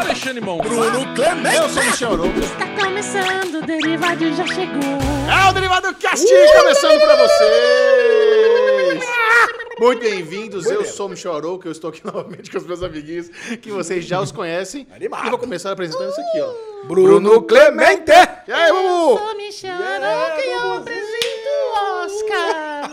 Alexandre Mon. Bruno Clemente. Eu sou o Michel Arouca. Está começando, o Derivado já chegou. É o Derivado Cast começando pra vocês. Muito bem-vindos, eu sou o Michel Arouca, eu estou aqui novamente com os meus amiguinhos, que vocês já os conhecem. Animado. E vou começar apresentando isso aqui, ó. Bruno Clemente. E aí, Eu Bubu? sou Michel Arouca e eu apresento.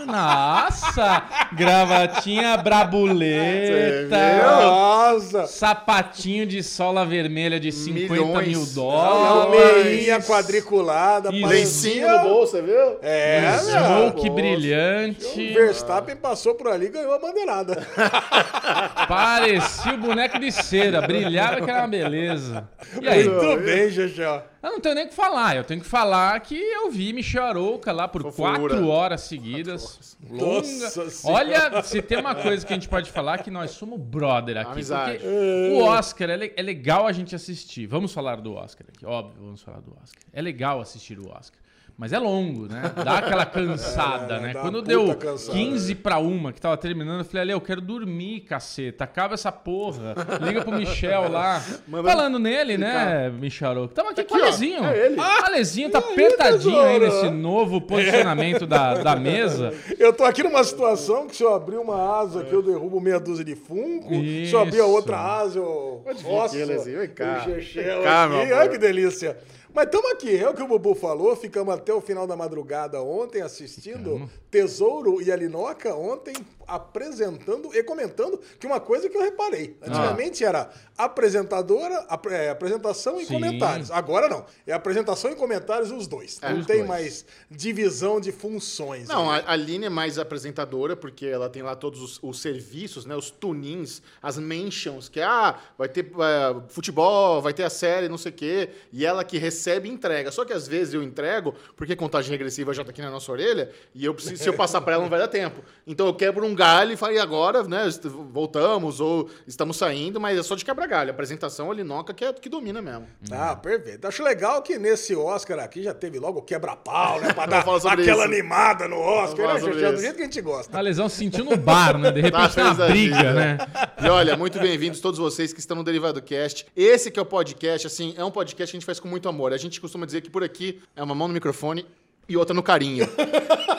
Nossa, gravatinha brabuleta. Nossa. Sapatinho de sola vermelha de 50 Milhões. mil dólares. meinha quadriculada. Lencinho no bolso, você viu? É, Smoke brilhante. O Verstappen passou por ali e ganhou a bandeirada. Parecia o boneco de cera. Brilhava que era uma beleza. E aí? Muito bem, Xexó. Eu não tenho nem o que falar. Eu tenho que falar que eu vi Michel Arouca lá por Fofura. quatro horas seguidas. Longa. Nossa Senhora. Olha, se tem uma coisa que a gente pode falar, que nós somos brother aqui. Amizade. Porque o Oscar é, le- é legal a gente assistir. Vamos falar do Oscar aqui, óbvio, vamos falar do Oscar. É legal assistir o Oscar. Mas é longo, né? Dá aquela cansada, É, né? Quando deu cansada. 15 pra uma que tava terminando, eu falei, Ale, eu quero dormir, caceta. Acaba essa porra. Liga pro Michel lá. Manda- Falando nele, né, Michel Arouca? Tamo aqui, com o aqui, ó. Alezinho. É ele. O Alezinho tá apertadinho aí nesse novo posicionamento da, da mesa. Eu tô aqui numa situação que se eu abrir uma asa aqui, eu derrubo meia dúzia de funko. Se eu abrir a Isso. outra asa, eu. Vem cá. o Chechel aqui. Olha que delícia. Mas estamos aqui, é o que o Bubu falou. Ficamos até o final da madrugada ontem assistindo Tesouro e Alinoca ontem apresentando e comentando que uma coisa que eu reparei. Antigamente era apresentadora, ap- é, apresentação e Sim. comentários. Agora não. É apresentação e comentários os dois. não os tem dois. mais divisão de funções. Não, né? a Aline é mais apresentadora, porque ela tem lá todos os, os serviços, né? Os tunins, as mentions, que ah, vai ter é, futebol, vai ter a série, não sei o quê. E ela que recebe e entrega. Só que às vezes eu entrego, porque contagem regressiva já tá aqui na nossa orelha, e eu preciso, se eu passar pra ela não vai dar tempo. Então eu quebro um galho e falo, e agora, né? Voltamos, ou estamos saindo, mas é só de quebra galho. A apresentação, a Linoca, que é que domina mesmo. Ah, perfeito. Acho legal que nesse Oscar aqui já teve logo o quebra-pau, né? Pra dar aquela isso. animada no Oscar, né? Do isso. jeito que a gente gosta. A lesão se sentiu no bar, né? De repente tem uma feliz da briga, vida. né? E olha, muito bem-vindos todos vocês que estão no Derivado Cast. Esse que é o podcast, assim, é um podcast que a gente faz com muito amor. A gente costuma dizer que por aqui é uma mão no microfone e outra no carinho.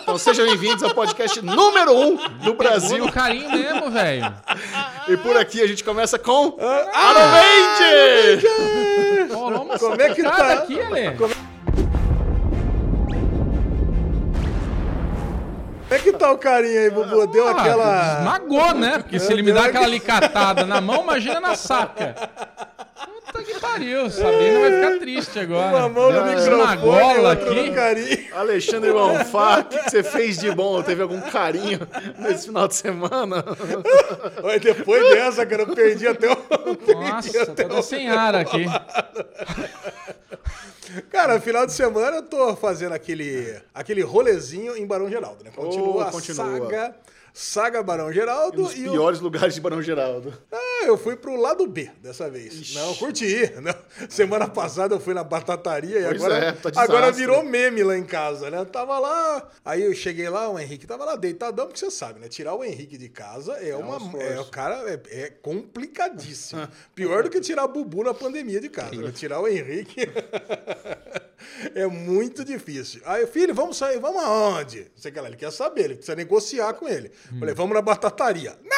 Então sejam bem-vindos ao podcast número um do Brasil. no carinho mesmo, velho. E por aqui a gente começa com Arovente! Rolou uma Como é que tá? aqui, Ale. Como é que tá o carinha aí, Bubu? Deu Ah, aquela. Esmagou, né? Porque se ele me dá aquela alicatada na mão, imagina na saca. Puta que pariu. Sabrina vai ficar triste agora. Uma mão no microfone, aqui. carinho. Alexandre Bonfá, o que que você fez de bom? Teve algum carinho nesse final de semana? Olha, depois dessa, cara, eu perdi até o. Nossa, tá até sem ar aqui. Cara, final de semana eu tô fazendo aquele, aquele rolezinho em Barão Geraldo, né? Continua Oh, a continua. saga, saga Barão Geraldo. Um dos e o- piores lugares de Barão Geraldo. Ah, eu fui pro lado B dessa vez. Não, curti. Não. Semana passada eu fui na batataria e Pois agora, é, tá agora virou meme lá em casa, né? Eu tava lá, aí eu cheguei lá, o Henrique tava lá deitadão, porque você sabe, né? Tirar o Henrique de casa é, uma. um É, cara é, é complicadíssimo. Pior do que tirar Bubu na pandemia de casa. né? Tirar o Henrique. É muito difícil. Aí, filho, vamos sair, vamos aonde? Sei que lá, ele quer saber, ele precisa negociar com ele. Falei, vamos na batataria. Não!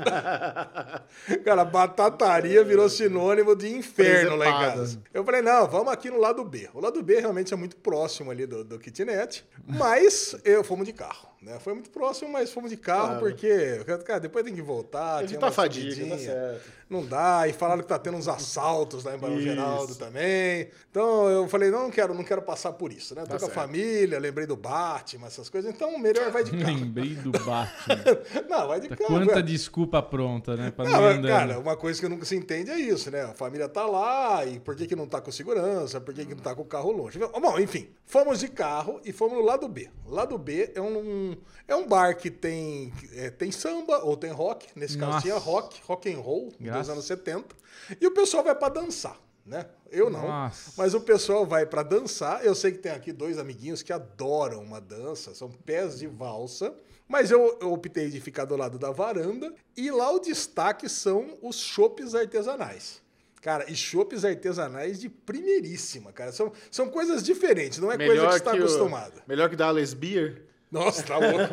Cara, batataria virou sinônimo de inferno lá em casa. Eu falei, não, vamos aqui no lado B. O lado B realmente é muito próximo ali do, do kitnet, mas eu fomos de carro. Né? Foi muito próximo, mas fomos de carro Claro. porque, cara, depois tem que voltar. Evitar uma a fadiga, tá certo. Não dá, e falaram que tá tendo uns assaltos lá em Barão. Geraldo também. Então eu falei, não, não quero, não quero passar por isso, né? Tô Tá com a certo. família, lembrei do Batman, essas coisas, então melhor vai de carro. Lembrei do Batman. não, vai de Tá carro. Quanta velho. desculpa pronta, né? Pra Não, não andando. cara, uma coisa que nunca se entende é isso, né? A família tá lá, e por que, que não tá com segurança? Por que, que não tá com o carro longe? Bom, enfim, fomos de carro e fomos no lado B. Lado B é um, é um bar que tem, é, tem samba ou tem rock. Nesse caso Nossa. tinha rock, rock and roll, Graças. dos anos 70. E o pessoal vai pra dançar, né? Eu não. Nossa. Mas o pessoal vai pra dançar. Eu sei que tem aqui dois amiguinhos que adoram uma dança, são pés de valsa. Mas eu, eu optei de ficar do lado da varanda. E lá o destaque são os chopes artesanais. Cara, e chopes artesanais de primeiríssima, cara. São, são coisas diferentes, não é coisa que você está o- acostumado. melhor que da Ales Beer. Nossa, tá louco.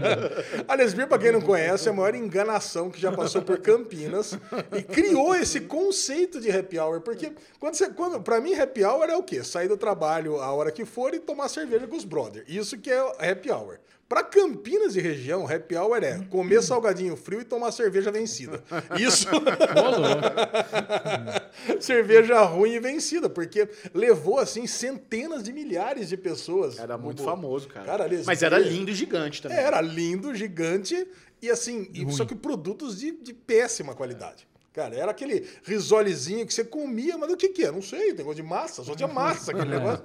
a Lesbir, pra quem não conhece, é a maior enganação que já passou por Campinas e criou esse conceito de happy hour. Porque quando você. Quando, pra mim, happy hour é o quê? Sair do trabalho a hora que for e tomar cerveja com os brothers. Isso que é happy hour. Pra Campinas e região, happy hour é comer salgadinho frio e tomar cerveja vencida. Isso. Cerveja ruim e vencida, porque levou, assim, centenas de milhares de pessoas. Era muito famoso, cara. Cara, Ales Mas era Beer- lindo e gigante também. Era lindo, gigante e assim, e- só que produtos de, de péssima qualidade. Cara, era aquele risolezinho que você comia, mas o que que é? Não sei, tem gosto de massa, só tinha massa aquele negócio.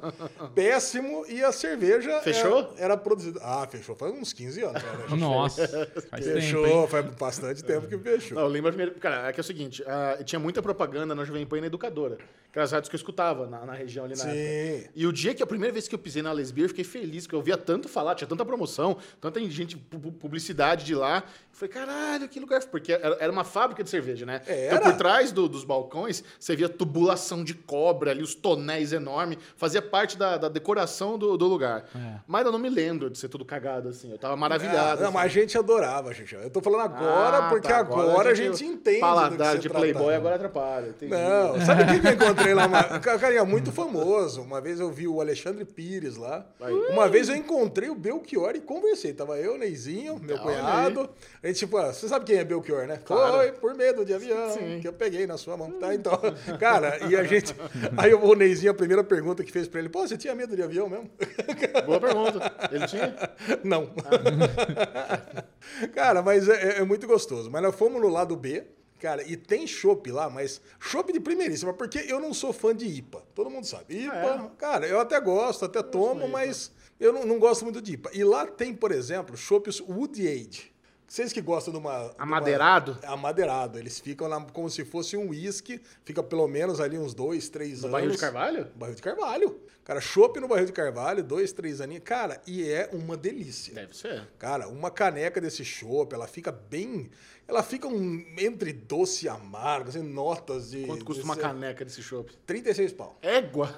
Péssimo e a cerveja Fechou? Era, era produzida. Ah, fechou faz uns 15 anos. Cara. Nossa, faz tempo, Fechou, hein? faz bastante tempo que fechou. Não, eu lembro a primeira. Cara, é que é o seguinte: ah, tinha muita propaganda na Jovem Pan e na Educadora. Aquelas rádios que eu escutava na, na região ali na Sim. época. E o dia que a primeira vez que eu pisei na Lesbia, eu fiquei feliz, porque eu via tanto falar, tinha tanta promoção, tanta gente, pu- pu- publicidade de lá. Eu falei, caralho, que lugar. Porque era era uma fábrica de cerveja, né? Era. Então, por trás do- dos balcões, você via tubulação de cobre ali, os tonéis enormes. Fazia parte da, da decoração do, do lugar. É. Mas eu não me lembro de ser tudo cagado assim. Eu tava maravilhado. Ah, não, assim. mas a gente adorava, gente. Eu tô falando agora Ah, porque tá, agora, a gente entende. do Paladar que se de. Playboy agora atrapalha. entendi. Não, sabe quem que eu encontrei lá? Uma- Cara, é muito famoso. Uma vez eu vi o Alexandre Pires lá. Uma vez eu encontrei o Belchior e conversei. Tava eu, Neizinho, meu Da cunhado. A gente, tipo, ah, você sabe quem é Belchior, né? Claro. Foi, por medo de avião, Sim. que eu peguei na sua mão. Tá, então. Cara, e a gente. Aí o Neizinho, a primeira pergunta que fez pra ele, pô, você tinha medo de avião mesmo? Boa pergunta. Ele tinha? Não. cara, mas é, é muito gostoso. Mas nós fomos no lado B, cara, e tem chopp lá, mas chopp de primeiríssima, porque eu não sou fã de IPA. Todo mundo sabe. IPA, cara, eu até gosto, até tomo, mas eu não, não gosto muito de IPA. E lá tem, por exemplo, chopps Wood Age. Vocês que gostam de uma. de uma- Amadeirado? Amadeirado. Eles ficam lá como se fosse um uísque, fica pelo menos ali uns dois, três No anos. barril de carvalho? Barril de carvalho. Cara, chopp no barril de carvalho, dois, três aninhos. Cara, e é uma delícia. Deve ser. Cara, uma caneca desse chopp, ela fica bem. Ela fica um, entre doce e amargo, assim, notas de. Quanto custa de uma ser- caneca desse chopp? 36 pau. Égua!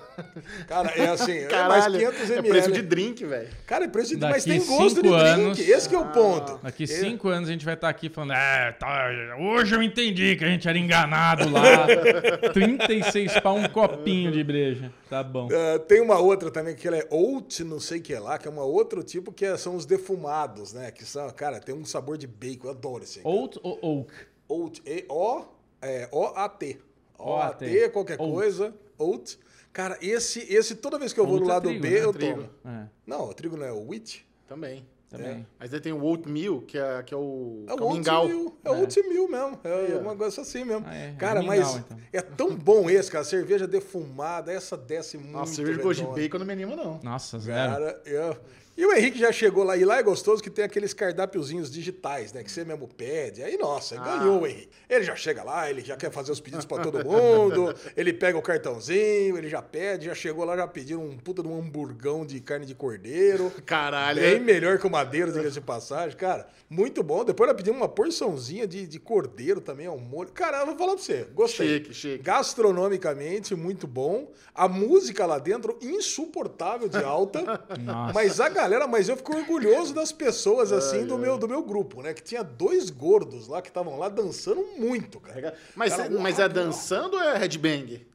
Cara, é assim, é mais Caralho, 500 é ml. preço de drink, velho. Cara, é preço de Daqui mas tem gosto de cinco drink. anos- Esse que é o ponto. Daqui É. cinco anos a gente vai estar aqui falando, é, tá, hoje eu entendi que a gente era enganado lá. 36 pau um copinho de breja. Tá bom. Ah, tem uma outra também que ela é oat, não sei o que lá, que é uma outro tipo que é- são os defumados, né? Que são, cara, tem um sabor de bacon, eu adoro esse. aí. Oat ou oak? Oat, E-O, é, O-A-T. O-A-T. O-A-T, qualquer Oat. coisa. Oat. Cara, esse, esse toda vez que eu vou Oat no é lado trigo, B, né? eu Trigo. tomo. É, Não, o trigo não é o wheat. Também. também. Mas daí tem o oatmeal, que é, que é o, É que o é o oatmeal. É o oatmeal mesmo. É uma coisa assim mesmo. Ah, é. É Cara, mingau, mas então. é tão bom esse, cara. Cerveja defumada, essa desce muito. Nossa, cerveja de gosto de redonda. bacon não me anima, não. Nossa, zero. Cara, eu... E o Henrique já chegou lá, e lá é gostoso que tem aqueles cardápiozinhos digitais, né? Que você mesmo pede. Aí, nossa, Ah. ganhou o Henrique. Ele já chega lá, ele já quer fazer os pedidos pra todo mundo, ele pega o cartãozinho, ele já pede, já chegou lá, já pediu um puta de um hamburgão de carne de cordeiro. Caralho. Bem melhor que o madeiro, diga-se de passagem. Cara, muito bom. Depois ela pediu uma porçãozinha de, de cordeiro também, ao molho. Cara, eu vou falar pra você, gostei. Chique, chique. Gastronomicamente, muito bom. A música lá dentro, insuportável de alta. Nossa. Mas a galera, mas eu fico orgulhoso das pessoas, assim, do meu, do meu grupo, né? Que tinha dois gordos lá que estavam lá dançando muito, cara. Mas, Cara, mas é dançando ou é headbang?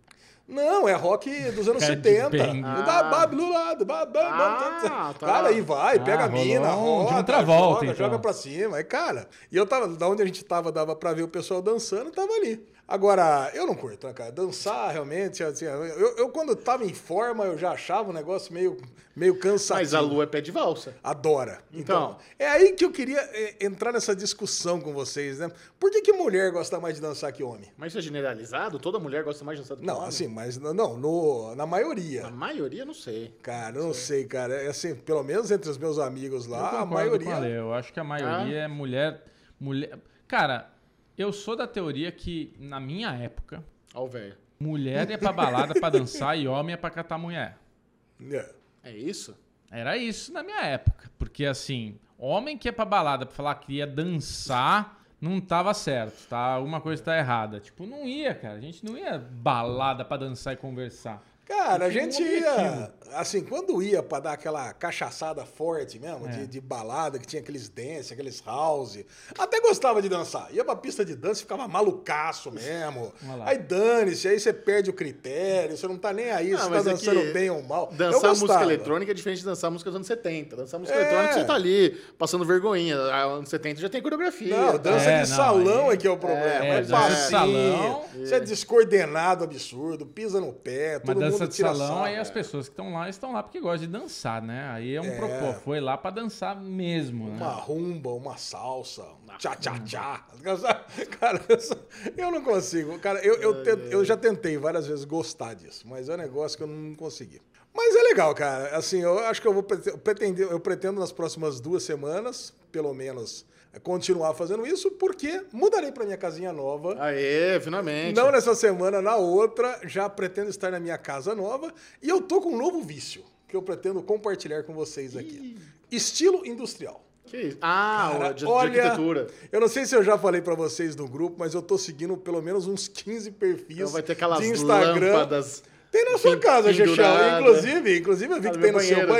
Não, é rock dos anos 70. Headbang. Da Bablu lá, do Ah, tá. Cara, aí vai, pega Ah, a mina, um de roda, outra volta, joga, então. joga pra cima. Aí, cara, e eu tava, da onde a gente tava, dava pra ver o pessoal dançando, tava ali. Agora, eu não curto, né, cara? Dançar, realmente, assim, eu, eu quando tava em forma, eu já achava um negócio meio, meio cansativo. Mas a lua é pé de valsa. Adora. Então, Então. é aí que eu queria é, entrar nessa discussão com vocês, né? Por que, que mulher gosta mais de dançar que homem? Mas isso é generalizado? Toda mulher gosta mais de dançar do que Não, homem? assim, mas não, não, no, na maioria. A maioria, não sei. Cara, não sei, cara. É assim, pelo menos entre os meus amigos Eu lá, a maioria. com a Lê. Eu acho que a maioria é mulher, mulher. Cara, eu sou da teoria que, na minha época, Ó o velho. mulher ia pra balada pra dançar e homem ia pra catar mulher. É. É isso? Era isso na minha época. Porque, assim, homem que ia pra balada pra falar que ia dançar não tava certo, tá? Alguma coisa tá errada. Tipo, não ia, cara. A gente não ia balada pra dançar e conversar. Cara, a Tinha um gente ia. Assim, quando ia pra dar aquela cachaçada forte mesmo, É. de, de balada, que tinha aqueles dance, aqueles house, até gostava de dançar. Ia pra pista de dança e ficava malucaço mesmo. Aí dane-se, aí você perde o critério, você não tá nem aí, Não, se tá mas é dançando que bem ou mal. Eu Dançar música eletrônica é diferente de dançar música dos anos 70. Dançar música É. eletrônica, você tá ali passando vergonhinha. Ah, Anos 70 já tem coreografia. Não, dança É, de não, salão aí- é que é o problema. É, É, passinho, salão. Você é descoordenado absurdo, pisa no pé, todo dança de salão, aí as pessoas que estão lá estão lá porque gostam de dançar, né? Aí é um É. propô. Foi lá pra dançar mesmo, né? Uma rumba, uma salsa, um tchá-tchá-tchá. Cara, eu não consigo. Cara, eu, eu, te- eu já tentei várias vezes gostar disso, mas é um negócio que eu não consegui. Mas é legal, cara. Assim, eu acho que eu vou pretender, eu pretendo nas próximas duas semanas, pelo menos, continuar fazendo isso, porque mudarei para minha casinha nova. Aê, finalmente. Não nessa semana, na outra, já pretendo estar na minha casa nova. E eu tô com um novo vício que eu pretendo compartilhar com vocês aqui. Estilo industrial. Que isso? Ah, Cara, de, de olha, arquitetura. Eu não sei se eu já falei pra vocês no grupo, mas eu tô seguindo pelo menos uns 15 perfis Então vai ter aquelas de Instagram. lâmpadas. Tem na sua casa, Chechel. Inclusive, inclusive eu vi Ah, que tem no seu banheiro.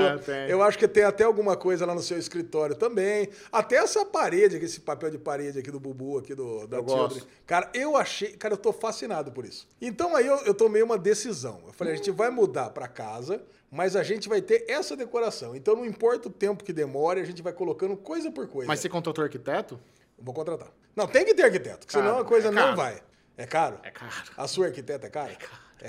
banheiro. É. Eu acho que tem até alguma coisa lá no seu escritório também. Até essa parede, esse papel de parede aqui do Bubu, aqui do, da Eu gosto. Cara, eu achei. Cara, eu tô fascinado por isso. Então aí eu, eu tomei uma decisão. Eu falei, a gente vai mudar pra casa, mas a gente vai ter essa decoração. Então não importa o tempo que demore, a gente vai colocando coisa por coisa. Mas você contratou arquiteto? Vou contratar. Não, tem que ter arquiteto, Caro, senão a coisa é não caro. vai. É caro? É caro. A sua arquiteta é cara? É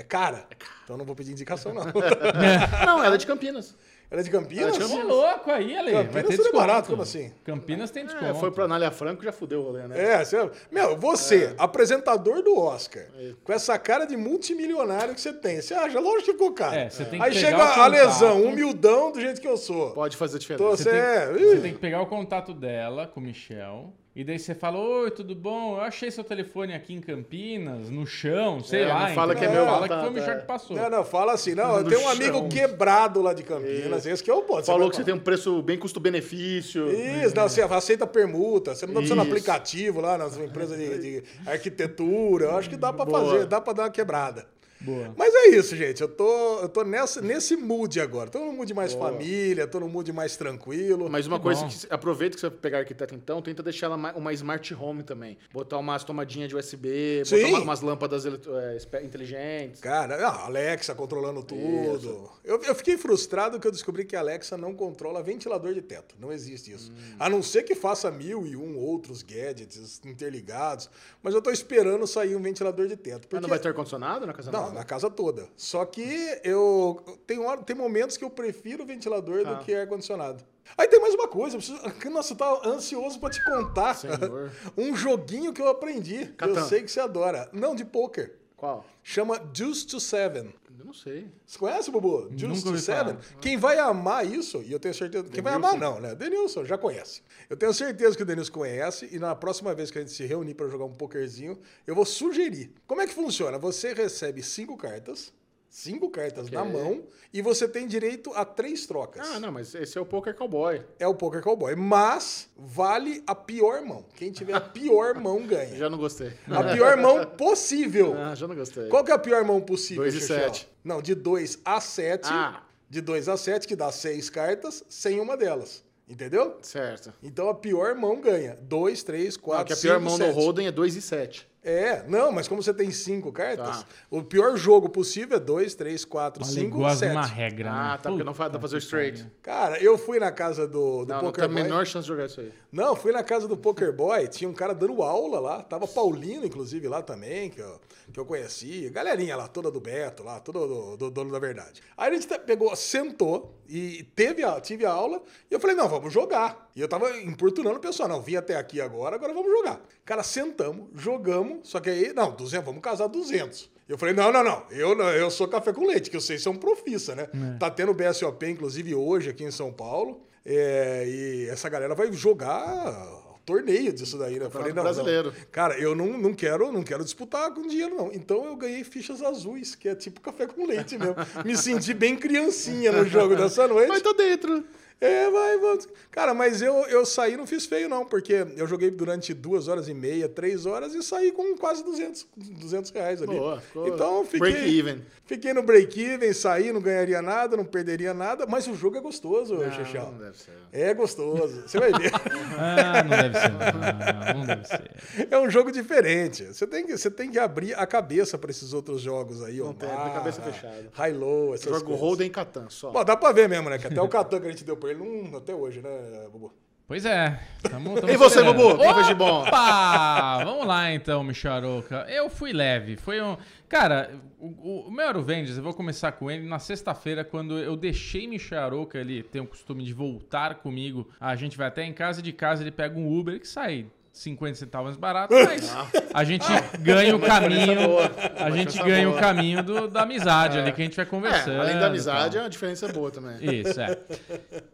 cara. É cara? Então não vou pedir indicação, não. Não, ela é de Campinas. Ela é de Campinas? Ela é de Ô, louco aí, Ale. Vai Campinas ter tudo é desconto. barato, como assim? Campinas tem desconto. É, foi pra Anália Franco já fudeu o rolê, né? É, você, meu, você, apresentador do Oscar, com essa cara de multimilionário que você tem, você acha, lógico que ficou caro. É, você tem que Aí pegar chega o a lesão, humildão do jeito que eu sou. Pode fazer Tô, diferença. você, Você tem, é, você tem que pegar o contato dela com o Michel. E daí você fala, oi, tudo bom? Eu achei seu telefone aqui em Campinas, no chão, sei É, lá. não fala entendeu? que é meu Fala que foi o Michel é. que passou. Não, não, fala assim, não, eu tenho um amigo chão. quebrado lá de Campinas, esse que é o ponto. Falou que você tem um preço bem custo-benefício. Isso, não, você aceita permuta, você não tá precisando Isso. aplicativo lá nas empresas de, de arquitetura. Eu acho que dá pra Boa. fazer, dá pra dar uma quebrada. Boa. Mas é isso, gente. Eu tô, eu tô nessa, nesse mood agora. Tô num mood mais família, tô num mood mais tranquilo. Mas uma Que coisa bom. que aproveita que você vai pegar arquiteto então, tenta deixar ela ma- uma smart home também. Botar umas tomadinhas de USB, Sim. botar uma- umas lâmpadas é, inteligentes. Cara, ah, Alexa controlando tudo. Eu, eu fiquei frustrado que eu descobri que a Alexa não controla ventilador de teto. Não existe isso. Hum. A não ser que faça mil e um outros gadgets interligados. Mas eu tô esperando sair um ventilador de teto. Mas Porque... não vai ter ar-condicionado na casa Não, nova? Na casa toda. Só que eu. Tem, hora, tem momentos que eu prefiro ventilador Tá. do que ar-condicionado. Aí tem mais uma coisa. Eu preciso, nossa, eu tava ansioso pra te contar. Senhor. um joguinho que eu aprendi. que Eu Catan. sei que você adora. Não, de poker. Qual? Chama Juice to Seven. Eu não sei. Você conhece, Bubu? Juice Nunca to Seven? falar. Quem vai amar isso, e eu tenho certeza. Quem vai amar, não, né? Denilson já conhece. Eu tenho certeza que o Denilson conhece, e na próxima vez que a gente se reunir para jogar um pokerzinho, eu vou sugerir. Como é que funciona? Você recebe cinco cartas, cinco cartas Ok. na mão, e você tem direito a três trocas. Ah, não, mas esse é o Poker Cowboy. É o Poker Cowboy. Mas vale a pior mão. Quem tiver a pior mão ganha. Já não gostei. A pior mão possível. Ah, já não gostei. Qual que é a pior mão possível, Dois e Chechel? sete. Não, de 2 a 7. Ah. De 2 a 7, que dá seis cartas, sem uma delas. Entendeu? Certo. Então a pior mão ganha. 2, 3, Não, 4, que a 5, pior mão 7. no Holden é 2 e 7. É, não, mas como você tem cinco cartas, Tá. o pior jogo possível é 2, 3, 4, Olha, 5, gosta de 7. uma regra, Ah, né? tá, porque não fa- dá pra fazer o straight. Cara, eu fui na casa do, do Não, não Poker tem a Boy. menor chance de jogar isso aí. Não, fui na casa do Poker Boy, tinha um cara dando aula lá, tava Paulino, inclusive, lá também, que eu, que eu conheci, galerinha lá, toda do Beto, lá, todo do, do dono da verdade. Aí a gente te- pegou, sentou e teve a, tive a aula, e eu falei, não, vamos jogar. E eu tava importunando o pessoal, não, vim até aqui agora, agora vamos jogar. Cara, sentamos, jogamos, só que aí, não, 200, vamos casar 200. Eu falei, não, não, não, eu, eu sou café com leite, que eu sei são profissa, né? Tá tendo BSOP, inclusive, hoje aqui em São Paulo, é, e essa galera vai jogar torneio disso daí, né? Eu falei, não, brasileiro. não. Cara, eu não, não, quero, não quero disputar com dinheiro, não. Então eu ganhei fichas azuis, que é tipo café com leite mesmo. Me senti bem criancinha no jogo dessa noite. Mas tô dentro. É, vai, vamos. Cara, mas eu, eu saí não fiz feio, não, porque eu joguei durante duas horas e meia, três horas e saí com quase 200, 200 reais ali. Boa, ficou então fiquei. break even. Fiquei no break-even, saí, não ganharia nada, não perderia nada, mas o jogo é gostoso, Não, Xixão. não deve ser. É gostoso, você vai ver. Ah, não deve ser. Não, não deve ser. é um jogo diferente. Você tem que, você tem que abrir a cabeça para esses outros jogos aí, ó. Não tem, a cabeça fechada. High-low, essas Jogo coisas. Holden e Catan, só. Bom, dá pra ver mesmo, né? Que até o Catan que a gente deu pra ele, não, até hoje, né, Bubu? Pois é. Tamo, tamo E você. Bubu? O que fez de bom? Opa! Vamos lá então, Micharoca. Eu fui leve. Foi um. Cara, o, o meu Aruvendes, eu vou começar com ele na sexta-feira, quando eu deixei Micharoca, ele tem o costume de voltar comigo. A gente vai até em casa, de casa ele pega um Uber que sai 50 centavos mais barato, mas a gente ganha o caminho. A gente ganha o caminho do- da amizade ali que a gente vai É, conversando. além da amizade, é uma diferença boa também. Isso, é.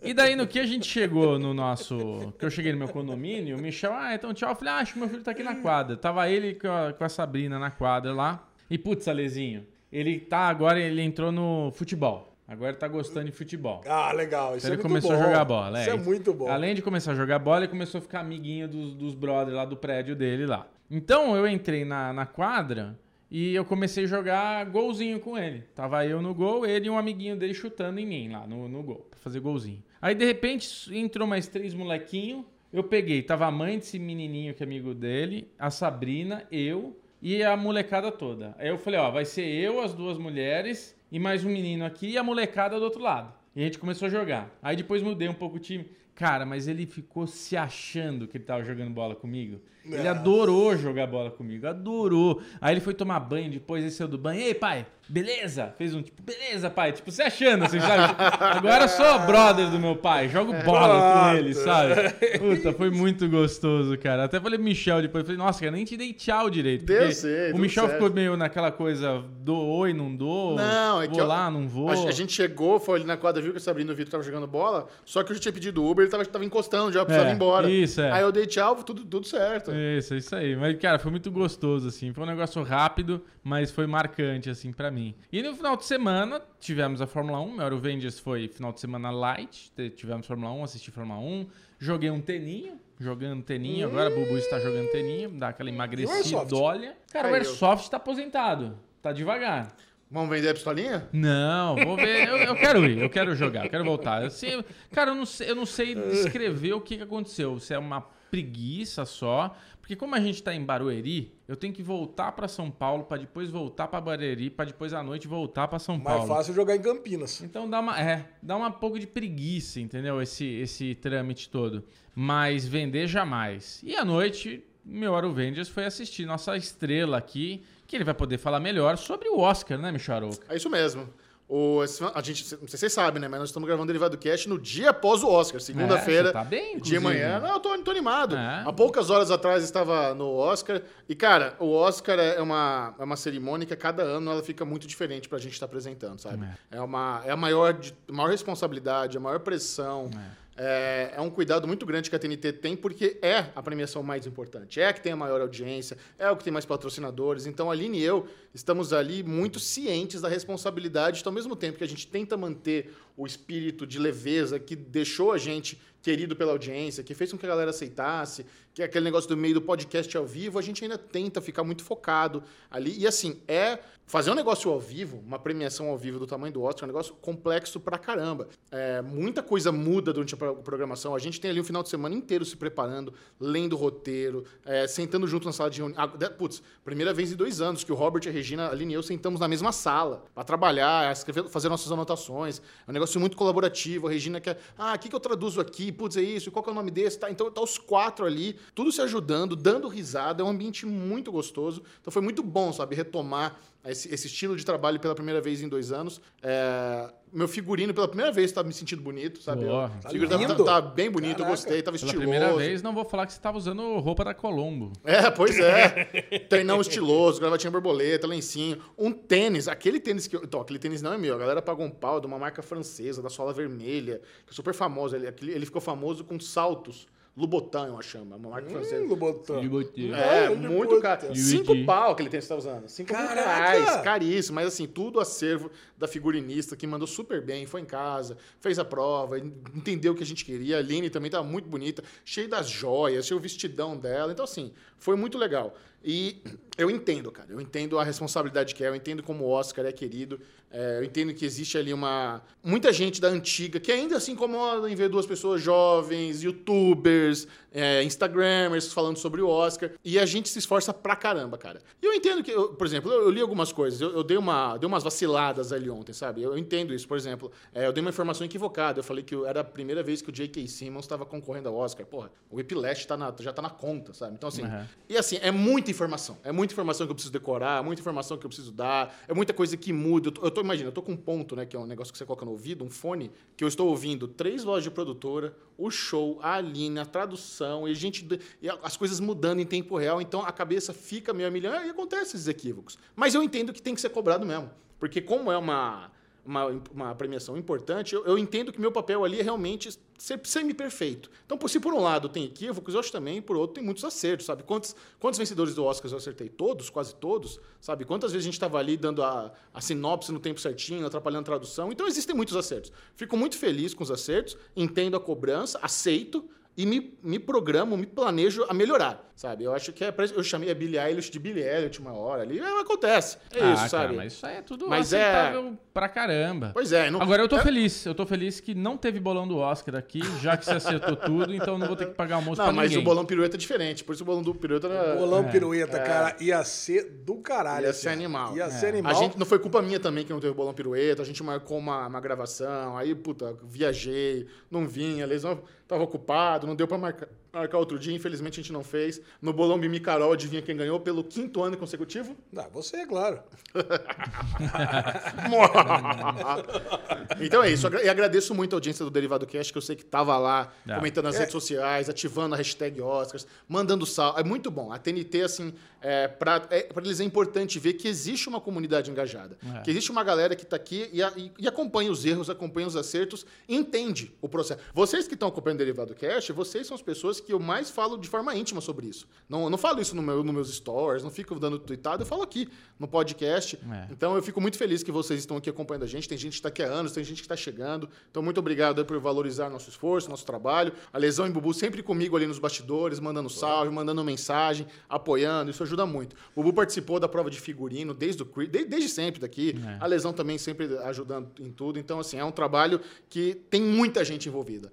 E daí, no que a gente chegou no nosso. Que eu cheguei no meu condomínio, o Michel, ah, então tchau. Eu falei, ah, acho que meu filho tá aqui na quadra. Tava ele com a, com a Sabrina na quadra lá. E putz, Alezinho, ele tá agora, ele entrou no futebol. Agora tá gostando de futebol. Ah, legal. Isso Então é ele muito começou bom. a jogar bola. Isso é, e- muito bom. Além de começar a jogar bola, ele começou a ficar amiguinho dos, dos brothers lá do prédio dele lá. Então eu entrei na, na quadra e eu comecei a jogar golzinho com ele. Tava eu no gol, ele e um amiguinho dele chutando em mim lá no, no gol, pra fazer golzinho. Aí de repente entrou mais três molequinhos. Eu peguei, tava a mãe desse menininho que é amigo dele, a Sabrina, eu e a molecada toda. Aí eu falei, ó, vai ser eu, as duas mulheres e mais um menino aqui e a molecada do outro lado. E a gente começou a jogar. Aí depois mudei um pouco o time. Cara, mas ele ficou se achando que ele tava jogando bola comigo. Ele Nossa. adorou jogar bola comigo, adorou. Aí ele foi tomar banho, depois ele saiu do banho. Ei, pai, beleza? Fez um tipo, beleza, pai. Tipo, se achando, assim, sabe? Agora eu sou brother do meu pai, jogo bola com ele, sabe? Puta, foi muito gostoso, cara. Até falei pro Michel depois, falei, nossa, cara, nem te dei tchau direito. Deu sei, O Michel certo. ficou meio naquela coisa, dou oi, não dou. Não, é vou que eu- lá, não vou. A, gente chegou, foi ali na quadra, viu que a Sabrina e o Vitor estavam jogando bola, só que eu já tinha pedido Uber, ele tava, tava encostando já, precisava É, ir embora. isso, é. Aí eu dei tchau, tudo, tudo certo. Isso, isso aí. Mas, cara, foi muito gostoso, assim. Foi um negócio rápido, mas foi marcante, assim, pra mim. E no final de semana, tivemos a Fórmula 1. Meu Avengers foi final de semana light. Tivemos Fórmula 1, assisti Fórmula 1. Joguei um teninho, jogando teninho. Agora a Bubu está jogando teninho, dá aquela emagrecida, olha. Cara, o Aí, eu- Airsoft tá aposentado. Tá devagar. Vamos vender a pistolinha? Não, vou ver. Eu, eu quero ir, eu quero jogar, eu quero voltar. Eu sei- cara, eu não sei, eu não sei descrever o que, que aconteceu. Se é uma preguiça só. Porque como a gente tá em Barueri, eu tenho que voltar pra São Paulo pra depois voltar pra Barueri, pra depois à noite voltar pra São Mais Paulo. fácil jogar em Campinas. Então dá uma, é, dá uma pouco de preguiça, entendeu? Esse, esse trâmite todo. Mas vender jamais. E à noite, meu Aruvengers foi assistir nossa estrela aqui, que ele vai poder falar melhor sobre o Oscar, né, Micharouca? É isso mesmo. O, a gente, não sei se vocês sabem, né? Mas nós estamos gravando o Derivado Cast no dia após o Oscar, segunda-feira. É, tá bem, De inclusive. manhã. Não, eu tô, tô animado. É. Há poucas horas atrás estava no Oscar. E, cara, o Oscar é uma, é uma cerimônia que a cada ano ela fica muito diferente pra gente estar apresentando, sabe? É, uma, é a maior, de- maior responsabilidade, a maior pressão. É, é um cuidado muito grande que a TNT tem, porque é a premiação mais importante. É a que tem a maior audiência, é o que tem mais patrocinadores. Então, a Aline e eu estamos ali muito cientes da responsabilidade. Então, ao mesmo tempo que a gente tenta manter o espírito de leveza que deixou a gente querido pela audiência, que fez com que a galera aceitasse, que é aquele negócio do meio do podcast ao vivo, a gente ainda tenta ficar muito focado ali. E assim, é fazer um negócio ao vivo, uma premiação ao vivo do tamanho do Oscar, é um negócio complexo pra caramba. É, muita coisa muda durante a pro- programação. A gente tem ali um final de semana inteiro se preparando, lendo roteiro, é, sentando junto na sala de reunião. Ah, Putz, primeira vez em dois anos que o Robert, a Regina, a Aline e eu sentamos na mesma sala pra trabalhar, escrever, fazer nossas anotações. É um negócio muito colaborativo. A Regina quer, ah, o que, que eu traduzo aqui? Putz, é isso, qual que é o nome desse? Tá, então tá os quatro ali, tudo se ajudando, dando risada. É um ambiente muito gostoso. Então foi muito bom, sabe, retomar esse, esse estilo de trabalho pela primeira vez em dois anos. É, meu figurino, pela primeira vez, tá me sentindo bonito, sabe? Boa. O figurino tá, lindo. tá- tá bem bonito, eu Caraca. gostei, tava Pela estiloso. primeira vez, não vou falar que você tava usando roupa da Colombo. É, pois é. Treinão estiloso, gravatinha borboleta, lencinho. Um tênis, aquele tênis que eu. Então, aquele tênis não é meu. A galera pagou um pau de uma marca francesa, da sola vermelha, que é super famosa. Ele, ele ficou famoso com saltos Louboutin, eu acho, uma marca francesa. Hum, Louboutin. É, Ah, muito Louboutin. caro. Cinco pau que ele tem, você tá usando. Cinco mil Caraca! reais, caríssimo. Mas assim, tudo acervo da figurinista, que mandou super bem, foi em casa, fez a prova, entendeu o que a gente queria. A Aline também tava muito bonita, cheia das joias, cheio o vestidão dela. Então assim, foi muito legal. E eu entendo, cara. Eu entendo a responsabilidade que é, eu entendo como o Oscar é querido. é, eu entendo que existe ali uma. Muita gente da antiga que ainda se incomoda em ver duas pessoas jovens, youtubers, é, instagramers falando sobre o Oscar. E a gente se esforça pra caramba, cara. E eu entendo que, eu- por exemplo, eu, eu li algumas coisas, eu, eu dei, uma, dei umas vaciladas ali ontem, sabe? Eu, entendo isso. Por exemplo, é, eu dei uma informação equivocada. Eu falei que era a primeira vez que o J.K. Simmons estava concorrendo ao Oscar. Porra, o Whiplash tá na- já tá na conta, sabe? Então, assim. Uhum. E assim, é muita informação. É muita informação que eu preciso decorar, muita informação que eu preciso dar, é muita coisa que muda. Eu tô, imaginando, eu tô com um ponto, né? Que é um negócio que você coloca no ouvido, um fone, que eu estou ouvindo três vozes de produtora, o show, a Aline, a tradução, e a gente. E as coisas mudando em tempo real, então a cabeça fica meio a milhão e acontece esses equívocos. Mas eu entendo que tem que ser cobrado mesmo. Porque como é uma. Uma, uma premiação importante, eu, eu entendo que meu papel ali é realmente ser semi-perfeito. Então, por, por um lado tem equívocos, eu acho também, por outro, tem muitos acertos, sabe? Quantos, quantos vencedores do Oscar eu acertei? Todos, quase todos, sabe? Quantas vezes a gente estava ali dando a, a sinopse no tempo certinho, atrapalhando a tradução? Então, existem muitos acertos. Fico muito feliz com os acertos, entendo a cobrança, aceito e me, me programo, me planejo a melhorar, sabe? Eu acho que é... Eu chamei a Billie Eilish de Billie Elliot uma hora ali, é, acontece. É Ah, isso, cara, sabe? mas isso aí é tudo Mas é- aceitável pra caramba. Pois é. Não... Agora eu tô é- feliz, eu tô feliz que não teve bolão do Oscar aqui, já que você acertou tudo, então eu não vou ter que pagar almoço Não, pra mas ninguém. o bolão pirueta é diferente. Por isso o bolão do pirueta era... Bolão É. pirueta, cara, ia ser do caralho. Ia assim, ser ó. animal. Ia É. ser animal. A gente não foi culpa minha também que não teve bolão pirueta. A gente marcou uma, uma gravação. Aí, puta, viajei, não vinha, lesão tava ocupado, não deu pra marcar, marcar outro dia. Infelizmente a gente não fez. No bolão Mimi Carol, adivinha quem ganhou pelo quinto ano consecutivo? Não, você é claro. então é isso. E agradeço muito a audiência do Derivado Cast, que eu sei que tava lá, Ah. comentando nas É. redes sociais, ativando a hashtag Oscars, mandando sal. É muito bom. A TNT, assim, é, para eles é importante ver que existe uma comunidade engajada. É. Que existe uma galera que tá aqui e, a- e- e acompanha os erros, acompanha os acertos, entende o processo. Vocês que estão acompanhando o Derivado Cast, vocês são as pessoas que eu mais falo de forma íntima sobre isso. Não, eu não falo isso no meu, nos meus stories, não fico dando tweetado, eu falo aqui no podcast. É. Então eu fico muito feliz que vocês estão aqui acompanhando a gente. Tem gente que está aqui há anos, tem gente que está chegando. Então muito obrigado por valorizar nosso esforço, nosso trabalho. A Lesão e Bubu sempre comigo ali nos bastidores, mandando salve, mandando mensagem, apoiando. Isso ajuda muito. O Bubu participou da prova de figurino desde, o, cre- de- desde sempre daqui. É. A Lesão também sempre ajudando em tudo. Então assim, é um trabalho que tem muita gente envolvida.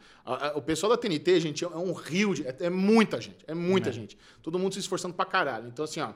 O pessoal da TNT, gente, é um rio de... É, é muita gente, é muita É. gente. Todo mundo se esforçando pra caralho. Então assim, ó...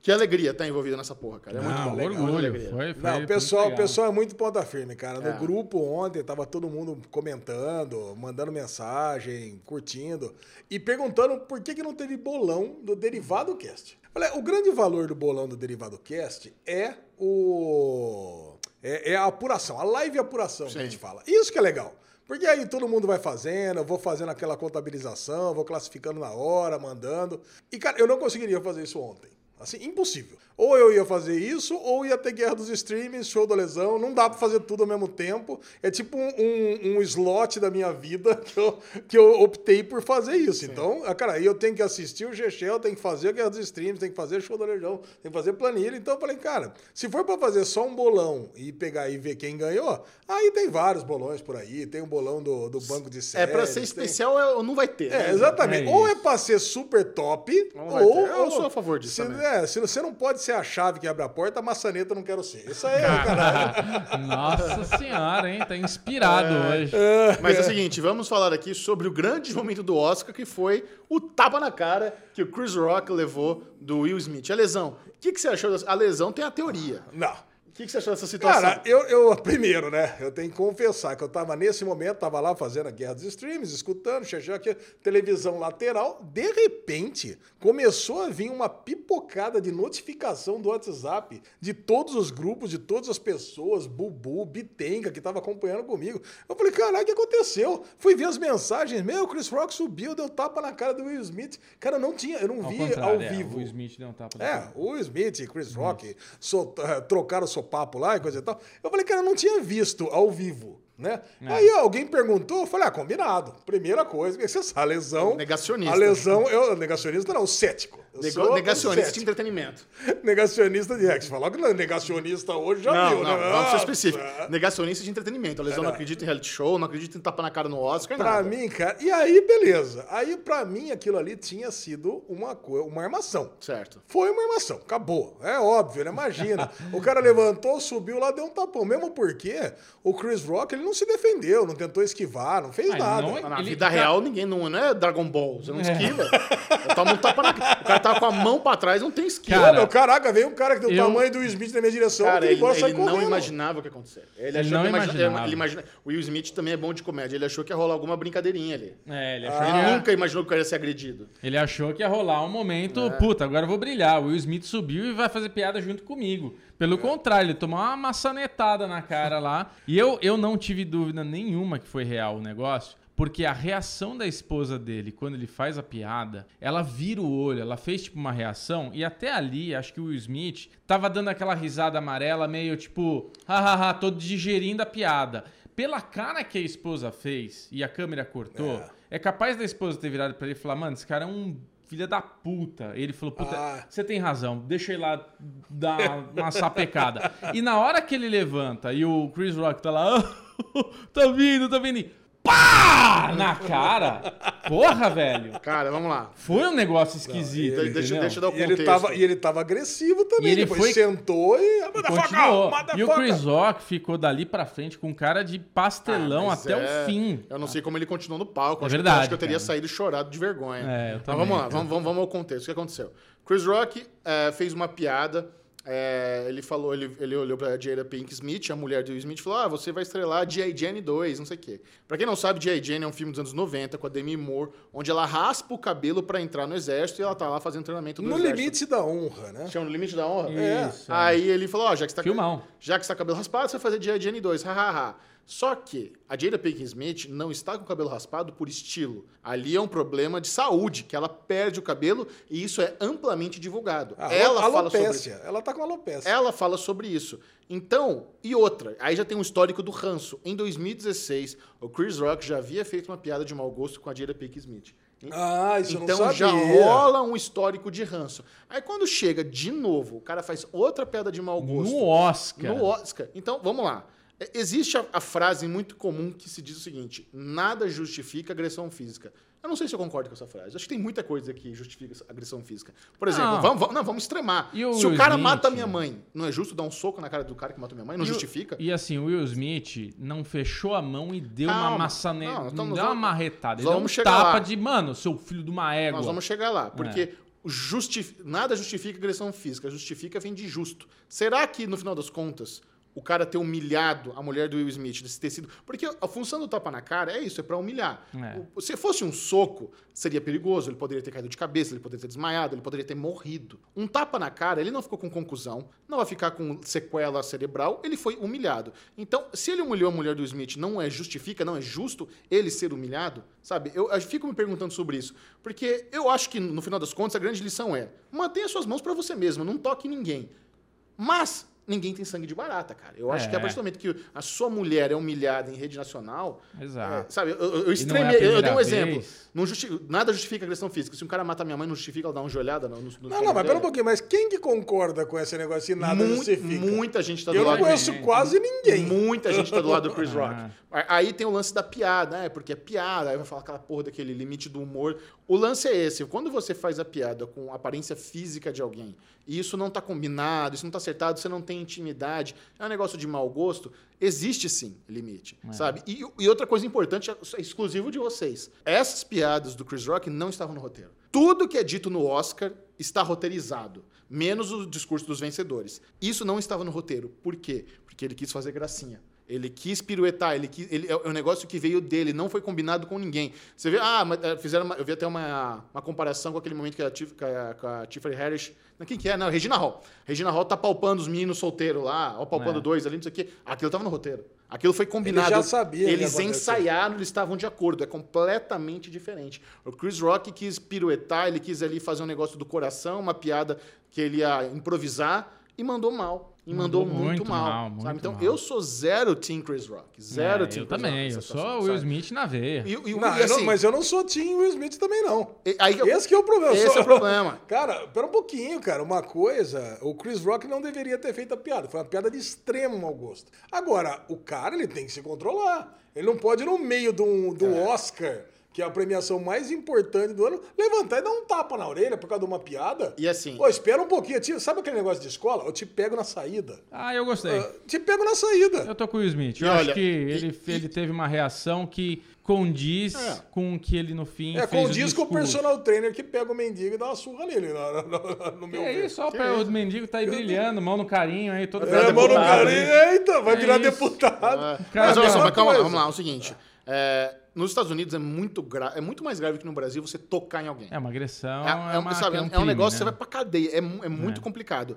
Que alegria estar envolvido nessa porra, cara. É muito Não, bom. legal, orgulho. alegria. Foi, foi Não, o muito pessoal, o pessoal é muito ponta firme, cara. No É. grupo ontem tava todo mundo comentando, mandando mensagem, curtindo e perguntando por que, que não teve bolão do Derivado Cast. Olha, o grande valor do bolão do Derivado Cast é o é, é a apuração, a live apuração que a Sim. gente fala. Isso que é legal. Porque aí todo mundo vai fazendo, eu vou fazendo aquela contabilização, vou classificando na hora, mandando. E, cara, eu não conseguiria fazer isso ontem. Assim, impossível. Ou eu ia fazer isso, ou ia ter guerra dos streams, show da lesão. Não dá pra fazer tudo ao mesmo tempo. É tipo um, um- um slot da minha vida que eu, que eu optei por fazer isso. Então, ah, cara, aí eu tenho que assistir o G-Shell, tenho que fazer a guerra dos streams, tenho que fazer show da legião, tenho que fazer planilha. Então eu falei, cara, se for pra fazer só um bolão e pegar e ver quem ganhou, aí tem vários bolões por aí. Tem o bolão do, do banco de É, séries. pra ser tem- especial é- não vai ter. é, né? exatamente. É ou é pra ser super top, Não ou. ter. Eu sou a favor disso Se, é, se você não pode ser a chave que abre a porta, a maçaneta eu não quero ser. Isso aí é caralho. Nossa senhora, hein? Tá inspirado hoje. Mas é o seguinte, vamos falar aqui sobre o grande momento do Oscar, que foi o tapa na cara que o Chris Rock levou do Will Smith. A lesão. O que, que você achou? dessa- A lesão tem a teoria. Não. O que, que você achou dessa situação? Cara, eu, eu, primeiro, né? Eu tenho que confessar que eu tava nesse momento, tava lá fazendo a guerra dos streams, escutando, chegou aqui, televisão lateral. De repente, começou a vir uma pipocada de notificação do WhatsApp de todos os grupos, de todas as pessoas, Bubu, Bitenga, que tava acompanhando comigo. Eu falei, caralho, o que aconteceu? Fui ver as mensagens, meu, Chris Rock subiu, deu tapa na cara do Will Smith. Cara, não tinha, eu não Ao vi ao é, vivo. o Smith deu um tapa na É, cara. o Smith e Chris Rock sol- eh, trocaram o sopapo lá e coisa e tal. Eu falei, cara, eu não tinha visto ao vivo. Né? Aí alguém perguntou, eu falei, ah, combinado. Primeira coisa, que você sabe, a lesão. Negacionista. A lesão, eu, negacionista não, cético. Nego- negacionista de cético. entretenimento. Negacionista de Rex. Falou que não é negacionista hoje, já Não, viu, não, né? vamos ser Ah, específico. é. Negacionista de entretenimento. A lesão não acredita em reality show, não acredita em tapa na cara no Oscar, Pra nada. mim, cara. E aí, beleza. Aí, pra mim, aquilo ali tinha sido uma, uma armação. Certo. Foi uma armação, acabou. É óbvio, né? Imagina. o cara levantou, subiu lá, deu um tapão. Mesmo porque o Chris Rock, ele não se defendeu, não tentou esquivar, não fez Ah, nada. não é- Na Ele- vida cara- real, ninguém não, não é Dragon Ball. Você não esquiva. Toma um tapa na. O cara tá com a mão pra trás, não tem esquiva. Cara, meu, caraca, veio um cara que o eu- tamanho do Will Smith na minha direção, Cara, ele, ele, ele não imaginava o que ia acontecer. Ele, Ele achou não que imagina- imaginava. Ele imagina, o Will Smith também é bom de comédia. Ele achou que ia rolar alguma brincadeirinha ali. É, ele achou, Ah. Ele nunca imaginou que o cara ia ser agredido. ele achou que ia rolar um momento, É. puta, agora eu vou brilhar. O Will Smith subiu e vai fazer piada junto comigo. Pelo contrário, ele tomou uma maçanetada na cara lá. E eu, eu não tive dúvida nenhuma que foi real o negócio. Porque a reação da esposa dele, quando ele faz a piada, ela vira o olho, ela fez tipo uma reação, e até ali, acho que o Will Smith tava dando aquela risada amarela, meio tipo, hahaha, tô digerindo a piada. Pela cara que a esposa fez e a câmera cortou, é, capaz da esposa ter virado pra ele e falar, mano, esse cara é um filho da puta. Ele falou, puta, Ah. você tem razão, deixa ele lá dar uma sapecada. e na hora que ele levanta e o Chris Rock tá lá, tá vindo, tá vindo, pá! Na cara. Porra, velho. Cara, vamos lá. Foi um negócio esquisito, Deixa, deixa, deixa eu dar o E contexto. ele, tava, e ele tava agressivo também. E ele Depois foi- sentou e. "Ah, Continuou. motherfucker, E o motherfucker." Chris Rock ficou dali pra frente com cara de pastelão Ah, mas até é- o fim. Eu não sei como ele continuou no palco. É acho que- verdade, acho que eu teria cara. saído chorado de vergonha. É, eu Mas também. vamos lá, vamos, vamos, vamos ao contexto. O que aconteceu? Chris Rock eh, fez uma piada. Eh, ele falou, ele, ele olhou pra Jada Pink Smith, a mulher do Will Smith, e falou: Ah, você vai estrelar G.I. Jane 2, não sei o quê. Pra quem não sabe, G.I. Jane é um filme dos anos 90 com a Demi Moore, onde ela raspa o cabelo pra entrar no exército e ela tá lá fazendo treinamento do No exército. limite da honra, né? Chama no limite da honra? Isso, é. Aí ele falou, ó, já que você tá, Filmão. já que você tá cabelo raspado, você vai fazer G.I. Jane 2, hahaha. Só que a Jada Pinkett Smith não está com o cabelo raspado por estilo. Ali é um problema de saúde, que ela perde o cabelo e isso é amplamente divulgado. Ah, ela fala sobre alopécia. Ela tá com alopecia. ela fala sobre isso. Então, e outra, aí já tem um histórico do ranço. Em 2016, o Chris Rock já havia feito uma piada de mau gosto com a Jada Pinkett Smith. Ah, isso eu não Então sabia. já rola um histórico de ranço. Aí quando chega de novo, o cara faz outra piada de mau gosto. No Oscar. No Oscar. Então, vamos lá. É, Existe a, a frase muito comum que se diz o seguinte: nada justifica agressão física. Eu não sei se eu concordo com essa frase. Acho que tem muita coisa que justifica agressão física. Por exemplo, Não. vamos, vamos, não, vamos extremar. O se o cara Smith? mata a minha mãe, não é justo dar um soco na cara do cara que matou minha mãe? Não E o- justifica? E assim, o Will Smith não fechou a mão e deu uma Calma. maçaneta. Não, Não, então nós deu uma vamos- marretada. Ele deu um vamos chegar tapa lá. de, mano, seu filho de uma égua. Nós vamos chegar lá, porque É. o justi- nada justifica agressão física, justifica vem de justo. Será que, no final das contas, o cara ter humilhado a mulher do Will Smith, desse ter sido... Porque a função do tapa na cara é isso, é pra humilhar. É. Se fosse um soco, seria perigoso, ele poderia ter caído de cabeça, ele poderia ter desmaiado, ele poderia ter morrido. Um tapa na cara, ele não ficou com conclusão, não vai ficar com sequela cerebral, ele foi humilhado. Então, se ele humilhou a mulher do Smith, não é justifica, não é justo ele ser humilhado, sabe? Eu, eu fico me perguntando sobre isso, porque eu acho que, no final das contas, a grande lição é mantenha suas mãos pra você mesmo, não toque ninguém. Mas ninguém tem sangue de barata, cara. Eu acho É. que a partir do momento que a sua mulher é humilhada em rede nacional, Exato. é, sabe, eu, eu, eu E não é eu, eu dei um primeira exemplo. vez. Não justi- nada justifica agressão física. Se um cara mata minha mãe, não justifica ela dar uma joelhada no, no, no Não, não, mas pera um pouquinho, mas quem que concorda com esse negócio de nada Mu- justifica? Muita gente tá do Eu não lado conheço gente. quase ninguém. Muita gente tá do lado do Chris Rock. Ah. Aí tem o lance da piada, né? Porque é piada, aí vai falar aquela porra daquele limite do humor. O lance é esse: quando você faz a piada com a aparência física de alguém, e isso não tá combinado, isso não tá acertado, você não tem intimidade, é um negócio de mau gosto, existe sim limite, sabe? E, e outra coisa importante, é exclusivo de vocês: essas piadas do Chris Rock não estavam no roteiro. Tudo que é dito no Oscar está roteirizado, menos o discurso dos vencedores. Isso não estava no roteiro. Por quê? Porque ele quis fazer gracinha. Ele quis piruetar, ele quis, ele, é um negócio que veio dele, não foi combinado com ninguém. Você vê, ah, eh, fizeram uma- eu vi até uma, uma comparação com aquele momento que a, Tif, com a, com a Tiffany Harris, não, quem que é? Não, Regina Hall. Regina Hall tá palpando os meninos solteiros lá, ó, palpando É. dois ali, não sei o quê. Aquilo tava no roteiro. Aquilo foi combinado. já sabia Eles ensaiaram, eles estavam de acordo. É completamente diferente. O Chris Rock quis piruetar, ele quis ali fazer um negócio do coração, uma piada que ele ia improvisar. E mandou mal. E mandou, Mandou muito, muito mal. mal, muito sabe? Então, mal. eu sou zero Team Chris Rock. Zero É, Team eu Chris também, Rock. eu sou situação, o Will sabe? Smith na veia. E, e, e Não, eu não- assim, mas eu não sou Team Will Smith também, não. e- aí eu- Esse que é o problema. eu esse sou- é o problema. Cara, pera um pouquinho, cara. Uma coisa, o Chris Rock não deveria ter feito a piada. Foi uma piada de extremo mau gosto. Agora, o cara, ele tem que se controlar. Ele não pode, no meio do, do É. Oscar, que é a premiação mais importante do ano, levantar e dar um tapa na orelha por causa de uma piada. E assim- Pô, espera um pouquinho. Tio, Sabe aquele negócio de escola? Eu te pego na saída. Ah, eu gostei. Ah, te pego na saída. Eu tô com o Will Smith. E Eu olha, acho que e- ele, e- ele teve uma reação que condiz É. com o que ele no fim É, fez condiz o com o personal trainer que pega o mendigo e dá uma surra nele, no, no- no Que meu é ver. isso, ó, o mendigo tá aí brilhando, mão no carinho aí, todo É, mano, o deputado, cara, hein? eita, vai É virar isso. deputado. Ah, Cara, mas olha só, mas calma vamos lá, é o seguinte. é, nos Estados Unidos é muito, gra- é muito mais grave que no Brasil você tocar em alguém. É uma agressão, É, é, é, uma, sabe, é é um, um, crime, negócio que você né? vai pra cadeia. É, mu- é muito É. complicado.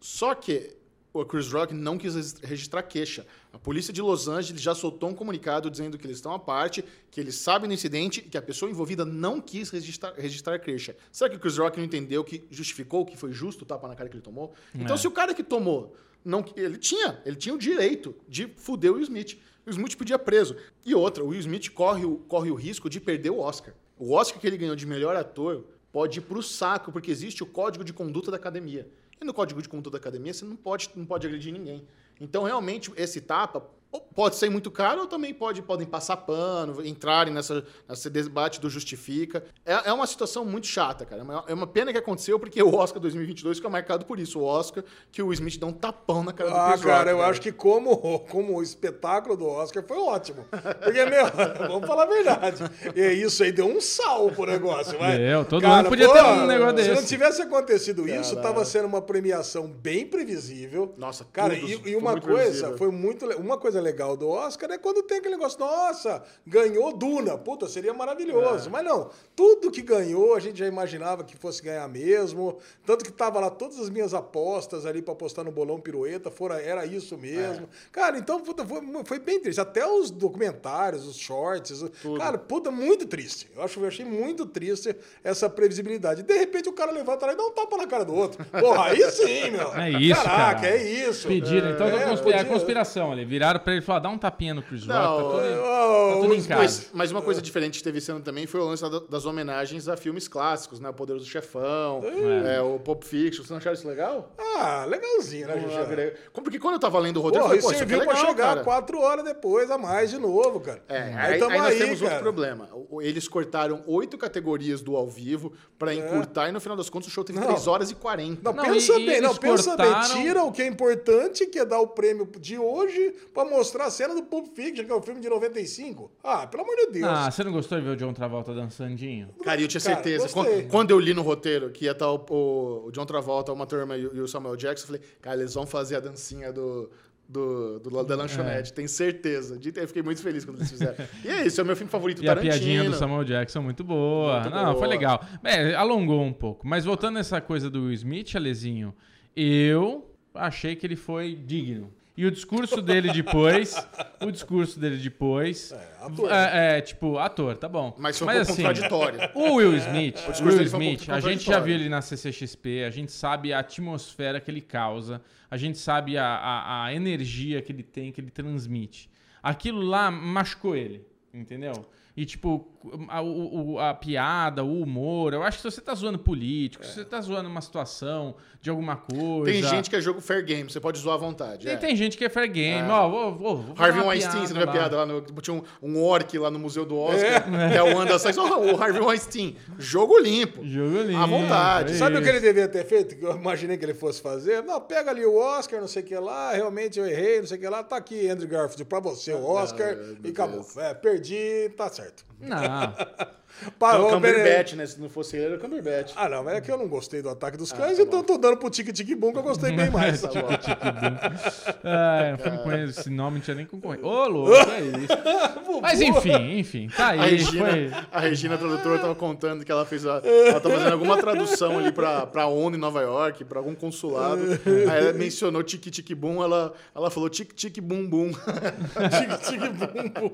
Só que o Chris Rock não quis regis- registrar queixa. A polícia de Los Angeles já soltou um comunicado dizendo que eles estão à parte, que eles sabem do incidente e que a pessoa envolvida não quis registrar, registrar queixa. Será que o Chris Rock não entendeu que justificou que foi justo o tapa na cara que ele tomou? Então, É. se o cara que tomou, não, ele tinha, ele tinha o direito de fuder o Will Smith. O Smith podia preso. E outra, o Will Smith corre o, corre o risco de perder o Oscar. O Oscar que ele ganhou de melhor ator pode ir pro saco, porque existe o código de conduta da academia. E no código de conduta da academia você não pode, não pode agredir ninguém. Então, realmente, esse tapa pode ser muito caro ou também pode, podem passar pano, entrarem nessa, nesse debate do justifica. É, é uma situação muito chata, cara. É uma- É uma pena que aconteceu porque o Oscar 2022 fica marcado por isso. O Oscar que o Smith dá um tapão na cara do Ah, Chris cara, Rock, eu velho. acho que como, como o espetáculo do Oscar foi ótimo. Porque, meu, vamos falar a verdade. E isso aí deu um sal pro negócio, vai. Deu, todo ano podia ter um negócio Se não desse. tivesse acontecido isso, tava sendo uma premiação bem previsível. Nossa, cara, tudo e, e uma coisa, previsível. foi muito. Uma coisa legal do Oscar é quando tem aquele negócio, nossa, ganhou Duna. Puta, seria É. maravilhoso. Mas não, tudo que ganhou, a gente já imaginava que fosse ganhar mesmo. Tanto que tava lá todas as minhas apostas ali pra apostar no bolão pirueta, fora, era isso mesmo. É. Cara, então puta, foi, foi bem triste. Até os documentários, os shorts. o- Cara, puta, muito triste. Eu, acho, eu achei muito triste essa previsibilidade. De repente o cara levanta lá e dá um tapa na cara do outro. Porra, aí sim, meu. É isso, Caraca, cara. é isso. Pediram, então É, é, é a conspiração ali. Viraram pra ele e falaram, dá um tapinha no Chris Rock, tá Não, tudo, é, tá tudo em casa. Mas, mas uma coisa diferente que teve esse ano também foi o lance da- das homenagens a filmes clássicos, né? O Poderoso Chefão, é, o Pulp Fiction. Vocês não acharam isso legal? Ah, legalzinho, né, Xuxa? Porque quando eu tava lendo o roteiro, Porra, eu e falei, pô, é pra chegar cara. quatro horas depois a mais de novo, cara. É, aí, tamo aí nós temos outro cara. problema. O- Eles cortaram oito categorias do ao vivo pra encurtar e no final das contas o show teve Não. 3 horas e 40. Não, Não, pensa e- e bem, não, eles pensa cortaram- bem. Tira o que é importante, que é dar o prêmio de hoje pra mostrar a cena do Pulp Fiction, que é o filme de 95. Ah, pelo amor de Deus. Ah, você não gostou de ver o John Travolta dançandinho? Cara, eu tinha Cara, certeza. Quando, quando eu li no roteiro que ia estar o, o- o John Travolta, uma turma e o e o Samuel Jackson, eu falei, cara, eles vão fazer a dancinha do. Do, do, da lanchonete, tenho certeza. De- Eu fiquei muito feliz quando eles fizeram. E é isso, é o meu filme favorito, E a Tarantino. piadinha do Samuel Jackson muito boa. Muito não, boa. foi legal. É, alongou um pouco. Mas voltando nessa coisa do Will Smith, Alezinho, eu achei que ele foi digno. E o discurso dele depois, o discurso dele depois, ator, é, é, tipo, ator, tá bom. Mas foi um pouco contraditório. O Will Smith, o Will Smith, a gente já viu ele na CCXP, a gente sabe a atmosfera que ele causa, a gente sabe a, a, a energia que ele tem, que ele transmite. Aquilo lá machucou ele, entendeu? E, tipo, a, o- a piada, o humor, eu acho que se você tá zoando político, se você tá zoando uma situação de alguma coisa... Tem gente que é jogo fair game, você pode zoar à vontade. E é. tem gente que é fair game, ó, vou, vou, vou fazer Harvey Weinstein, você não viu a piada lá no. Tinha um, um orc lá no Museu do Oscar, que é o Sykes. Oh, o Harvey Weinstein. Jogo limpo. Jogo limpo. À vontade. é Sabe o que ele devia ter feito? Que eu imaginei que ele fosse fazer? Não, pega ali o Oscar, não sei o que lá, realmente eu errei, não sei o que lá. Tá aqui, Andrew Garfield, pra você o Oscar. meu e acabou. É, perdi, tá certo. Não, Pá, o ô, Bene- Cumberbatch, né? Se não fosse ele, era o Cumberbatch. Ah, não, mas é que eu não gostei do Ataque dos Ah, Cães, tá então tô dando pro Tique Tique Boom que eu gostei bem mais. Tá bom. É, um filme com esse nome não tinha nem concorrente. Ô, louco, é isso. Mas enfim, enfim, tá A aí. Regina, Foi... a Regina, tradutora, tava contando que ela fez a, ela tá fazendo alguma tradução ali pra, pra ONU em Nova York, pra algum consulado. Aí ela mencionou tique tique boom, ela, ela falou tique tique bum bum. Tique Tique Boom Boom.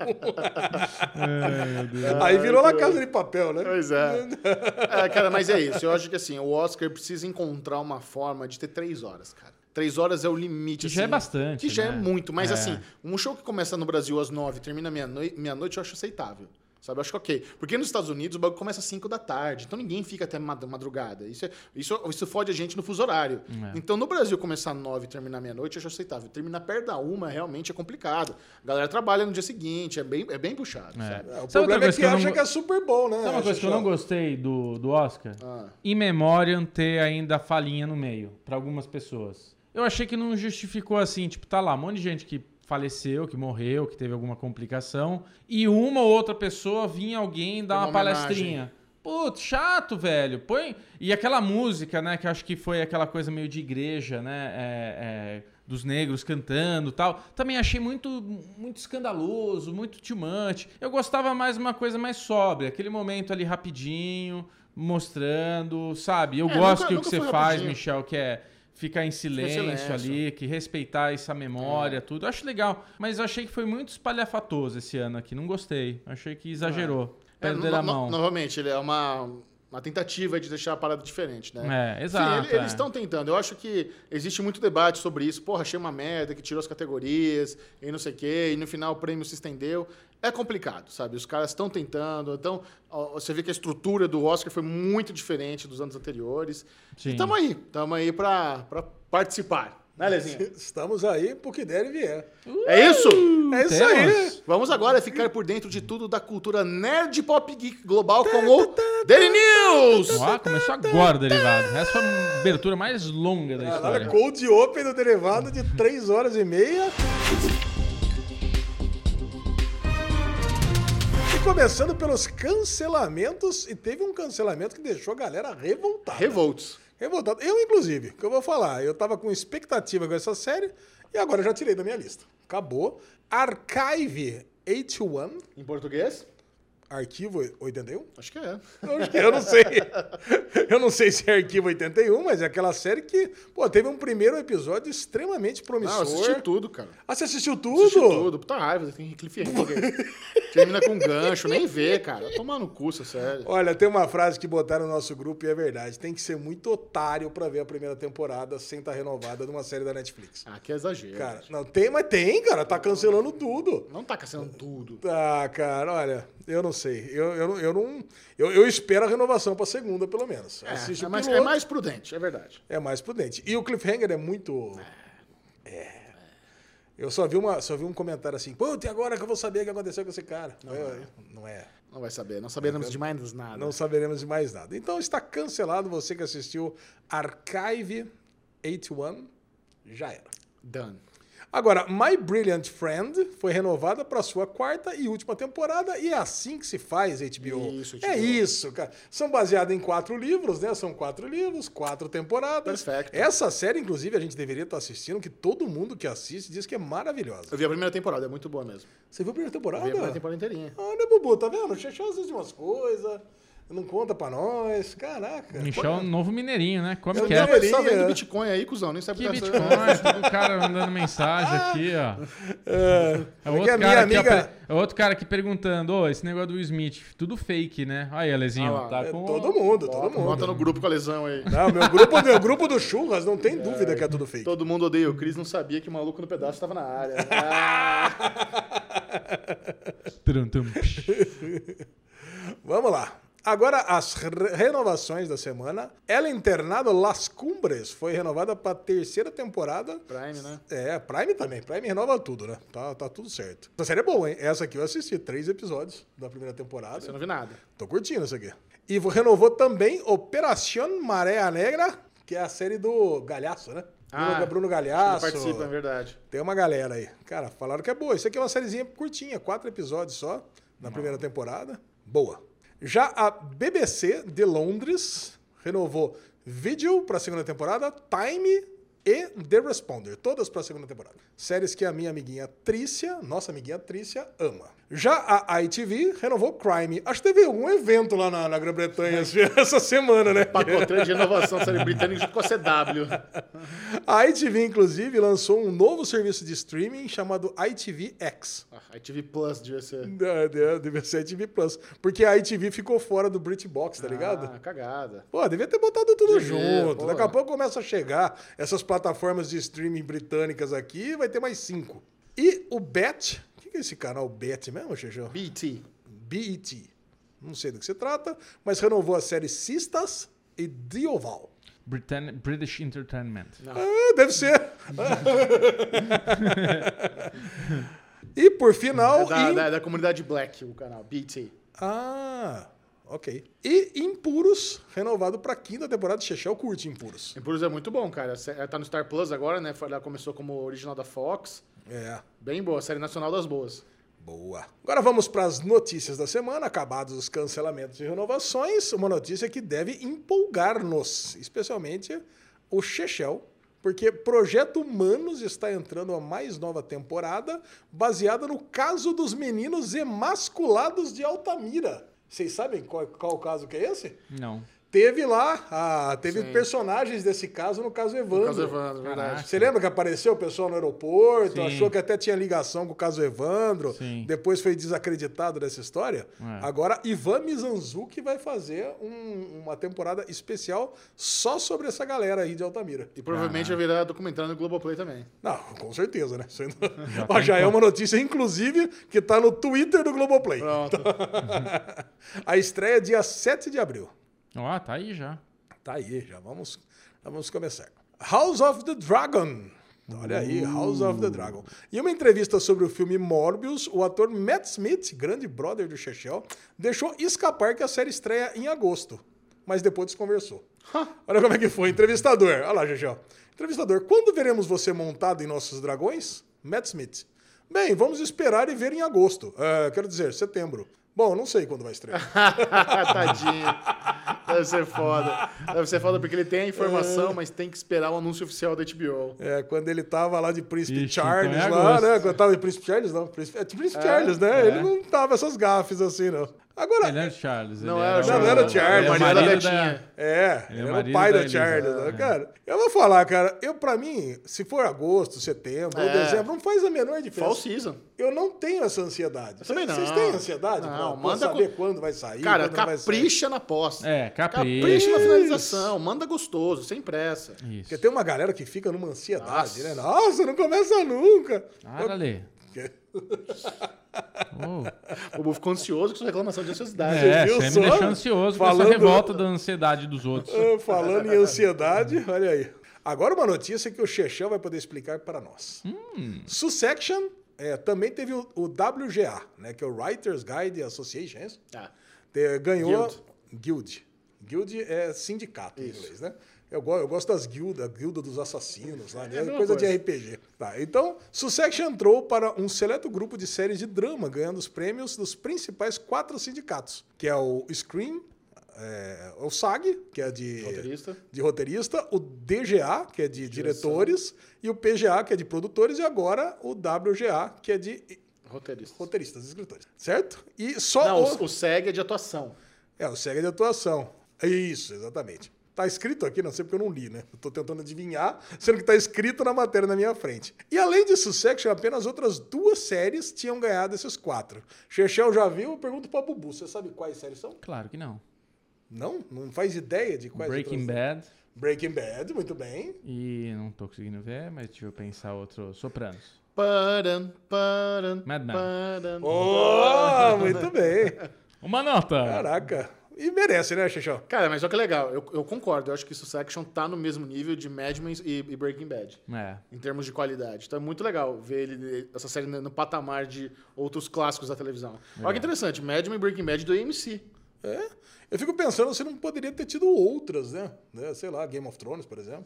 Aí virou La Casa de Papel, né? Pois é. é. Cara, mas é isso. Eu acho que assim, o Oscar precisa encontrar uma forma de ter três horas, cara. Três horas é o limite. Que já é assim. bastante, Que já é né? muito. Mas É. assim, um show que começa no Brasil às nove e termina meia-noite, meia-noite, eu acho aceitável. Sabe? Eu acho que ok. Porque nos Estados Unidos o bagulho começa às 5 da tarde. Então ninguém fica até mad- madrugada. Isso, é- isso, isso fode a gente no fuso horário. É. Então no Brasil começar às 9 e terminar meia-noite, eu acho aceitável. Terminar perto da uma realmente é complicado. A galera trabalha no dia seguinte, é bem, é bem puxado, É. sabe? O Sabe problema é coisa que, que eu não acha go- que é Super Bowl, né? Sabe uma Acha coisa que eu não gostei do, do Oscar? Ah. In Memoriam ter ainda a falinha no meio, pra algumas pessoas. Eu achei que não justificou assim, tipo, tá lá, um monte de gente que faleceu, que morreu, que teve alguma complicação, e uma ou outra pessoa vinha alguém dar Uma uma, palestrinha. Putz, chato, velho. Põe. E aquela música, né? Que acho que foi aquela coisa meio de igreja, né? é, é, dos negros cantando e tal. Também achei muito, muito escandaloso, muito timante. Eu gostava mais de uma coisa mais sóbria. Aquele momento ali rapidinho, mostrando, sabe? Eu É, gosto nunca- que o que você faz, rapidinho. Michel, que é ficar em silêncio, silêncio. ali, que respeitar essa memória, tudo. Eu acho legal. Mas eu achei que foi muito espalhafatoso esse ano aqui. Não gostei. Achei que exagerou. É, Perder no- a no- mão. novamente, ele é uma, uma tentativa de deixar a parada diferente, né? É, exato. ele- eles é. estão tentando. Eu acho que existe muito debate sobre isso. Porra, achei uma merda que tirou as categorias e não sei o quê, e no final o prêmio se estendeu. É complicado, sabe? Os caras estão tentando. Então, você vê que a estrutura do Oscar foi muito diferente dos anos anteriores. Sim. E estamos aí. Estamos aí para participar. Né, Lezinha? Estamos aí pro que der e vier. É isso? É isso Temos. aí. Vamos agora ficar por dentro de tudo da cultura nerd pop geek global com o Daily News! Ó, começou agora o derivado. Essa foi a abertura mais longa da história. Cold Open do derivado de 3 horas e meia. E começando pelos cancelamentos, e teve um cancelamento que deixou a galera revoltada. Revolts. Revoltado. Eu, inclusive, que eu vou falar, eu tava com expectativa com essa série e agora eu já tirei da minha lista. Acabou. Archive 81, Em português? Arquivo 81? Acho que é. Eu acho que- Eu não sei. Eu não sei se é Arquivo 81, mas é aquela série que, pô, teve um primeiro episódio extremamente Não, promissor. eu assisti tudo, cara. Ah, você assistiu tudo? Assisti tudo. Puta raiva, tem cliffhanger. Termina com gancho, nem vê, cara. Tomar no cu, essa série. Olha, tem uma frase que botaram no nosso grupo e é verdade. Tem que ser muito otário pra ver a primeira temporada sem estar renovada de uma série da Netflix. Ah, que exagero. Cara, não tem, mas tem, cara. Tá cancelando tudo. Não tá caçando tudo. Ah, cara, olha, eu não sei. Eu, eu, não- eu não. Eu, eu espero a renovação pra segunda, pelo menos. Assiste É, é, mais, piloto, é mais prudente, é verdade. é mais prudente. E o cliffhanger é muito. É. Eu só vi, uma, só vi um comentário assim, putz, e agora que eu vou saber o que aconteceu com esse cara? Não, é. Não é. Não vai saber. Não saberemos de mais nada. Não saberemos de mais nada. Então está cancelado você que assistiu Archive 81. Já era. Done. Agora, My Brilliant Friend foi renovada para sua quarta e última temporada e é assim que se faz HBO. Isso, É HBO. isso, cara. São baseados em quatro livros, né? São quatro livros, quatro temporadas. Perfeito. Essa série, inclusive, a gente deveria estar assistindo, que todo mundo que assiste diz que é maravilhosa. Eu vi a primeira temporada, é muito boa mesmo. Você viu a primeira Eu temporada? vi a primeira temporada inteirinha. Olha, Bubu, tá vendo? O Xexão assiste umas coisas, não conta pra nós. Caraca. Michel é um novo mineirinho, né? Eu quieto. deveria- Você tá vendo é. Bitcoin aí, cuzão? Nem sabe Que o que tá- Bitcoin, todo cara mandando mensagem aqui, ó. É, É outro, cara aqui, ó, amiga... é outro cara aqui perguntando, ô, esse negócio do Will Smith, tudo fake, né? Aí, Alezinho, Ah tá É, com... todo mundo, todo mundo. Bota no grupo com a lesão aí. Não, meu grupo, meu grupo do Churras não tem dúvida que é tudo fake. Todo mundo odeia. O Cris não sabia que o maluco no pedaço tava na área. Ah. Vamos lá. Agora, as re- renovações da semana. Ela Internado Las Cumbres foi renovada para terceira temporada. Prime, né? É, Prime também. Prime renova tudo, né? Tá, tá tudo certo. Essa série é boa, hein? Essa aqui eu assisti, três episódios da primeira temporada. Você não viu nada. Tô curtindo isso aqui. E renovou também Operación Maré Negra, que é a série do Galhaço, né? Bruno, Bruno Galhaço. participa, é verdade. Tem uma galera aí. Cara, falaram que é boa. Isso aqui é uma sériezinha curtinha, quatro episódios só, na primeira temporada. Boa. Já a BBC de Londres renovou Video para a segunda temporada, Time e The Responder, todas para a segunda temporada. Séries que a minha amiguinha Trícia, nossa amiguinha Trícia, ama. Já a ITV renovou Crime. Acho que teve algum evento lá na, na Grã-Bretanha essa semana, né? Pacotão de renovação da série britânica com a CW. A ITV, inclusive, lançou um novo serviço de streaming chamado ITV X. Ah, ITV Plus devia ser. Da- da- Devia ser ITV Plus. Porque a ITV ficou fora do BritBox, tá ligado? Ah, cagada. Pô, devia ter botado tudo Devia, junto. pô. Daqui a pouco começa a chegar essas plataformas de streaming britânicas aqui, vai ter mais cinco. E o Bet, que é esse canal Bet mesmo, Xexão? BT. BET. Não sei do que se trata, mas renovou a série Sistas e The Oval. Britann- British Entertainment. Ah, deve ser. e por final. É da, da, da comunidade Black, o canal. BT. Ah, ok. E Impuros, renovado pra quinta temporada Chechel curte Impuros. Impuros é muito bom, cara. Sé- Tá no Star Plus agora, né? Ela começou como original da Fox. É. Bem boa, série nacional das boas. Boa. Agora vamos para as notícias da semana. Acabados os cancelamentos e renovações, uma notícia que deve empolgar-nos, especialmente o Chechel, porque Projeto Humanos está entrando a mais nova temporada, baseada no caso dos meninos emasculados de Altamira. Vocês sabem qual, qual o caso que é esse? Não. Teve lá, ah, teve Sim. personagens desse caso no caso Evandro. No caso Evandro, verdade. Você lembra que apareceu o pessoal no aeroporto, Sim. achou que até tinha ligação com o caso Evandro, Sim. depois foi desacreditado dessa história? É. Agora, Ivan Mizanzuki vai fazer um- uma temporada especial só sobre essa galera aí de Altamira. E provavelmente vai virar documentário no Globoplay também. Não, com certeza, né? Isso Já Ó, já é uma notícia, inclusive, que tá no Twitter do Globoplay. Pronto. A estreia é dia 7 de abril. Ó, tá aí já. Tá aí, já vamos, vamos começar. House of the Dragon. Olha aí, House of the Dragon. Em uma entrevista sobre o filme Morbius, o ator Matt Smith, grande brother do Chechel, deixou escapar que a série estreia em agosto, mas depois desconversou. Olha como é que foi. Entrevistador. Olha lá, Chechel. Entrevistador, quando veremos você montado em nossos dragões? Matt Smith. Bem, vamos esperar e ver em agosto. É, quero dizer, setembro. Bom, não sei quando vai estrear. Tadinho. Deve ser foda. Deve ser foda porque ele tem a informação, mas tem que esperar o anúncio oficial da HBO. É, quando ele tava lá de Príncipe Ixi, Charles, então é lá, né? Quando tava de Príncipe Charles, não. Príncipe, é de Príncipe É, Charles, né? é. Ele não tava essas gafes assim, não. Agora, Ele era o Charles. Não ele era o Não, não era o Charles, ele é era da da- é, Ele ele é o era o pai da do Elisa, Charles, é. né? Cara, eu vou falar, cara, eu pra mim, se for agosto, setembro ou É. dezembro, não faz a menor Fall diferença. season. Eu não tenho essa ansiedade. Eu também Vocês não. têm ansiedade? Não, manda saber com- quando vai sair, Cara, vai sair? capricha na posse. É, capricha. Capricha na finalização. Manda gostoso, sem pressa. Isso. Porque tem uma galera que fica numa ansiedade, Nossa. né? Nossa, não começa nunca. Para ali. Oh. O povo ficou ansioso com sua reclamação de ansiosidade. É, viu você só? me deixou ansioso com Falando- essa revolta da ansiedade dos outros. Ah, Falando em ansiedade, olha aí. Agora uma notícia que o Chechão vai poder explicar para nós. Hum. Sussection é, também teve o, o WGA, né, que é o Writers Guide Association, é isso? Te- ganhou Guild. Guild. Guild é sindicato em inglês, né? Eu, eu gosto das guildas, a guilda dos assassinos, lá, né? É a mesma coisa, de coisa. RPG. Tá, então, Sussection entrou para um seleto grupo de séries de drama, ganhando os prêmios dos principais quatro sindicatos, que é o Scream, é, o SAG, que é de Roteirista. de roteirista, o DGA, que é de diretores, e o PGA, que é de produtores, e agora o WGA, que é de Roteirista. roteiristas, escritores. Certo? E só Não, o... o, o SEG é de atuação. É, o SEG é de atuação. Isso, exatamente. Tá escrito aqui, não sei porque eu não li, né? Tô tentando adivinhar, sendo que tá escrito na matéria na minha frente. E além de Sussection, apenas outras duas séries tinham ganhado esses quatro. Chechel já viu? Eu pergunto pra Bubu. Você sabe quais séries são? Claro que não. Não? Não faz ideia de quais Breaking outras- Bad. Breaking Bad, muito bem. E não tô conseguindo ver, mas deixa eu pensar outro. Sopranos. Paran, paran, Mad Men. paran. Oh, muito bem. Uma nota! Caraca. E merece, né, Chechel? Cara, mas olha que legal. Eu, eu concordo. Eu acho que Succession tá no mesmo nível de Mad Men e, e Breaking Bad. É. Em termos de qualidade. Então é muito legal ver ele, essa série no, patamar de outros clássicos da televisão. Olha que interessante. Mad Men e Breaking Bad do AMC. É. Eu fico pensando se não poderia ter tido outras, né? né? Sei lá, Game of Thrones, por exemplo.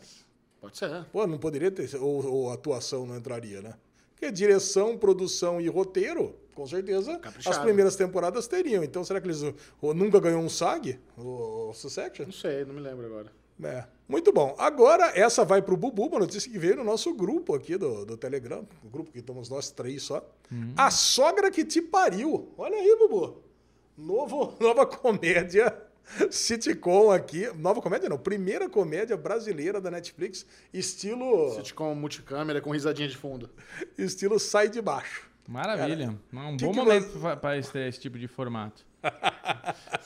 Pode ser. Pô, não poderia ter. Ou, ou atuação não entraria, né? Porque direção, produção e roteiro, com certeza, Caprichado. as primeiras temporadas teriam. Então, será que eles ou nunca ganhou um SAG? O, o Sussection? Não sei, não me lembro agora. É. Muito bom. Agora, essa vai pro Bubu, uma notícia que veio no nosso grupo aqui do, do Telegram. O grupo que estamos nós três só. A sogra que te pariu. Olha aí, Bubu. Novo, nova comédia sitcom aqui. Nova comédia não, primeira comédia brasileira da Netflix, estilo, Sitcom multicâmera com risadinha de fundo. estilo sai de baixo. Maravilha. um que bom momento para estrear esse tipo de formato.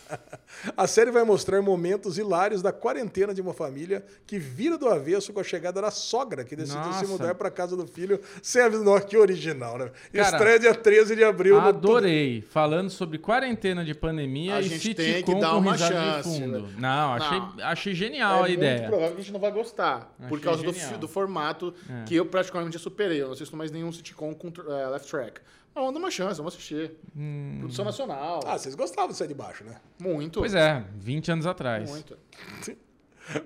A série vai mostrar momentos hilários da quarentena de uma família que vira do avesso com a chegada da sogra, que decidiu Nossa. se mudar para casa do filho sem aviso. Nossa, que original, né? Cara, Estreia dia 13 de abril. no- Adorei. Falando sobre quarentena de pandemia A e gente tem sitcom que dar com uma risada chance, de fundo. né? Não, achei, Não. achei genial a é ideia. muito provável que a gente não vai gostar. por Achei causa do, do formato É. que eu praticamente já superei. Eu não assisto mais nenhum sitcom com eh, left track. Mas vamos dar uma chance, vamos assistir. Produção nacional. Ah, vocês gostavam de sair de baixo, né? muito. Pois é, 20 anos atrás. Muito.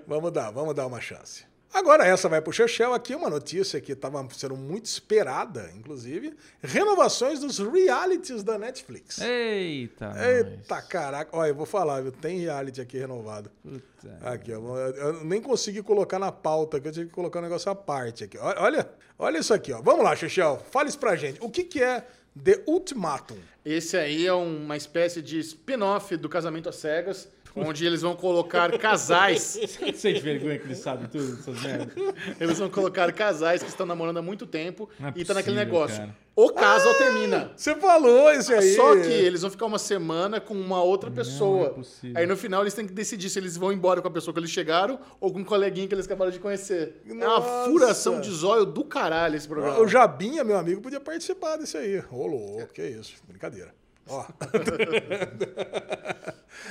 Vamos dar, vamos dar uma chance. Agora essa vai pro Chechel aqui, uma notícia que estava sendo muito esperada, inclusive. Renovações dos realities da Netflix. Eita, Eita, nós. caraca. Olha, eu vou falar, viu? Tem reality aqui renovado. Puta. Aqui, ó. Eu eu nem consegui colocar na pauta, que eu tive que colocar um negócio à parte aqui. Olha, olha, olha isso aqui, ó. Vamos lá, Chechel. Fale isso pra gente. O que, que é The Ultimatum? Esse aí é uma espécie de spin-off do Casamento às Cegas, onde eles vão colocar casais. Você sente vergonha que eles sabem tudo dessas merdas? Eles vão colocar casais que estão namorando há muito tempo é e tá naquele possível, negócio. cara. O casal termina. Você falou esse aí. Só que eles vão ficar uma semana com uma outra pessoa. é possível. Aí no final eles têm que decidir se eles vão embora com a pessoa que eles chegaram ou com um coleguinha que eles acabaram de conhecer. É uma Nossa. furação de zóio do caralho esse programa. O Jabinha, meu amigo, podia participar desse aí. Ô, louco, que isso. Brincadeira. Ó.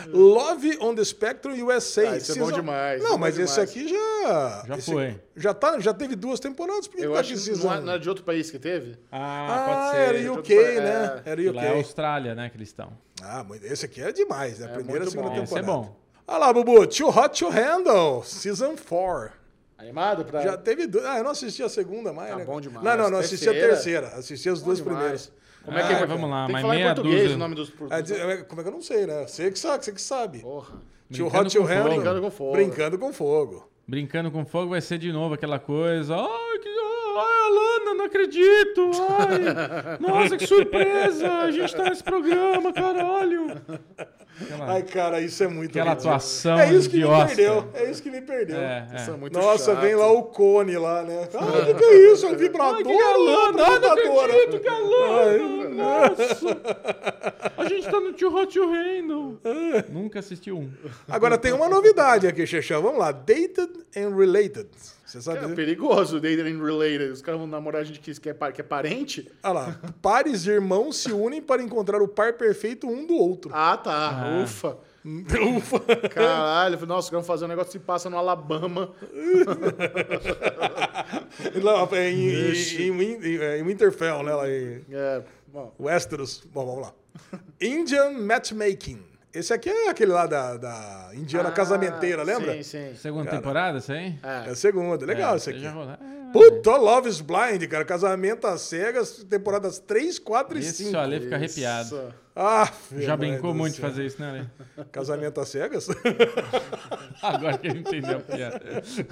Love on the Spectrum USA. Ah, isso é bom demais, Não, é mas bom esse demais. aqui já. Já esse- foi. Já, tá, já teve duas temporadas, por que Eu tá acho que precisando? não é- não era de outro país que teve? Ah, Ah, pode ser. era Outro UK, país, né? é. Era Que lá é UK. Austrália, né, que eles estão. Ah, mas esse aqui é demais, né? É Primeira e segunda bom. Esse é temporada. bom. Olha lá, Bubu. Too Hot to Handle, Season 4. Animado pra. Já teve duas. Ah, eu não assisti a segunda mais, Tá né? bom demais. Não, não, não assisti a Terceira. terceira. Assisti as Bom duas demais. primeiras. Como é que Ah, é? vamos lá, Tem que falar em português dúzia. o nome dos. Ah, de- é, Como é que eu não sei, né? Você que sabe, você que sabe. Porra. Brincando Hot fogo. Handle. Brincando com fogo. Brincando com fogo. Brincando com fogo vai ser de novo aquela coisa. Ai, que. Alana, não acredito! Ai, nossa, que surpresa! A gente tá nesse programa, caralho! Aquela, Ai, cara, isso é muito aquela ridículo. atuação É isso que me Oscar. perdeu. É isso que me perdeu. É, Isso é é. muito Nossa, chato. vem lá o cone lá, né? Ah, o que, que é isso? É um vibrador? Ai, que galã! Ai, não acredito, galã! Nossa! A gente tá no Too Hot to Handle. Nunca assistiu um. Agora tem uma novidade aqui, Xexão. Vamos lá. Dated and Related. Você sabe É perigoso, dated and related. Os caras vão namorar gente que que é, que é parente. Olha lá. Pares de irmãos se unem para encontrar o par perfeito um do outro. Ah, tá. Ah. Ufa. Ufa. Caralho. Nossa, vamos fazer um negócio que se passa no Alabama. Não, é em, em, em- é em Winterfell, né? Lá em É, bom. Westeros. Bom, vamos lá. Indian Matchmaking. Esse aqui é aquele lá da, da Indiana Ah, Casamenteira, lembra? Sim, sim. Segunda temporada, isso aí? É É. a segunda. Legal É, esse aqui. É, Puta, Love is Blind, cara. Casamento às cegas, temporadas 3, 4 e Esse 5. olha, fica arrepiado. Isso. Ah, Já brincou muito de fazer isso, né, Ale? Casamento às cegas? Agora que ele entendeu a piada.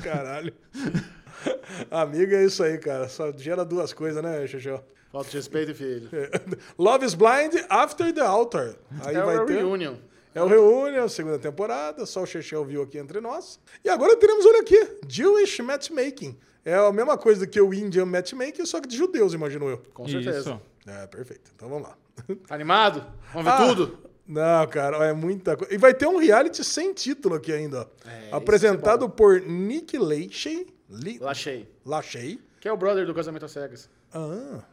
Caralho. Amiga, é isso aí, cara. Só gera duas coisas, né, Xuxu? Falta de respeito, filho. Love is Blind After the Altar. Aí é vai o ter. reunion. É o Reunion, segunda temporada. Só o Chechel viu aqui entre nós. E agora teremos, olha aqui, Jewish Matchmaking. É a mesma coisa que o Indian Matchmaking, só que de judeus, imagino eu. Com certeza. Isso. É, perfeito. Então vamos lá. Tá animado? Vamos ver Ah, tudo? Não, cara, é muita coisa. E vai ter um reality sem título aqui ainda. ó. É, isso Apresentado por Nick Lachey. Li- Lachei. Lachey. Que é o brother do Casamento às Cegas. Ah.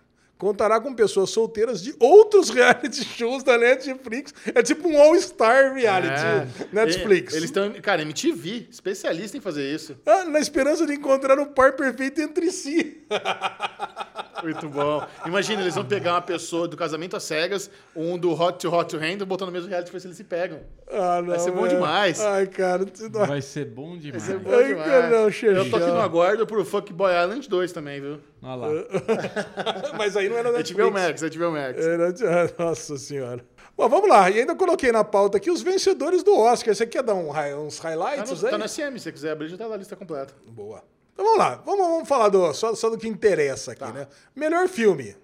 Contará com pessoas solteiras de outros reality shows da Netflix. É tipo um all-star reality É. Netflix. Eles estão. Cara, MTV, especialista em fazer isso. Ah, na esperança de encontrar um par perfeito entre si. Muito bom. Imagina, eles vão pegar uma pessoa do Casamento às Cegas, um do Hot to Hot to Handle, botando no mesmo reality pra ver se eles se pegam. Ah, não, ser bom é. demais. Ai, cara. tu não- Vai ser bom demais. Vai ser bom Ai, demais. cara, não. Eu tô aqui no aguardo pro Fuckboy Island 2 também, viu? Olha lá. Mas aí não era É Netflix. HBO Max, é HBO Max. Era- Nossa senhora. Bom, vamos lá. E ainda coloquei na pauta aqui os vencedores do Oscar. Você quer dar um uns Tá highlights no, aí? tá no SM, se você quiser abrir, já tá lá a lista completa. Boa. Então vamos lá. Vamos, vamos falar do, só, só do que interessa aqui, Tá. né? Melhor filme.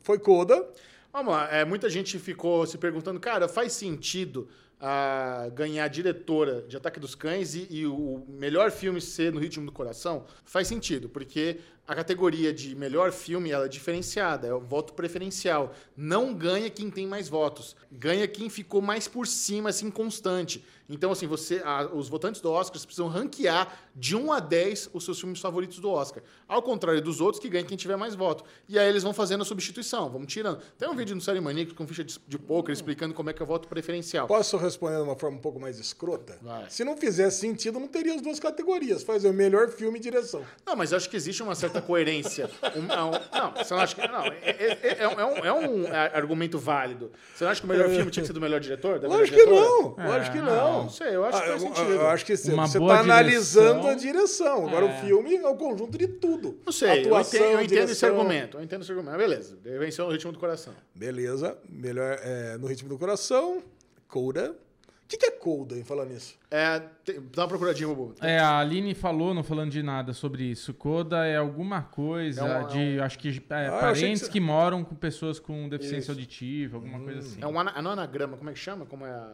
Foi Coda. Vamos lá, é, muita gente ficou se perguntando, cara, faz sentido ah, ganhar diretora de Ataque dos Cães e, e o melhor filme ser No Ritmo do Coração? Faz sentido, porque a categoria de melhor filme ela é diferenciada, é o voto preferencial. Não ganha quem tem mais votos, ganha quem ficou mais por cima, assim, constante. Então, assim, você, a- os votantes do Oscar precisam ranquear de 1 a 10 os seus filmes favoritos do Oscar. Ao contrário dos outros, que ganha quem tiver mais voto. E aí eles vão fazendo a substituição, vamos tirando. Tem um vídeo no Série Maníaco com ficha de, de poker explicando como é que é o voto preferencial. Posso responder de uma forma um pouco mais escrota? Vai. Se não fizesse sentido, não teria as duas categorias. Fazer o melhor filme e direção. Não, mas eu acho que existe uma certa coerência. Um- é um- não, você não acha que. Não, é, é- é um, é um- é um argumento válido. Você não acha que o melhor filme tinha que ser do melhor diretor? Lógico que não. Lógico que É, não. Não sei, eu acho que Ah, faz eu- sentido. Eu acho que você Uma está boa analisando a direção. Agora É. o filme é o conjunto de tudo. Não sei, Atuação, eu entendo, eu entendo esse argumento. Eu entendo esse argumento. Beleza, venceu no ritmo do coração. Beleza. Melhor é, no ritmo do coração. Coda. O que, que é Coda, hein, falando nisso? É, dá uma procuradinha, Bubu. É, a Aline falou, não falando de nada sobre isso. Coda é alguma coisa É um- de, acho que, é, achei parentes que que, você- moram com pessoas com deficiência Isso. auditiva, alguma coisa assim. É um ana, não é anagrama, como é que chama? Como é a?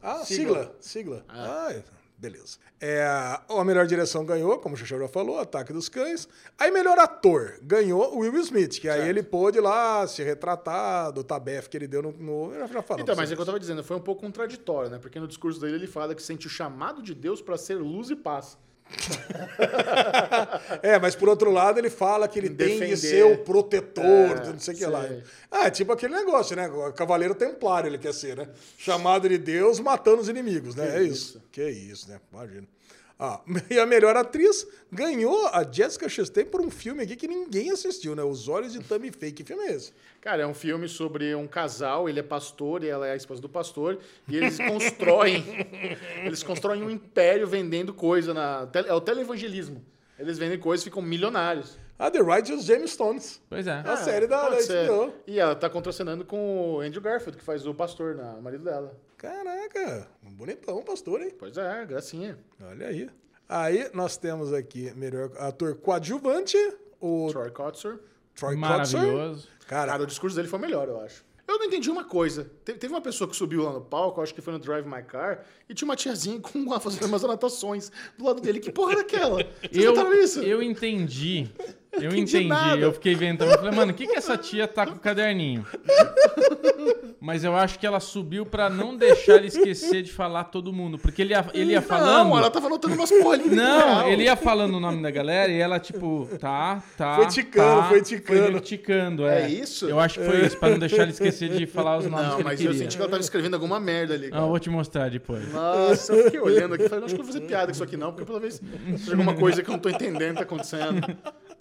Ah, sigla. Sigla. Ah, beleza. É, a melhor direção ganhou, como o Xuxa já falou, Ataque dos Cães. Aí, melhor ator ganhou o Will Smith, que aí Certo. ele pôde lá se retratar do tabef que ele deu no. no eu já falamos. Então, mas é sobre que eu tava dizendo, foi um pouco contraditório, né? Porque no discurso dele ele fala que sente o chamado de Deus para ser luz e paz. É, mas por outro lado, ele fala que ele tem Defender. que ser o protetor, É, não sei o que lá. Ah, é tipo aquele negócio, né? Cavaleiro Templário ele quer ser, né? Chamado de Deus matando os inimigos, né? Que é isso. isso. Que isso, né? Imagina. Ah, e a melhor atriz ganhou a Jessica Chastain por um filme aqui que ninguém assistiu, né? Os Olhos de Tammy Faye. Que filme é esse? Cara, é um filme sobre um casal, ele é pastor e ela é a esposa do pastor, e eles constroem, eles constroem um império vendendo coisa na, é o televangelismo. Eles vendem coisas e ficam milionários. Ah, The Righteous Gemstones. Pois é. A série da- da. HBO. E ela tá contracenando com o Andrew Garfield, que faz o pastor, na, o marido dela. Caraca, um bonitão, pastor, hein? Pois é, gracinha. Olha aí. Aí nós temos aqui melhor ator coadjuvante, o Troy Kotzer. Troy Kotsur. Maravilhoso. Cara, Cara, o discurso dele foi melhor, eu acho. Eu não entendi uma coisa. Te- Teve uma pessoa que subiu lá no palco, acho que foi no Drive My Car, e tinha uma tiazinha com uma fazendo umas anotações do lado dele. Que porra era aquela? Vocês Eu, isso? eu entendi. Eu entendi. Eu fiquei vendo também. Falei, mano, o que, que essa tia tá com o caderninho? Mas eu acho que ela subiu pra não deixar ele esquecer de falar todo mundo. Porque ele ia, ele ia falando. Não, ela tava anotando umas porra. Não, ele ia falando o nome da galera e ela, tipo, tá, tá. Foi ticando, tá, foi ticando. Foi ticando, é. É isso? Eu acho que foi isso, pra não deixar ele esquecer de falar os nomes Não, que ele mas queria. eu senti que ela tava escrevendo alguma merda ali. Ah, Cara. eu vou te mostrar depois. Nossa, eu fiquei olhando aqui e falei, acho que eu vou fazer piada com isso aqui não, porque pela vez seja alguma coisa que eu não tô entendendo tá acontecendo.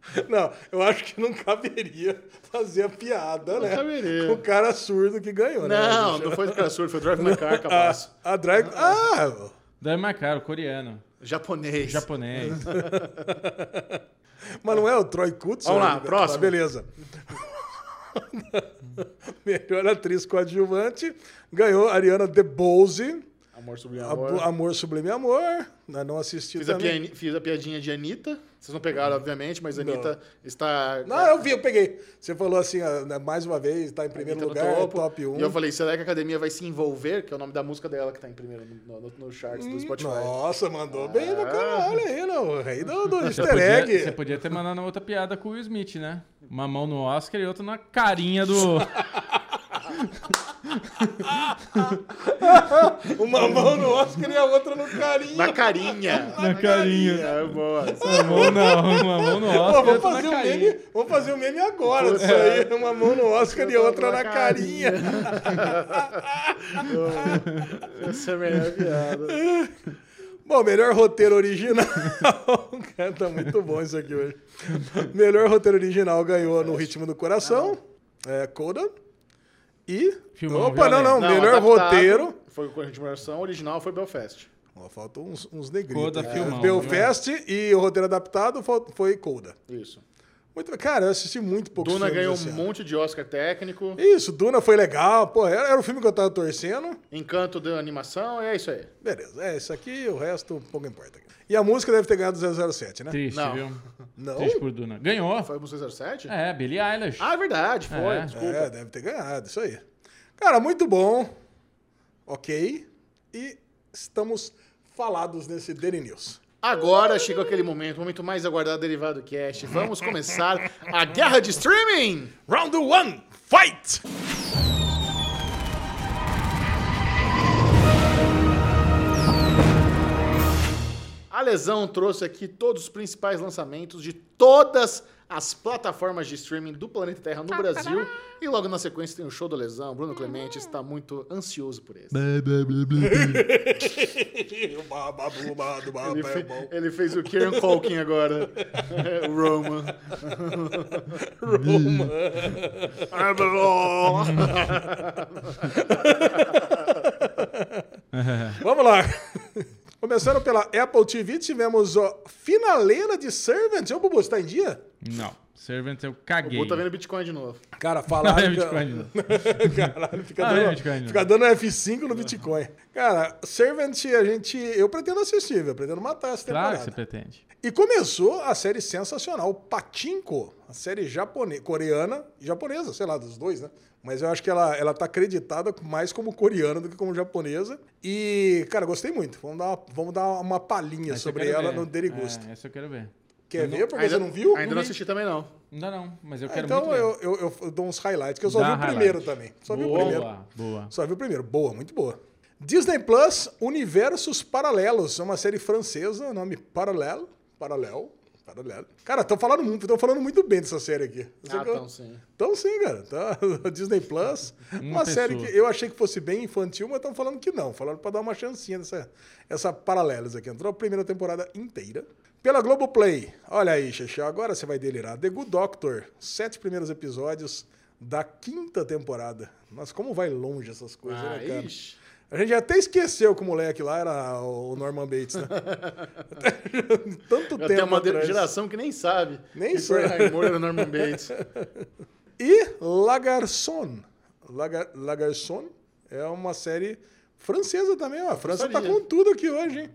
não, eu acho que não caberia fazer a piada, né? caberia. Com o cara surdo que ganhou, né? Não, não foi do cara surdo, foi o Drive My Car, capaz. A, a drag. Ah! Daí mais caro, coreano. Japonês. Japonês. Mas não é o Troy Kutzer? Vamos lá, né? próximo. Tá, beleza. Melhor atriz coadjuvante ganhou a Ariana DeBose. Amor sobre Amor, amor. Amor Sublime Amor. Né, Não assisti Fiz a, também. piani- fiz a piadinha de Anitta. Vocês não pegaram, obviamente, mas a Anitta está. Não, eu vi, eu peguei. Você falou assim, ah, né, mais uma vez, está em primeiro Anitta no lugar, topo. top 1. E eu falei, será que a academia vai se envolver? Que é o nome da música dela que tá em primeiro no, no, no charts do Spotify. Nossa, mandou bem pra caralho aí, não. O rei do, do Você easter podia, egg. você podia ter mandado outra piada com o Will Smith, né? Uma mão no Oscar e outra na carinha do. Uma mão no Oscar e a outra no carinho. Na carinha. Na carinha. É, boa. Uma mão, não, uma mão no Pô, Oscar vamos, outra fazer na um carinha. meme, vamos fazer um meme agora disso aí. Uma mão no Oscar e outra na carinha. Essa é a melhor piada. Bom, melhor roteiro original. Cara, tá muito bom isso aqui hoje. Melhor roteiro original ganhou no Ritmo do Coração. É, Coda. E. Filmão Opa, não, não. violento. melhor adaptado roteiro. Foi com a versão original foi Belfast. Ó, faltam uns, uns negritos. Coda, filmão, Belfast e o roteiro adaptado foi Coda. Isso. Muito, cara, eu assisti muito pouco Duna ganhou um monte de Oscar técnico. Isso, Duna foi legal. Pô, era, era o filme que eu tava torcendo. Encanto da animação, é isso aí. Beleza, é isso aqui, o resto pouco importa. E a música deve ter ganhado 007, né? Triste, Não. viu? Não? Triste por Duna. Ganhou. Foi o 07? É, Billie Eilish. Ah, é verdade, foi. É. Desculpa. É, deve ter ganhado, isso aí. Cara, muito bom. Ok. E estamos falados nesse Daily News. Agora chegou aquele momento, o momento mais aguardado do Cast. Vamos começar a guerra de streaming! Round 1, fight! A lesão trouxe aqui todos os principais lançamentos de todas as plataformas de streaming do planeta Terra no Brasil. E logo na sequência tem o show do Lesão. Bruno Clemente está muito ansioso por esse. Ele, fe- ele fez o Kieran Culkin agora. o Roman. Vamos lá. Começando pela Apple TV, tivemos a finaleira de Servant. Ô, Bubu, você tá em dia? Não. Servant eu O caguei. Bu tá vendo Bitcoin de novo. Cara, Não, falaram é que... Bitcoin, não. Caralho, fica, Ah, é dando, Bitcoin, não. fica dando F5 no Bitcoin. Cara, Servant, a gente... Eu pretendo assistir, eu pretendo matar essa temporada. Claro que você pretende. E começou a série sensacional, Pachinko, a série japone... coreana e japonesa, sei lá, dos dois, né? Mas eu acho que ela, ela tá acreditada mais como coreana do que como japonesa. E, cara, gostei muito. Vamos dar uma, vamos dar uma palhinha Essa sobre ela ver. no Derigusta. É, essa eu quero ver. Quer não- ver? Porque você não viu? Ainda não assisti também, não. Não, não, mas eu Ah, quero então muito ver. eu, eu, eu- eu dou uns highlights, que eu só Dá vi o highlight. primeiro também. Só vi o boa, primeiro. boa. Só vi o primeiro. Boa, muito boa. Disney Plus, Universos Paralelos. É uma série francesa, nome Paralelo. Paralelo. Paralelo. Cara, estão falando, muito- tão falando muito bem dessa série aqui. Ah, então sim. Então sim, cara. Tá. Disney Plus. uma Uma série que eu achei que fosse bem infantil, mas estão falando que não. Falaram pra dar uma chancinha nessa essa Paralelos aqui. Entrou a primeira temporada inteira. Pela Globoplay. Olha aí, Xexé, agora você vai delirar. The Good Doctor. Sete primeiros episódios da quinta temporada. Nossa, como vai longe essas coisas, Ah, né, cara? ixi. A gente até esqueceu que o moleque lá era o Norman Bates, né? Tanto Já tempo tem uma atrás. geração que nem sabe. Nem que sabe. Fernand Moore era Norman Bates. E Lagarçon. Lagar, Lagarçon é uma série francesa também. ó. A França tá com tudo aqui hoje, hein?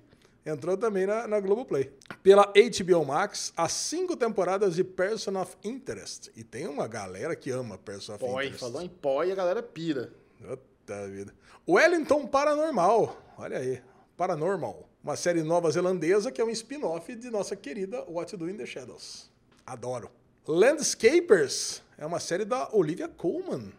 Entrou também na, na Globoplay. Pela HBO Max, as cinco temporadas de Person of Interest. E tem uma galera que ama Person of Poi, Interest. falou em pó e a galera pira. Puta vida. Wellington Paranormal. Olha aí. Paranormal. Uma série nova zelandesa que é um spin-off de nossa querida What to Do in the Shadows. Adoro. Landscapers. É uma série da Olivia Colman.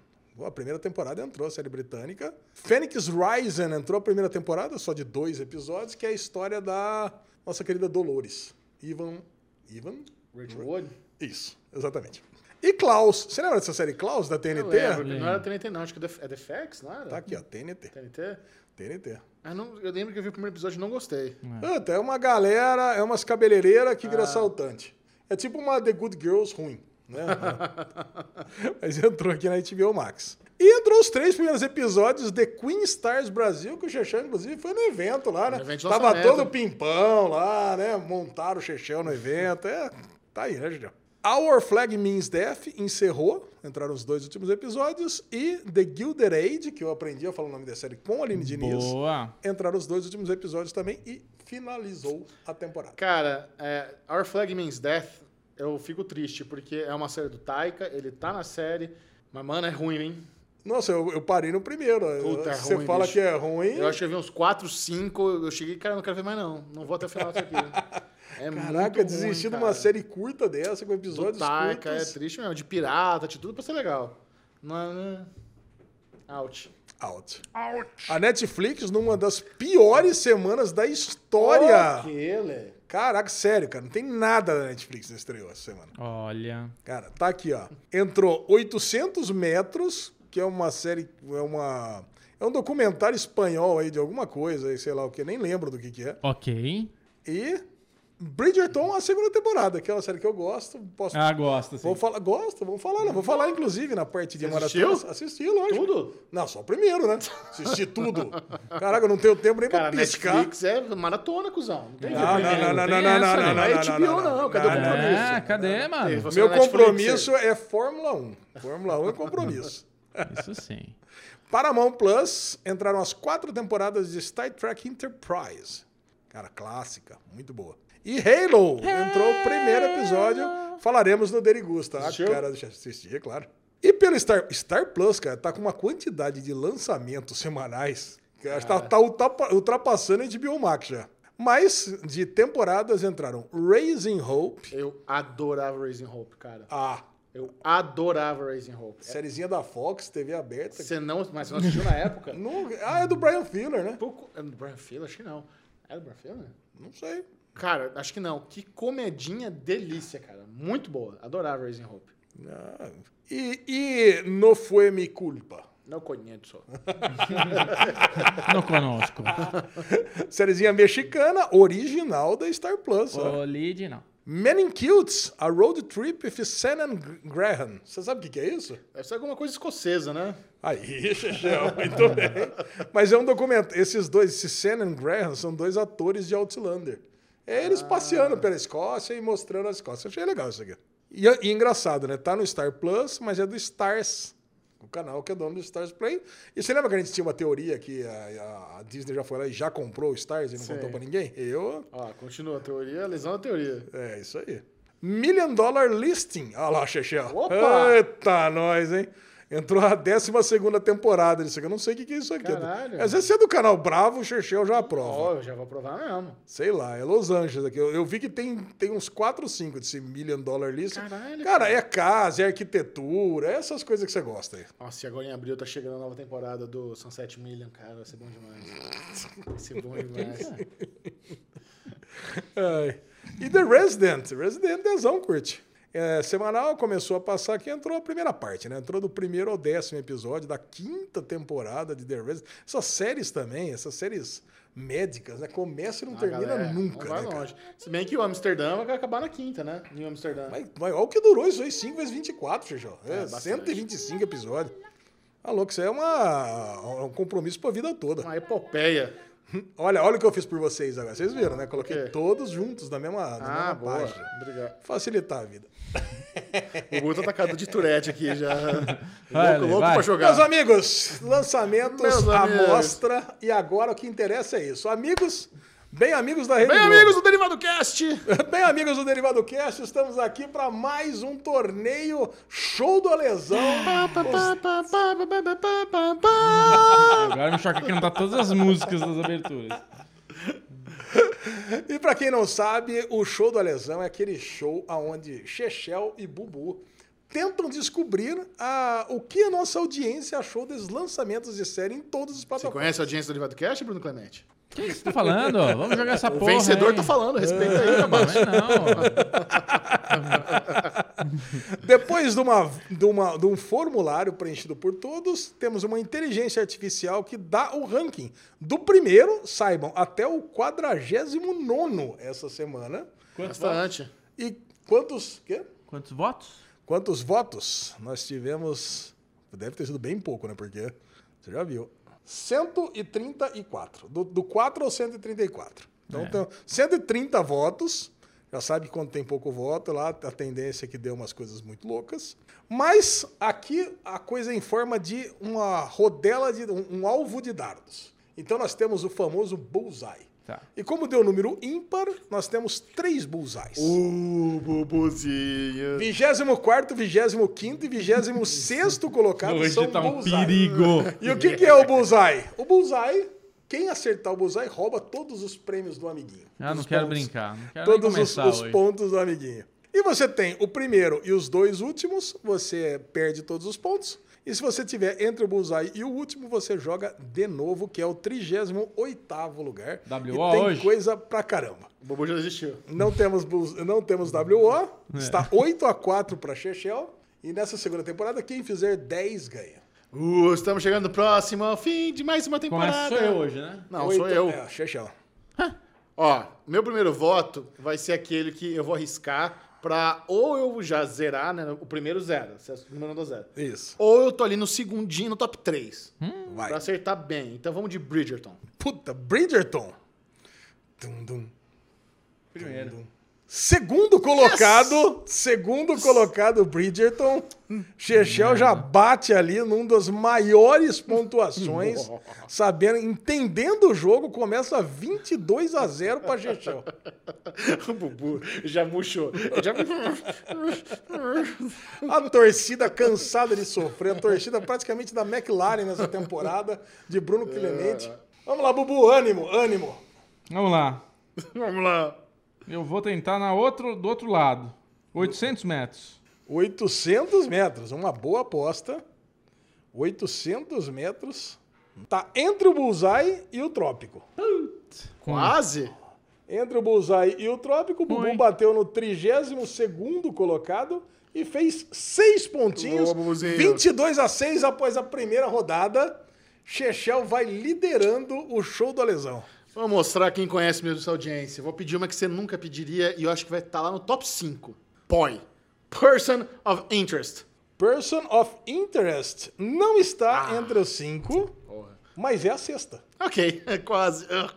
A primeira temporada entrou, a série britânica. Phoenix Rising entrou a primeira temporada, só de dois episódios, que é a história da nossa querida Dolores. Ivan. Ivan? Rachel Wood? Isso, exatamente. E Klaus. Você lembra dessa série Klaus da TNT? Não lembro, não era TNT não, acho que é The- é Facts, não era? Tá aqui, ó, TNT. TNT? TNT. Ah, não, eu lembro que eu vi o primeiro episódio e não gostei. Puta, é uma galera, é umas cabeleireiras que vira assaltante. É tipo uma The Good Girls ruim, né? Mas entrou aqui na HBO Max. E entrou os três primeiros episódios de Queen Stars Brasil, que o Xexão, inclusive, foi no evento lá, né? Evento Tava todo pimpão lá, né? Montaram o Xexão no evento. É, tá aí, né, Xexão? Our Flag Means Death encerrou, entraram os dois últimos episódios, e The Gilded Age, que eu aprendi a falar o nome da série com a Aline Diniz, Boa. entraram os dois últimos episódios também e finalizou a temporada. Cara, é, Our Flag Means Death, eu fico triste, porque é uma série do Taika, ele tá na série, mas, mano, é ruim, hein? Nossa, eu, eu parei no primeiro. Puta, é Você ruim, fala bicho. que é ruim. Eu acho que eu vi uns 4, 5, eu cheguei, cara, não quero ver mais não, não vou até o final disso aqui. É muito Caraca, ruim, desistir de uma cara. série curta dessa, com episódios Taika, é curtos. triste mesmo, de pirata, de tudo pra ser legal. Não, não... Out. Out. A Netflix, numa das piores semanas da história. Aquele. Caraca, sério, cara. Não tem nada da Netflix que estreou essa semana. Olha. Cara, tá aqui, ó. Entrou 800 metros, que é uma série, é uma... É um documentário espanhol aí de alguma coisa, aí, sei lá o que, nem lembro do que que é. Ok. E Bridgerton, a segunda temporada, que é uma série que eu gosto. Posso... Ah, gosta, sim. Vou falar, gosto, vamos falar, não. Vou falar, inclusive, na parte de maratona. assistiu? Assisti, lógico. Tudo? Não, só o primeiro, né? Assisti tudo. Caraca, eu não tenho tempo nem Cara, pra piscar. Netflix é maratona, cuzão. Não tem Não, não, não, não, não, tem não, não, não, né? não, Não é não, HBO não, não, cadê o não, não, compromisso? É, cadê, mano? Meu compromisso é Fórmula 1. Fórmula 1 é compromisso. Isso sim. Paramount Plus entraram as quatro temporadas de Star Trek Enterprise. Cara, clássica, muito boa. E Halo entrou o primeiro episódio. Falaremos no Derigusta. Ah, cara, deixa eu assistir, é claro. E pelo Star, Star Plus, cara, tá com uma quantidade de lançamentos semanais que acho que tá, tá ultrapa- ultrapassando a HBO Max já. Mas de temporadas entraram Raising Hope. Eu adorava Raising Hope, cara. Ah, Eu adorava Raising Hope. sériezinha da Fox, TV aberta. Você não, mas você não assistiu na época? Não- ah, é do Brian Fuller, né? Pouco, é do Brian Fuller? Acho que não. É do Brian Fuller? Não sei. Cara, acho que não. Que comedinha delícia, cara. Muito boa. Adorava Raising Hope. Ah, E, e No Fue Mi Culpa. Não conheço. Não conosco. Sériezinha mexicana, original da Star Plus. ó. Men in Kilts, a road trip with Sam and Graham. Você sabe o que, que é isso? Deve ser alguma coisa escocesa, né? Aí, Chechel, muito bem. Mas é um documento. Esses dois, esse Sam and Graham, são dois atores de Outlander. É eles passeando pela Escócia e mostrando a Escócia. Achei legal isso aqui. E, e engraçado, né? Tá no Star Plus, mas é do Stars. O canal que é dono do Stars Play. E você lembra que a gente tinha uma teoria que a, a Disney já foi lá e já comprou o Stars e não contou pra ninguém? Eu Ó, continua a teoria, lesão da teoria. é, isso aí. Million Dollar Listing. Olha lá, Chechel. Opa! Eita, nós, hein? Entrou a 12 temporada disso aqui. Eu não sei o que que é isso aqui. Caralho. Às vezes, se é do canal Bravo, o Chechel já aprova. Ó, eu já vou provar mesmo. Sei lá, é Los Angeles aqui. Eu, eu vi que tem, tem uns 4 ou 5 desse Million Dollar Listing. Caralho, Cara, é casa, é arquitetura, é essas coisas que você gosta aí. Nossa, e agora em abril tá chegando a nova temporada do Sunset Million, cara. Vai ser bom demais. Vai ser bom demais. Ai. E The Resident. Resident Dezão, curte. É, semanal começou a passar aqui, entrou a primeira parte, né? Entrou do primeiro ao décimo episódio da quinta temporada de The Resident. Essas séries também, essas séries médicas, né? Começa e não Ah, termina galera, nunca, não vai né? cara? longe. Se bem que o Amsterdã vai acabar na quinta, né? Em Amsterdã. Mas, mas olha o que durou isso aí, 5 vezes 24, Xixó. É, É, bastante. 125 episódios. Ah, louco, isso aí é uma, um compromisso pra vida toda. Uma epopeia. Olha, olha o que eu fiz por vocês agora. Vocês viram, né? Coloquei todos juntos na mesma, na Ah, mesma boa. página. Obrigado. Facilitar a vida. O Guto tá atacado de Tourette aqui já. Vai, louco louco vai. pra jogar. Meus amigos, lançamentos, Meus amigos. amostra. E agora o que interessa é isso. Amigos, bem amigos da Rede Bem, Globo. amigos do Derivado Cast! Bem amigos do Derivado Cast, estamos aqui para mais um torneio Show do Lesão. Agora me choca que não tá todas as músicas das aberturas. E para quem não sabe, o Show do Lesão é aquele show onde Chechel e Bubu tentam descobrir a, o que a nossa audiência achou dos lançamentos de série em todos os Você plataformas. conhece a audiência do Derivado Cast, Bruno Clemente? O que você tá falando? Vamos jogar essa O porra vencedor aí. tá falando, respeita aí, Não, rapaz. não. Depois de, uma, de, uma, de um formulário preenchido por todos, temos uma inteligência artificial que dá o ranking do primeiro, saibam, até o 49 essa semana. Quantos votos? Bastante. E quantos, quê? Quantos votos? quantos votos nós tivemos? Deve ter sido bem pouco, né? Porque você já viu. 134. Do, do 4 ao 134. Então, É. tem 130 votos. Já sabe que quando tem pouco voto, lá a tendência é que dê umas coisas muito loucas. Mas aqui a coisa é em forma de uma rodela, de um, um alvo de dardos. Então nós temos o famoso bullseye. Tá. E como deu número ímpar, nós temos três bullseyes. Uh, Bubuzinha. 24, 25 e 26 colocado Hoje são tá um bullseye. perigo. E o que, que é o bullseye? O bullseye, quem acertar o bullseye rouba todos os prêmios do amiguinho. Ah, não quero pontos. brincar. Não quero Todos os, os pontos do amiguinho. E você tem o primeiro e os dois últimos, você perde todos os pontos. E se você tiver entre o bullseye e o último, você joga de novo, que é o 38º lugar. WO e tem hoje? coisa pra caramba. O Bubu já desistiu. Não temos, Bulls- não temos WO. É. Está 8 a 4 para Chechel. E nessa segunda temporada, quem fizer 10 ganha. Uh, estamos chegando próximo ao fim de mais uma temporada. Começa sou eu hoje, né? Não, Oito- sou eu. É, Chechel. Ó, meu primeiro voto vai ser aquele que eu vou arriscar pra ou eu já zerar, né? O primeiro zero, se o número não dá zero. Isso. Ou eu tô ali no segundinho, no top 3. Vai. Pra acertar bem. Então vamos de Bridgerton. Puta, Bridgerton. Dum, dum, Primeiro. dum. Segundo colocado, segundo colocado, Bridgerton. Chechel já bate ali num das maiores pontuações, sabendo, entendendo o jogo, começa 22 a 0 para Chechel. o Bubu já murchou. Já... A torcida cansada de sofrer, a torcida praticamente da McLaren nessa temporada, de Bruno Clemente. Vamos lá, Bubu, ânimo, ânimo. Vamos lá. Vamos lá. Eu vou tentar na outro, do outro lado. 800 metros. 800 metros, uma boa aposta. 800 metros. Tá entre o Bullseye e o Trópico. Quase? Entre o Bullseye e o Trópico, o Bubu bateu no 32º colocado e fez seis pontinhos, Boa, Bubuzinho. 22 a 6 após a primeira rodada. Chechel vai liderando o show do Lesão. Vou mostrar quem conhece mesmo essa audiência. Vou pedir uma que você nunca pediria e eu acho que vai estar lá no top 5. POI. Person of Interest. Person of Interest não está Ah. entre os cinco, mas é a sexta. Ok, quase. Ugh.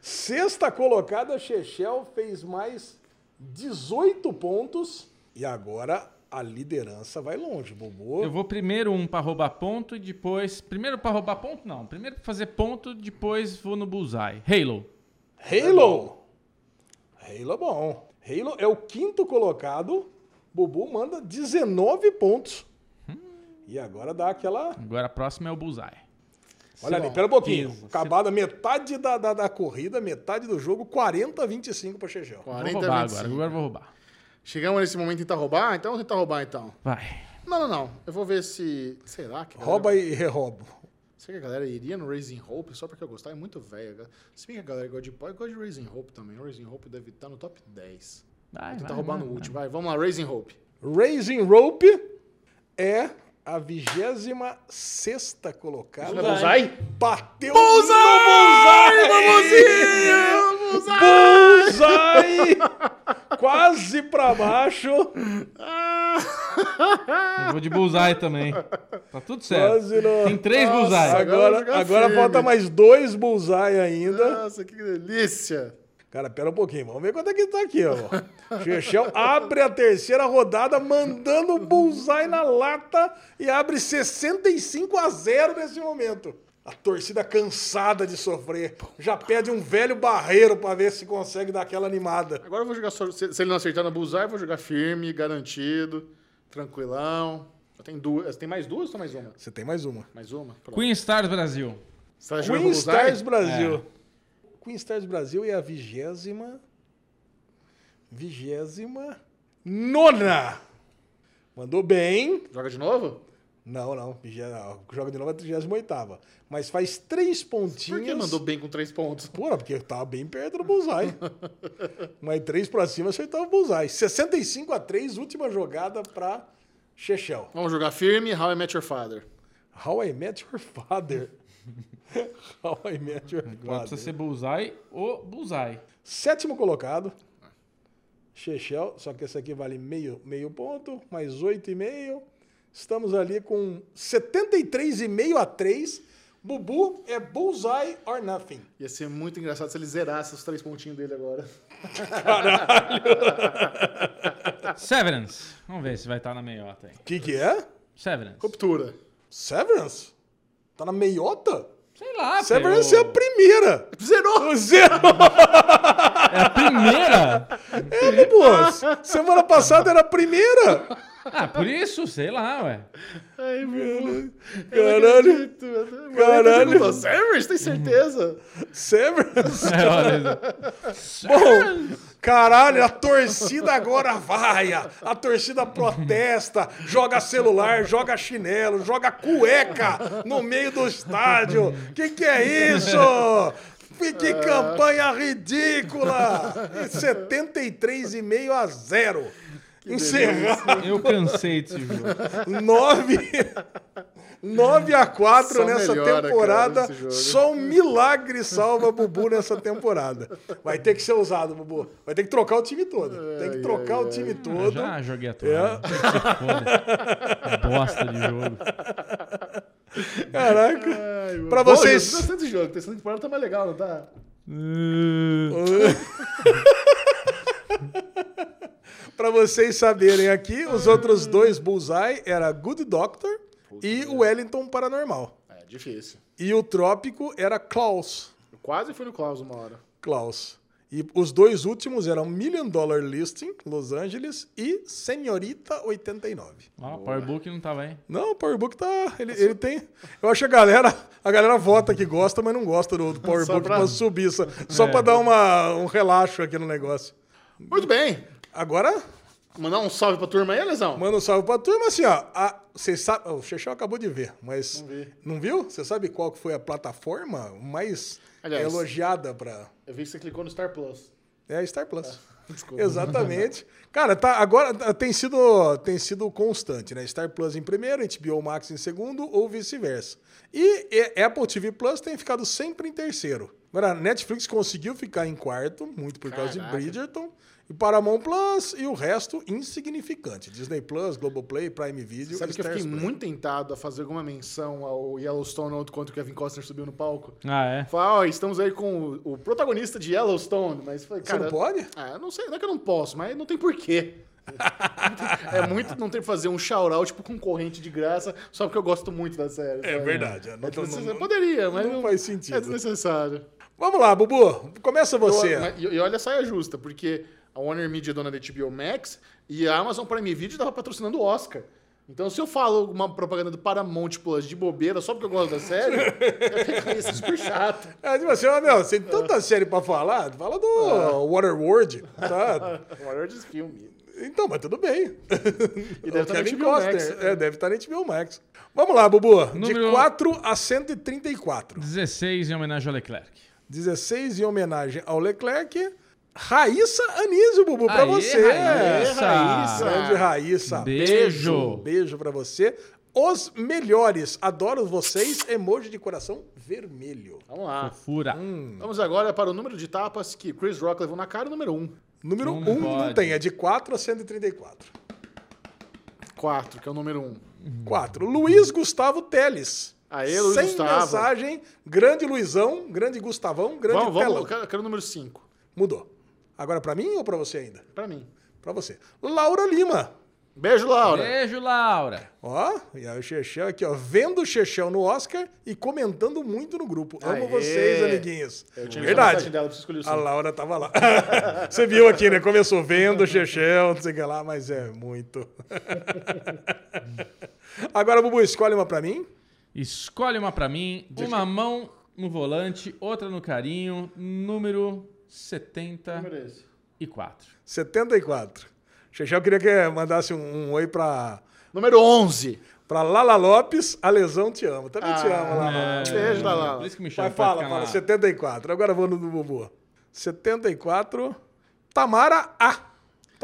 Sexta colocada, Chechel fez mais 18 pontos e agora a liderança vai longe, Bubu. Eu vou primeiro um pra roubar ponto e depois. Primeiro pra roubar ponto, não. Primeiro pra fazer ponto, depois vou no Bullseye. Halo. Halo. Halo é bom. Halo é o quinto colocado. Bubu manda 19 pontos. E agora dá aquela. Agora a próxima é o Bullseye. Olha ali, bom. pera um pouquinho. Isso. Acabada metade da, da, da corrida, metade do jogo, 40 a 25 para Chechel. Vou 40 roubar 25. agora. Agora eu vou roubar. Chegamos nesse momento em tentar roubar, então vamos tentar roubar então. Vai. Não, não, não. Eu vou ver se. Sei lá. Que galera- Rouba e reroubo. Será que a galera iria no Raising Hope só porque eu gostar? É muito velho. Se bem que a galera gosta de pó, eu gosto de Raising Hope também. O Raising Hope deve estar no top 10. Vai, Vou tentar vai, roubar vai, no vai. último. Vai, vamos lá, Raising Hope. Raising Rope é a 26 colocada. É Bullseye? Bateu Bullseye, no Bullseye! Bullseye! Quase pra baixo. Eu vou de Bullseye também. Tá tudo certo. Tem três Nossa, Bullseye. agora Agora, agora falta mais dois Bullseye ainda. Nossa, que delícia. Cara, pera um pouquinho. Vamos ver quanto é que tá aqui, ó. Chechel abre a terceira rodada mandando o Bullseye na lata e abre 65 a 0 nesse momento. A torcida cansada de sofrer. Já pede um velho barreiro pra ver se consegue dar aquela animada. Agora eu vou jogar só. Se, ele não acertar na Bullseye, eu vou jogar firme, garantido, tranquilão. Eu tenho duas. Tem mais duas ou tem mais uma? Você tem mais uma. Mais uma? Pronto. Queen Stars Brasil. Você tá Queen Bullseye? Stars Brasil. Queen Stars Brasil é a vigésima. Vigésima. Nona! Mandou bem. Joga de novo? Não, não. Joga de novo a 38 Mas faz três pontinhos. Por que mandou bem com três pontos? Porra, porque tava bem perto do Bullseye. Mas três pra cima acertava o Bullseye. 65 a 3, última jogada pra Chechel. Vamos jogar firme, How I Met Your Father. How I Met Your Father. How I Met Your Agora precisa Father. ser Bullseye ou Bullseye. Sétimo colocado. Chechel, só que esse aqui vale meio, meio ponto, mais 8,5. Estamos ali com 73,5 a 3. Bubu é Bullseye or Nothing. Ia ser muito engraçado se ele zerasse os três pontinhos dele agora. Severance. Vamos ver se vai estar na meiota aí. O que, que é? Severance. Ruptura. Severance? Tá na meiota? Sei lá, Severance é a primeira. Zerou! Zero! É a primeira? É, pô. Semana passada era a primeira. Ah, por isso, sei lá, ué. Ai, meu. Caralho. Caralho. Severance, tem certeza? Severance. É, olha, Bom, caralho, a torcida agora vai. A, a torcida protesta, joga celular, joga chinelo, joga cueca no meio do estádio. Que que é isso? Que campanha ridícula! 73,5 a 0. Encerrar eu cansei desse jogo. 9, 9 a 4 Só nessa melhora, temporada. cara. Só um milagre salva Bubu nessa temporada. Vai ter que ser usado, Bubu. Vai ter que trocar o time todo. Tem que trocar o time Eu todo. já joguei a É. toalha. Se foda. Bosta de jogo. Caraca. Ai. Pra Bom, vocês- sendo esse jogo. Essa temporada tá mais legal, não tá? Pra vocês saberem aqui, os outros dois Bullseye era Good Doctor e o Wellington Paranormal. É, difícil. E o Trópico era Klaus. Eu quase fui no Klaus uma hora. Klaus. E os dois últimos eram Million Dollar Listing, Los Angeles, e Senhorita 89. Ó, o Powerbook não tava aí. Não, o Powerbook tá. Ele, ele tem. Eu acho que a galera. A galera vota que gosta, mas não gosta do, do Powerbook pra- pra subir. Só, só É. pra dar uma, um relaxo aqui no negócio. Muito bem. Agora, Mandar um salve pra turma aí, Lesão? manda um salve pra turma assim, ó. A, vocês sabem. O Chechel acabou de ver, mas. Não vi. Não viu? Você sabe qual que foi a plataforma mais Aliás. elogiada pra. Eu vi que você clicou no Star Plus. É Star Plus. Desculpa. Exatamente. Cara, tá, agora tá- tem sido, tem sido constante, né? Star Plus em primeiro, HBO Max em segundo ou vice-versa. E- Apple TV Plus tem ficado sempre em terceiro. Agora, a Netflix conseguiu ficar em quarto, muito por causa de Caraca. Bridgerton. E Paramount Plus e o resto insignificante. Disney Plus, Globoplay, Prime Video Sabe que eu fiquei Play. muito tentado a fazer alguma menção ao Yellowstone outro quando o Kevin Costner subiu no palco? Ah, é? Falar, ó, estamos aí com o, o protagonista de Yellowstone, mas falei, Você cara... não pode? Ah, eu não sei, não é que eu não posso, mas não tem porquê. é muito não ter que fazer um shout-out tipo concorrente de graça só porque eu gosto muito da série. É sabe? verdade, é, não- É desnecessário. não- Poderia, mas não não, faz sentido. É desnecessário. Vamos lá, Bubu. Começa você. Eu- e, e olha a saia justa, porque a Warner Media é dona da HBO Max e a Amazon Prime Video estava patrocinando o Oscar. Então, se eu falo uma propaganda do Paramount Plus de bobeira só porque eu gosto da série, eu fico isso super chato. É, tipo assim, ó, meu, você tem tanta série pra falar, fala do Waterworld, tá? Warner diz filme. Então, mas tudo bem. E deve estar na Kevin HBO Max. Costner, É, deve estar na HBO Max. Vamos lá, Bubu. Número- De 4 a 134. 16 em homenagem ao Leclerc. 16 em homenagem ao Leclerc. Raíssa Anísio, Bubu, pra Aê, você. Raíssa. Raíssa. Grande Raíssa. Beijo. Beijo pra você. Os melhores. Adoro vocês. Emoji de coração vermelho. Vamos lá. Fofura. Hum. Vamos agora para o número de tapas que Chris Rock levou na cara, número 1. Número 1 Não um não tem, é de 4 a 134. 4, que é o número 1. 4. Luiz Gustavo Teles. Aê, Luiz Sem Gustavo. mensagem, grande Luizão, grande Gustavão, grande Vamos, vamos, Telão. eu quero, eu quero o número 5. Mudou. Agora pra mim ou pra você ainda? Pra mim. Pra você. Laura Lima. Beijo, Laura. Beijo, Laura. Ó, e aí o Chechel aqui, ó, vendo o Chechel no Oscar e comentando muito no grupo. Amo Aê. vocês, amiguinhos. Eu tinha Verdade. dela, o A. Laura tava lá. Você viu aqui, né? Começou vendo o Chechel, não sei o que lá, mas é muito. Agora, Bubu, escolhe uma pra mim. Escolhe uma pra mim. Uma mão no volante, outra no carinho. Número 74. Número esse. 74. Chechel queria que mandasse um, um oi pra, Número 11. pra Lala Lopes. A lesão te amo. Também te Ah, amo, Lala. é. Beijo, Lala. Por isso que me chama Vai, pra fala, fala. lá. 74. Agora eu vou no do Bubu. 74. Tamara A.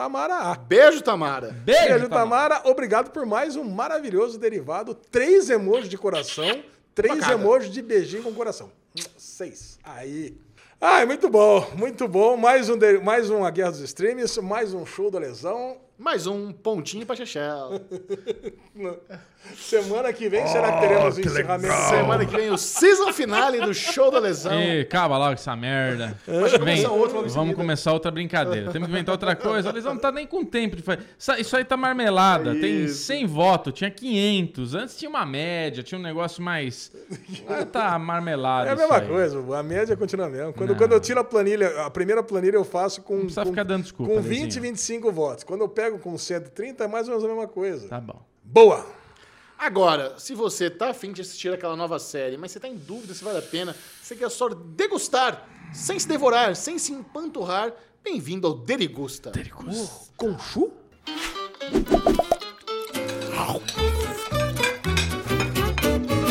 Tamara A. Beijo, Tamara. Beijo, Beijo, Tamara. Tamara. Obrigado por mais um maravilhoso derivado. Três emojis de coração. Três Uma cada. emojis de beijinho com coração. Seis. Aí. Ai, muito bom, muito bom. Mais um, mais uma Guerra dos Streams, mais um show da lesão. Mais um pontinho pra Chechel. Semana que vem, será que teremos o encerramento? Semana que vem o season finale do show da lesão. Ih, acaba logo essa merda. Mas Vem, vamos seguida. começar outra brincadeira. Temos que inventar outra coisa. Eles não tá nem com tempo de fazer. Isso- aí tá marmelada. Tem Isso. 100 votos, tinha 500. Antes tinha uma média, tinha um negócio mais. Agora tá marmelada. É a mesma coisa, a média continua a mesma. Quando, Não. quando eu tiro a planilha, a primeira planilha eu faço com, precisa com, ficar dando desculpa, com Lezinho. 20, 25 votos. Quando eu pego com 130, é mais ou menos a mesma coisa. Tá bom. Boa! Agora, se você tá afim de assistir aquela nova série, mas você tá em dúvida se vale a pena, você quer só degustar, sem se devorar, sem se empanturrar, bem-vindo ao Derigusta. Com chu?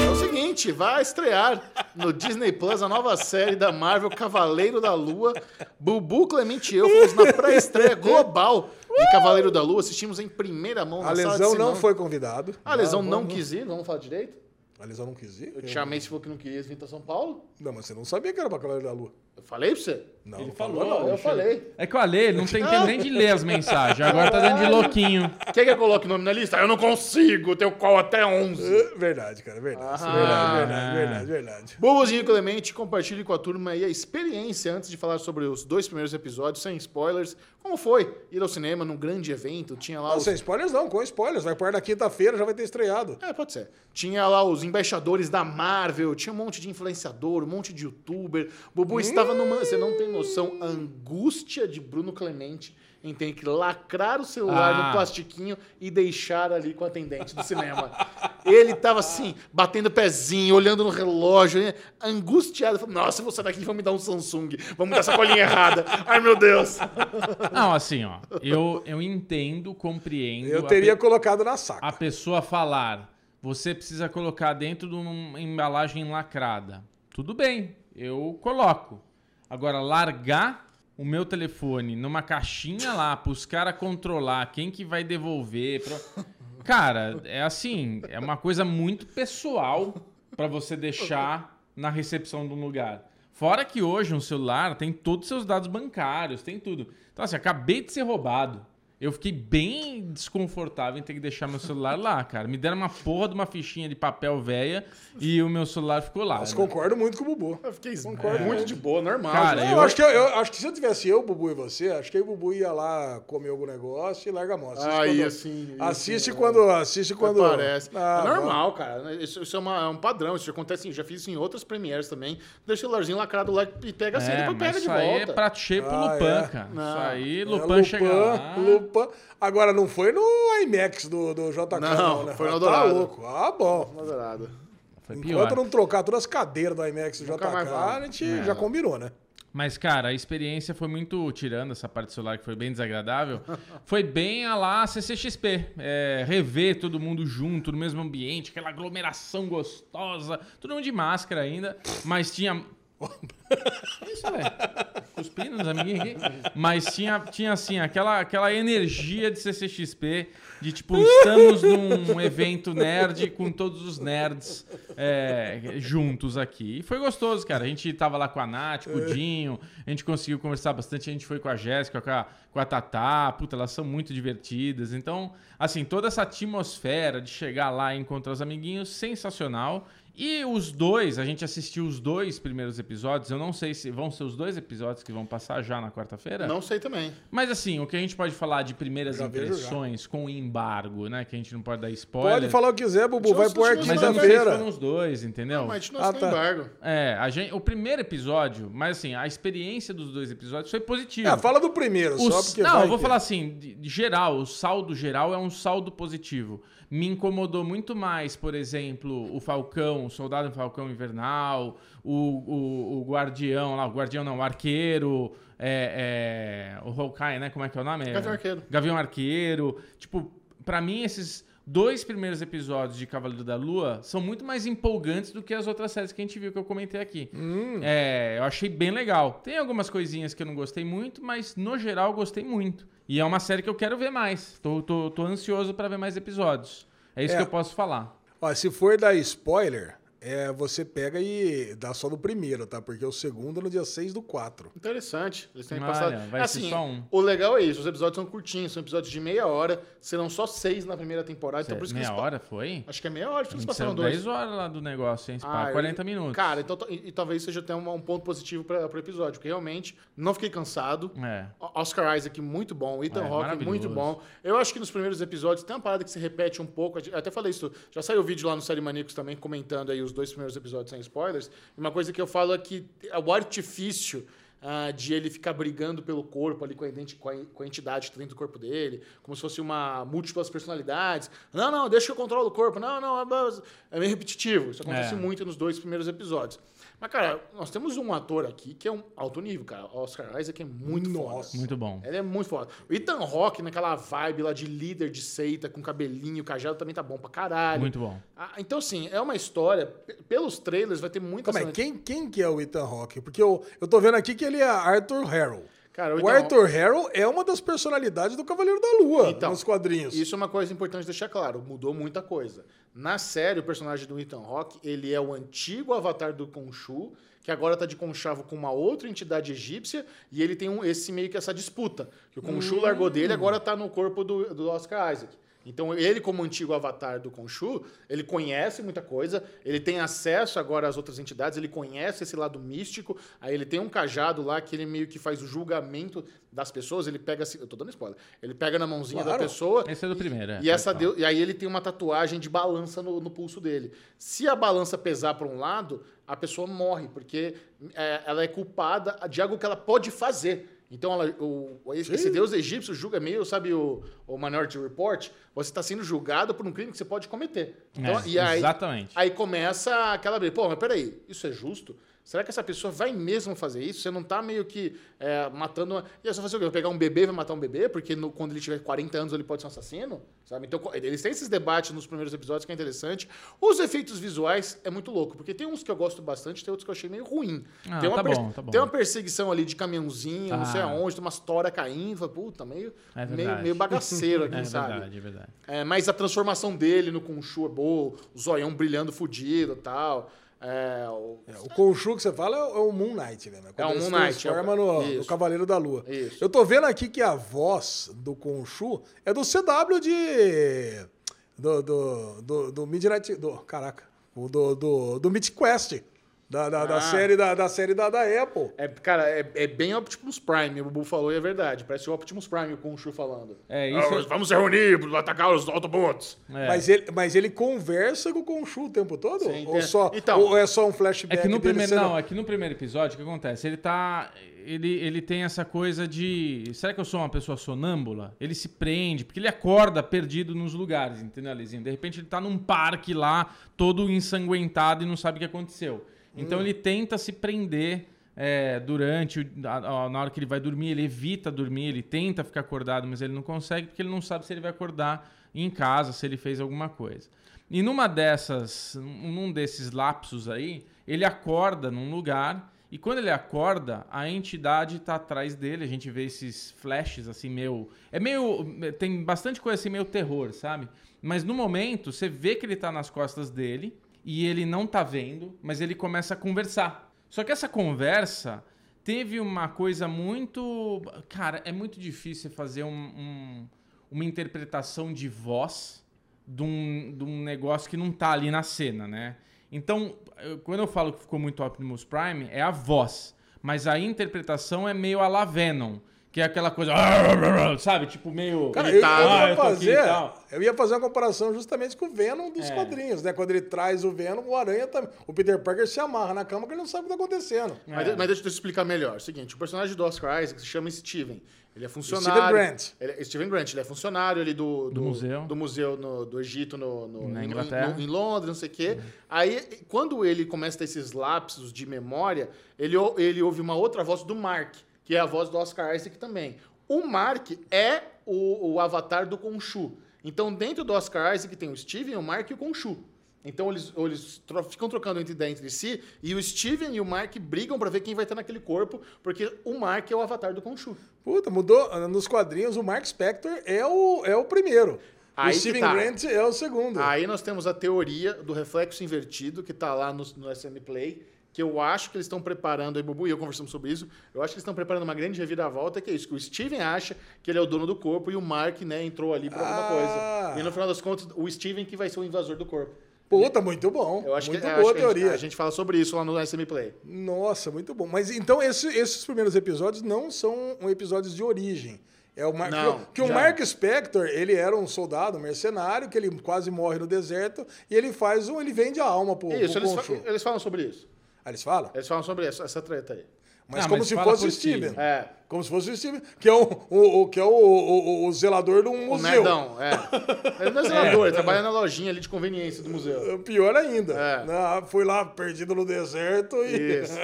É o seguinte, vai estrear no Disney Plus a nova série da Marvel Cavaleiro da Lua. Bubu Clemente e eu fomos na pré-estreia global de Cavaleiro da Lua, assistimos em primeira mão na A sala de lesão não foi convidado. A lesão não vamos- quis ir, vamos falar direito? A lesão não quis ir? Eu te chamei, se falou que não queria vir pra São Paulo. Não, mas você não sabia que era pra Cavaleiro da Lua. Eu falei pra você? Não, Ele não falou, não. Eu falei. É que eu falei, ele não tem tempo nem de ler as mensagens. Agora tá dando de louquinho. Quer que eu coloque o nome na lista? Eu não consigo, teu call até 11. É, Verdade, cara, verdade. Ah. verdade, verdade, verdade, verdade. Bobozinho Clemente, compartilhe com a turma aí a experiência antes de falar sobre os dois primeiros episódios, sem spoilers. Como foi ir ao cinema num grande evento? Tinha lá Não, os... sem spoilers não, com spoilers. Vai par da quinta-feira, já vai ter estreado. É, pode ser. Tinha lá os embaixadores da Marvel, tinha um monte de influenciador, um monte de youtuber. Bubu estava numa. Você não tem noção, a angústia de Bruno Clemente em ter que lacrar o celular Ah. no plastiquinho e deixar ali com a atendente do cinema. Ele tava assim, batendo pezinho, olhando no relógio, né, angustiado. Falando, Nossa, eu vou sair daqui e vão me dar um Samsung. Vamos dar essa colinha errada. Ai, meu Deus. Não, assim, ó. Eu, eu entendo, compreendo. Eu teria pe- colocado na saca. a pessoa falar, você precisa colocar dentro de uma embalagem lacrada. Tudo bem, eu coloco. Agora, largar o meu telefone numa caixinha lá pros caras controlar quem que vai devolver. pra- Cara, é assim, é uma coisa muito pessoal pra você deixar na recepção de um lugar. Fora que hoje um celular tem todos os seus dados bancários, tem tudo. Então, assim, acabei de ser roubado. Eu fiquei bem desconfortável em ter que deixar meu celular lá, cara. Me deram uma porra de uma fichinha de papel velha e o meu celular ficou lá. Mas né? concordo muito com o Bubu. Eu fiquei Concordo muito muito. de boa, normal. Cara. Eu, eu- acho que, eu, eu acho que se eu tivesse eu, Bubu e você, acho que aí o Bubu ia lá comer algum negócio e larga a mão. Assiste Aí, quando- assim. Assiste assim, quando. Assiste quando. Parece. Ah, é normal, cara. Isso, isso é, uma- é um padrão. Isso acontece. Já fiz isso em outras premieres também. Deixa o celularzinho lacrado lá e pega assim, É, depois mas pega de isso aí volta. é prato cheio pro Ah, Lupan, é. cara. Não. Isso aí, É, Lupan chega lá. Lupan. Agora, não foi no IMAX do, do JK, não, Não, né? foi no Ah, Dourado. Tá louco. Ah, bom. Uma dourada. Foi Enquanto pior. não trocar todas as cadeiras do IMAX do JK, a gente É. já combinou, né? Mas, cara, a experiência foi muito, tirando essa parte do celular que foi bem desagradável, foi bem a lá CCXP. É, rever todo mundo junto, no mesmo ambiente, aquela aglomeração gostosa, todo mundo de máscara ainda, mas tinha. Isso, velho. Cuspindo amiguinhos aqui. Mas tinha, tinha assim, aquela, aquela energia de CCXP, de tipo, estamos num evento nerd com todos os nerds é, juntos aqui. E foi gostoso, cara. A gente tava lá com a Nath, com o Dinho, a gente conseguiu conversar bastante, a gente foi com a Jéssica, com a, com a Tatá, puta, elas são muito divertidas. Então, assim, toda essa atmosfera de chegar lá e encontrar os amiguinhos, sensacional. E os dois, a gente assistiu os dois primeiros episódios. Eu não sei se vão ser os dois episódios que vão passar já na quarta-feira. Não sei também. Mas assim, o que a gente pode falar de primeiras Já impressões com o embargo, né? Que a gente não pode dar spoiler. Pode falar o que quiser, Bubu. Vai eu pro ar assistir Mas eu não sei se quinta-feira. foram os dois, entendeu? Não, mas a gente não Ah, tá. embargo. É, a gente, o primeiro episódio, mas assim, a experiência dos dois episódios foi positiva. É, fala do primeiro, O- só porque não, vai eu vou que- falar assim, de, de geral, o saldo geral é um saldo positivo. Me incomodou muito mais, por exemplo, o Falcão, o Soldado Falcão Invernal, o, o, o Guardião lá, o Guardião não, o Arqueiro, é, é, o Hawkeye, né? Como é que é o nome? Gavião Arqueiro. Gavião Arqueiro. Tipo, pra mim, esses dois primeiros episódios de Cavaleiro da Lua são muito mais empolgantes do que as outras séries que a gente viu, que eu comentei aqui. É, eu achei bem legal. Tem algumas coisinhas que eu não gostei muito, mas no geral gostei muito. E é uma série que eu quero ver mais. Tô, tô, tô ansioso pra ver mais episódios. É isso É. que eu posso falar. Ó, se for dar spoiler, é, você pega e dá só no primeiro, tá? Porque o segundo é no dia 6 do 4. Interessante. Eles têm Olha, passado. vai ser assim, só um. O legal é isso. Os episódios são curtinhos, são episódios de meia hora. Serão só seis na primeira temporada. Então por isso que Meia eles. hora foi? Acho que é meia hora, acho que eles passaram São dois. 10 horas lá do negócio, hein? Ah, 40 eu- minutos. Cara, então, e, e talvez seja até um, um ponto positivo para o episódio, porque realmente não fiquei cansado. É. Oscar Isaac, muito bom. Ethan É, Hawke, muito bom. Eu acho que nos primeiros episódios tem uma parada que se repete um pouco. Eu até falei isso. Já saiu o vídeo lá no Série Maníacos também comentando aí os dois primeiros episódios sem spoilers. Uma coisa que eu falo é que o artifício ah, de ele ficar brigando pelo corpo ali com a, com a- entidade que tá dentro do corpo dele, como se fosse uma múltiplas personalidades. Não, não, deixa que eu controlo o corpo. Não, não, é- é meio repetitivo. Isso acontece É. muito nos dois primeiros episódios. Mas, cara, nós temos um ator aqui que é um alto nível, cara. O Oscar Isaac é muito Nossa. foda. Muito bom. Ele é muito foda. O Ethan Rock, naquela vibe lá de líder de seita, com cabelinho, cajado, também tá bom pra caralho. Muito bom. Ah, então, assim, é uma história. Pelos trailers, vai ter muita aí, cena- quem, quem que é o Ethan Hawke? Porque eu, eu tô vendo aqui que ele é Arthur Harrow. Cara, o o Arthur Harrow é uma das personalidades do Cavaleiro da Lua Então, nos quadrinhos. Isso é uma coisa importante deixar claro. Mudou muita coisa. Na série, o personagem do Ethan Rock, ele é o antigo avatar do Khonshu, que agora tá de conchavo com uma outra entidade egípcia, e ele tem um, esse meio que essa disputa. Que o Khonshu largou dele, agora tá no corpo do, do Oscar Isaac. Então, ele, como antigo avatar do Khonshu, ele conhece muita coisa, ele tem acesso agora às outras entidades, ele conhece esse lado místico, aí ele tem um cajado lá que ele meio que faz o julgamento das pessoas, ele pega, assim- eu tô dando spoiler, ele pega na mãozinha Claro. da pessoa Esse é do e- primeiro, é, e, essa falar. deu- e aí ele tem uma tatuagem de balança no, no pulso dele. Se a balança pesar para um lado, a pessoa morre, porque é, ela é culpada de algo que ela pode fazer. Então, ela- o, esse, esse deus egípcio julga meio, sabe, o, o Minority Report, você está sendo julgado por um crime que você pode cometer. Então, É, e aí, exatamente. Aí começa aquela briga. Pô, mas peraí, isso é justo? Será que essa pessoa vai mesmo fazer isso? Você não tá meio que é, matando. Uma... E aí você fazer o quê? Vai pegar um bebê e vai matar um bebê? Porque no- quando ele tiver 40 anos ele pode ser um assassino? Sabe? Então eles têm esses debates nos primeiros episódios que é interessante. Os efeitos visuais é muito louco, porque tem uns que eu gosto bastante, tem outros que eu achei meio ruim. Ah, tem, uma tá bom, tá bom. tem uma perseguição ali de caminhãozinho, não sei Ah. aonde, tem umas tora caindo. Fala, Puta, meio, É meio, meio bagaceiro aqui, É sabe? verdade, é verdade. É, mas a transformação dele no Khonshu é boa, o zoião brilhando fudido e tal. É, o- É, o Khonshu que você fala é o, é o Moon Knight, né? Quando É o Moon Knight, transforma é o- no, isso. no Cavaleiro da Lua. Isso. Eu tô vendo aqui que a voz do Khonshu é do CW de... Do, do, do, do Midnight... Do, caraca. Do, do, do Mythic Quest. Da, da, da Ah. série, da, da série da, da Apple. É, cara, é, é bem Optimus Prime, o Bubu falou e é verdade. Parece o Optimus Prime, o Khonshu falando. É, isso. vamos se reunir, atacar os Autobots. é. Mas, ele, mas ele conversa com o Khonshu o tempo todo? Sim, ou, tem- só, Então- ou é só um É flashback que no dele primeiro. sendo- Não, é que no primeiro episódio, o que acontece? Ele tá. Ele, ele tem essa coisa de. Será que eu sou uma pessoa sonâmbula? Ele se prende, porque ele acorda perdido nos lugares, entendeu, Alizinho? De repente ele tá num parque lá, todo ensanguentado e não sabe o que aconteceu. Então ele tenta se prender. é, durante, o- a- a- na hora que ele vai dormir, ele evita dormir, ele tenta ficar acordado, mas ele não consegue porque ele não sabe se ele vai acordar em casa, se ele fez alguma coisa. E numa dessas, num desses lapsos aí, ele acorda num lugar e quando ele acorda, a entidade tá atrás dele. A gente vê esses flashes assim meio, é meio tem bastante coisa assim meio terror, sabe? Mas no momento você vê que ele tá nas costas dele e ele não tá vendo, mas ele começa a conversar. Só que essa conversa teve uma coisa muito, cara, é muito difícil fazer um- um- uma interpretação de voz de um, de um negócio que não tá ali na cena, né? Então, quando eu falo que ficou muito Optimus Prime, é a voz. Mas a interpretação é meio a la Venom, que é aquela coisa, sabe? Tipo, meio... Cara, eu, tá, eu "Ah, ia fazer, tal." eu ia fazer uma comparação justamente com o Venom dos É. quadrinhos, né? Quando ele traz o Venom, o Aranha também. O Peter Parker se amarra na cama porque ele não sabe o que tá acontecendo. Mas, É. mas deixa eu te explicar melhor. É o seguinte, o personagem do Oscar Isaac se chama Steven. Ele é funcionário. Steven Grant. Ele é, Steven Grant, ele é funcionário ali do, Do museu. Do museu no- do Egito, no, no- Na em- Inglaterra. no- em Londres, não sei o quê. Aí, quando ele começa a ter esses lapsos de memória, ele, ele ouve uma outra voz do Mark, que é a voz do Oscar Isaac também. O Mark é o, o avatar do Khonshu. Então, dentro do Oscar Isaac tem o Steven, o Mark e o Khonshu. Então eles, eles tro- ficam trocando entre, ideia entre si e o Steven e o Mark brigam pra ver quem vai estar naquele corpo, porque o Mark é o avatar do Khonshu. Puta, mudou. Nos quadrinhos, o Mark Spector é o, é o primeiro. Aí o Steven tá. Grant é o segundo. Aí nós temos a teoria do reflexo invertido, que tá lá no, no SM Play, que eu acho que eles estão preparando, aí Bubu e eu conversamos sobre isso, eu acho que eles estão preparando uma grande reviravolta, que é isso, que o Steven acha que ele é o dono do corpo e o Mark, né, entrou ali por alguma Ah. coisa. E no final das contas, o Steven que vai ser o invasor do corpo. Puta, muito bom. Eu acho muito que, eu boa acho que a gente- teoria. A gente fala sobre isso lá no SM Play. Nossa, muito bom. Mas então esse- esses primeiros episódios não são episódios de origem. É o Mar... Não, que, o- já. Mark Spector, ele era um soldado, um mercenário, que ele quase morre no deserto e ele faz um, ele vende a alma pro, Isso, pro eles, fa- eles falam sobre isso. Eles falam? Eles falam sobre essa treta aí. Mas Ah, como mas se fosse o. Steven. É. Como se fosse o Steven, que é o, o, o- que é o, o, o zelador de um O museu. nerdão, é. Ele não é zelador, ele trabalha na lojinha ali de conveniência do museu. Pior ainda. É. Fui lá perdido no deserto e. Isso.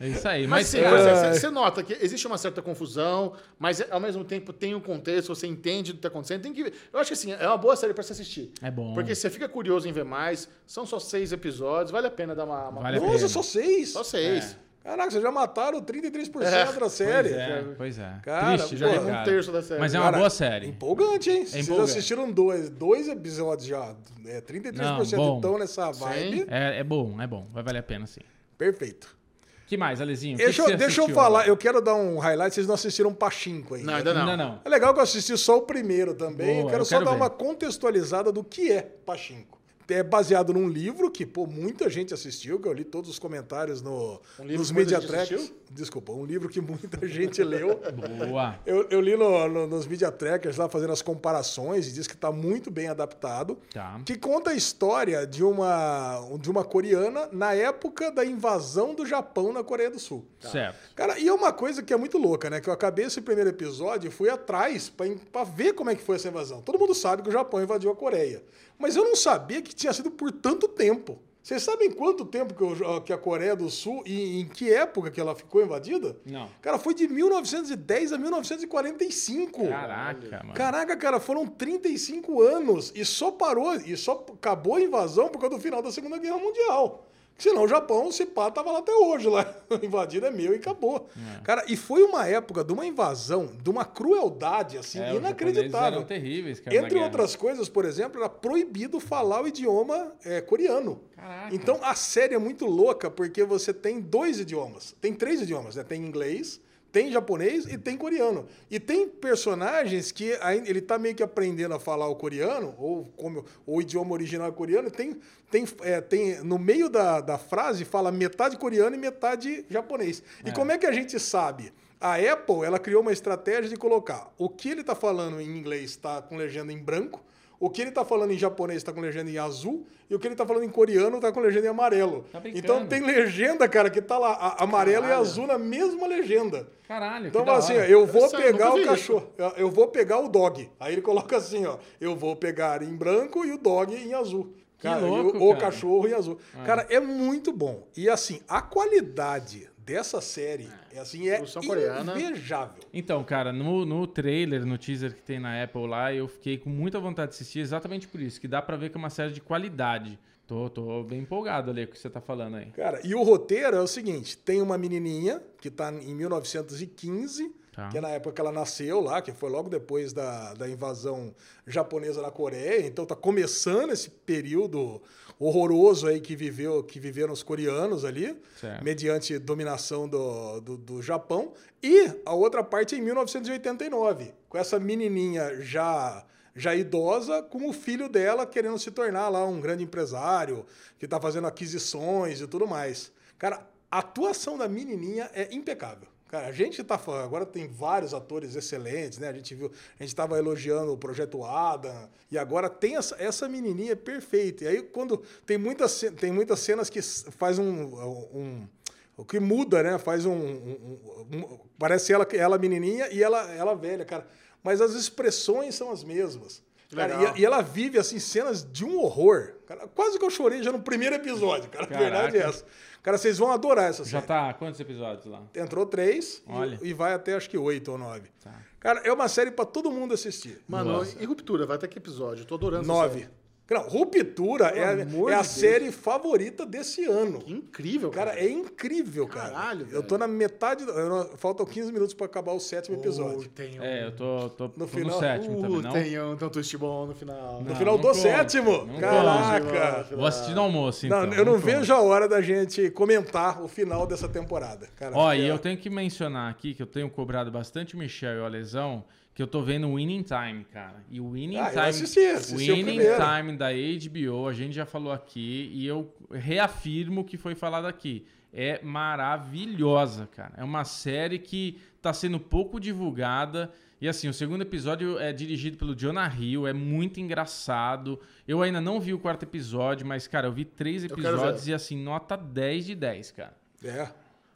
É isso aí. Mas Mas, sim, é, você, você nota que existe uma certa confusão, mas ao mesmo tempo tem um contexto, você entende do que está acontecendo. Tem que, eu acho que assim, é uma boa série para se assistir. É bom. Porque você fica curioso em ver mais, são só seis episódios, vale a pena dar uma. uma... Vale a Nossa, pena. só seis. Só seis. Caraca, vocês já mataram 33% É, da série. Pois é, pois é. Cara, Triste, pô, já, um Um terço da série. Mas é uma Cara, boa série. Empolgante, hein? Vocês empolgante. assistiram dois, dois episódios já. É, 33% Não, estão nessa vibe. É, é bom, é bom. Vai valer a pena, sim. Perfeito. que mais, Alezinho? O que Deixa, que eu- você deixa eu falar, agora? eu quero dar um highlight. Vocês não assistiram Pachinko ainda. Não, ainda não. Ainda não. É legal que eu assisti só o primeiro também. Boa, eu quero eu só quero dar ver. uma contextualizada do que é Pachinko. É baseado num livro que, pô, muita gente assistiu, que eu li todos os comentários no, Um livro nos que muita Media gente Tracks. assistiu? Desculpa, um livro que muita gente leu. Boa. Eu, eu li no- no- nos Media Trackers lá fazendo as comparações e diz que está muito bem adaptado. Tá. Que conta a história de uma, de uma coreana na época da invasão do Japão na Coreia do Sul. Certo. Cara, e é uma coisa que é muito louca, né? Que eu acabei esse primeiro episódio e fui atrás pra ver como é que foi essa invasão. Todo mundo sabe que o Japão invadiu a Coreia. Mas eu não sabia que tinha sido por tanto tempo. Vocês sabem quanto tempo que, o- que a Coreia do Sul e em que época que ela ficou invadida? Não. Cara, foi de 1910 a 1945. Caraca, mano. Caraca, cara, foram 35 anos e só parou, e só acabou a invasão por causa do final da Segunda Guerra Mundial. Senão o Japão, se pá, tava lá até hoje lá. Invadido é meu e acabou. É. Cara, e foi uma época de uma invasão, de uma crueldade, assim, É, inacreditável. eram terríveis, cara, Entre outras coisas, por exemplo, era proibido falar o idioma é, coreano. Caraca. Então a série é muito louca porque você tem dois idiomas. Tem três idiomas, né? Tem inglês, tem japonês e tem coreano. E tem personagens que ele tá meio que aprendendo a falar o coreano, ou como ou o idioma original é coreano, tem, tem, é, tem no meio da, da frase fala metade coreano e metade japonês. E como é que a gente sabe? A Apple, ela criou uma estratégia de colocar o que ele está falando em inglês está com legenda em branco, o que ele está falando em japonês está com legenda em azul, e o que ele está falando em coreano está com legenda em amarelo. Tá brincando. então tem legenda, cara, que tá lá, a- amarelo e Caralho. azul na mesma legenda. Caralho, Então assim, ó, eu vou pegar o cachorro, eu vou pegar o dog. Aí ele coloca assim, ó, eu vou pegar em branco e o dog em azul. Que Cara, e louco, o, o cara. cachorro em azul. Cara, é muito bom. E assim, a qualidade dessa série é assim, é Produção coreana. invejável. Então, cara, no, no trailer, no teaser que tem na Apple lá, eu fiquei com muita vontade de assistir exatamente por isso, que dá pra ver que é uma série de qualidade. Tô, tô bem empolgado ali com o que você tá falando aí. Cara, e o roteiro é o seguinte: tem uma menininha que tá em 1915, Tá. que é na época que ela nasceu lá, que foi logo depois da, da invasão japonesa na Coreia. Então tá começando esse período horroroso aí que viveu, que viveram os coreanos ali, Certo. mediante dominação do, do, do Japão. E a outra parte é em 1989, com essa menininha já já idosa, com o filho dela querendo se tornar lá um grande empresário, que está fazendo aquisições e tudo mais. Cara, a atuação da menininha é impecável. Cara, a gente tá falando, agora tem vários atores excelentes, né? A gente viu, a gente estava elogiando o Projeto Adam, e agora tem essa, essa menininha perfeita. E aí, quando tem muitas, tem muitas cenas que faz um, um, o que muda, né? Faz um- um- um- parece ela, ela menininha e ela, ela velha, cara. Mas as expressões são as mesmas. Cara, e, e ela vive, assim, cenas de um horror. Cara, quase que eu chorei já no primeiro episódio, cara. A Caraca. verdade é essa. Cara, vocês vão adorar essa Já série. tá quantos episódios lá? Entrou três e- Olha. E, vai até acho que oito ou nove. Tá. Cara, é uma série pra todo mundo assistir. Mano, e Ruptura, vai até que episódio? Eu tô adorando essa Nove. Não, Ruptura é, é a Deus. série favorita desse ano. Que incrível, Cara, cara. é incrível, cara. Caralho, Eu tô na metade. do- não- Faltam 15 minutos pra acabar o sétimo episódio. Uh, tem um, É, eu tô, tô, tô no, final- sétimo também, uh, não? tem um, tem um twist bom no final. No Não, final não do sétimo. Não Caraca. Vou assistir no almoço, então. não, eu não conta. vejo a hora da gente comentar o final dessa temporada. Cara, Ó, e eu tenho que mencionar aqui que eu tenho cobrado bastante o Michel e o Alesão, que eu tô vendo Winning Time, cara. E o Winning Ah, eu Time. assisti, assisti o Winning. Time da HBO, a gente já falou aqui, e eu reafirmo o que foi falado aqui. É maravilhosa, cara. É uma série que tá sendo pouco divulgada. E assim, o segundo episódio é dirigido pelo Jonah Hill, é muito engraçado. Eu ainda não vi o quarto episódio, mas, cara, eu vi três episódios e assim, nota 10 de 10, cara. É.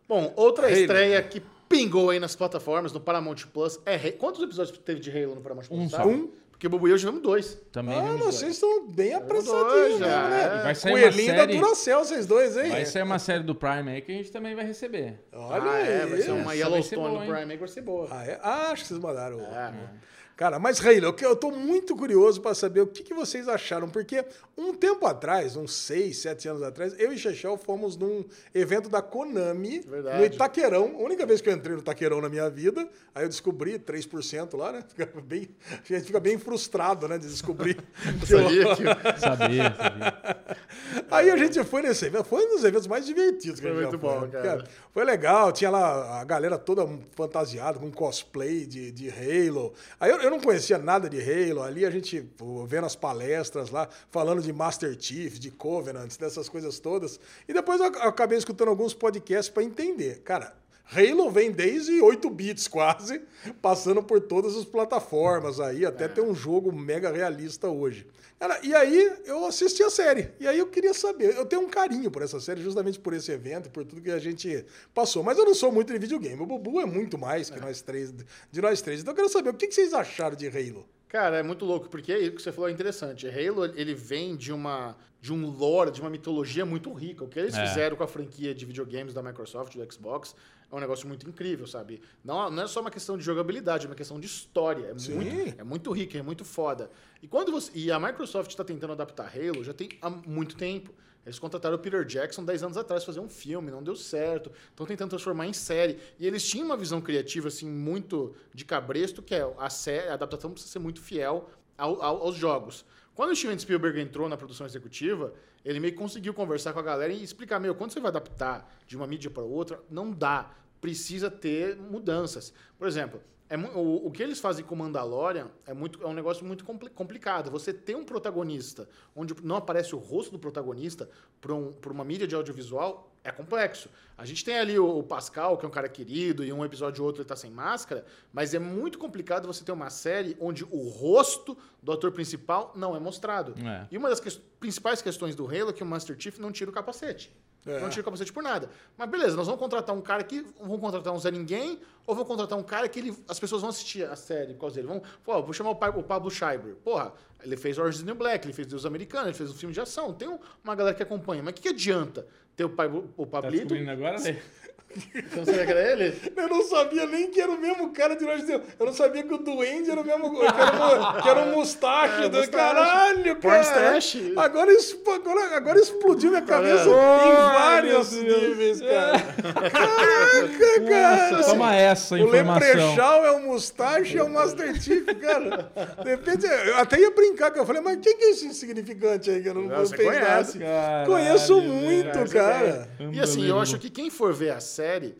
Bom, outra Halo. estreia que pingou aí nas plataformas, no Paramount Plus, é. Quantos episódios teve de Halo no Paramount Plus? Um sabe? só. Um. Porque o Bubu e eu tivemos dois. Também Ah, vimos dois. vocês estão bem dois, apressadinhos, já, né? é. Vai sair uma Coelhinho série- da Duracell, vocês dois, hein? Vai sair uma série do Prime aí que a gente também vai receber. Olha ah, é, aí. vai ser uma Essa vai ser Yellowstone boa, no hein? Prime aí que vai ser boa. Ah, é? Ah, acho que vocês mandaram. o- É. Cara, mas Reila, eu, que- eu tô muito curioso para saber o que, que vocês acharam, porque um tempo atrás, uns 6, 7 anos atrás, eu e Chechel fomos num evento da Konami Verdade. no Itaquerão. A única vez que eu entrei no Itaquerão na minha vida, aí eu descobri 3% lá, né? Fica bem, a gente fica bem frustrado, né, de descobrir. que eu- Sabia que... Sabia, sabia. Aí a gente foi nesse evento, foi um dos eventos mais divertidos que Foi a gente já muito foi. bom, cara. Foi legal, tinha lá a galera toda fantasiada, com cosplay de, de Halo. Aí eu, eu não conhecia nada de Halo, ali a gente vendo as palestras lá, falando de Master Chief, de Covenant, dessas coisas todas. E depois eu ac- acabei escutando alguns podcasts para entender. Cara, Halo vem desde 8 bits quase, passando por todas as plataformas aí, até ter um jogo mega realista hoje. Cara, e aí eu assisti a série. E aí eu queria saber. Eu tenho um carinho por essa série, justamente por esse evento, por tudo que a gente passou. Mas eu não sou muito de videogame. O Bubu é muito mais que nós três, de nós três. Então eu quero saber o que que vocês acharam de Halo. Cara, é muito louco, porque é isso que você falou é interessante. Halo, ele vem de uma de um lore, de uma mitologia muito rica. O que eles É. fizeram com a franquia de videogames da Microsoft, do Xbox, é um negócio muito incrível, sabe? Não, não é só uma questão de jogabilidade, é uma questão de história. É, Sim. muito, é muito rica, é muito foda. E quando você. E a Microsoft está tentando adaptar Halo já tem há muito tempo. Eles contrataram o Peter Jackson 10 anos atrás fazer um filme, não deu certo. Estão tentando transformar em série. E eles tinham uma visão criativa, assim, muito de cabresto, que é a série, a adaptação precisa ser muito fiel ao- ao- aos jogos. Quando o Steven Spielberg entrou na produção executiva, ele meio que conseguiu conversar com a galera e explicar, meu, quando você vai adaptar de uma mídia para outra, não dá. Precisa ter mudanças. Por exemplo, é o, o que eles fazem com Mandalorian é, muito, é um negócio muito compli- complicado. Você tem um protagonista onde não aparece o rosto do protagonista para um, uma mídia de audiovisual é complexo. A gente tem ali o, o Pascal, que é um cara querido, e um episódio ou outro ele tá sem máscara, mas é muito complicado você ter uma série onde o rosto do ator principal não é mostrado. É. E uma das ques- principais questões do Halo é que o Master Chief não tira o capacete. É. Não tira o capacete por nada. Mas beleza, nós vamos contratar um cara que. Vamos contratar um Zé Ninguém, ou vamos contratar um cara que ele, as pessoas vão assistir a série por causa dele. Vamos, pô, vou chamar o, Pa- o Pablo Schreiber. Porra, ele fez the New Black, ele fez Deus Americano, ele fez um filme de ação. Tem um- uma galera que acompanha. Mas o que, que adianta ter o, Pablo, o Tá Pablito? descobrindo agora, Lê? Você não sabia que era ele? Eu não sabia nem que era o mesmo cara de Nós. Eu não sabia que o Duende era o mesmo. Que era o, que era o mustache É, do caralho, cara. Agora, agora, agora explodiu minha cabeça vendo? em vários níveis, cara. Caraca, cara. Toma essa O informação. Leprechaun é o Mustache e é o Master Chief, cara. De repente, eu até ia brincar, que eu falei, mas quem que é esse insignificante aí que eu não, Não, você conhece. Caralho, Conheço muito, Essa cara. E assim, eu acho que quem for ver a série, série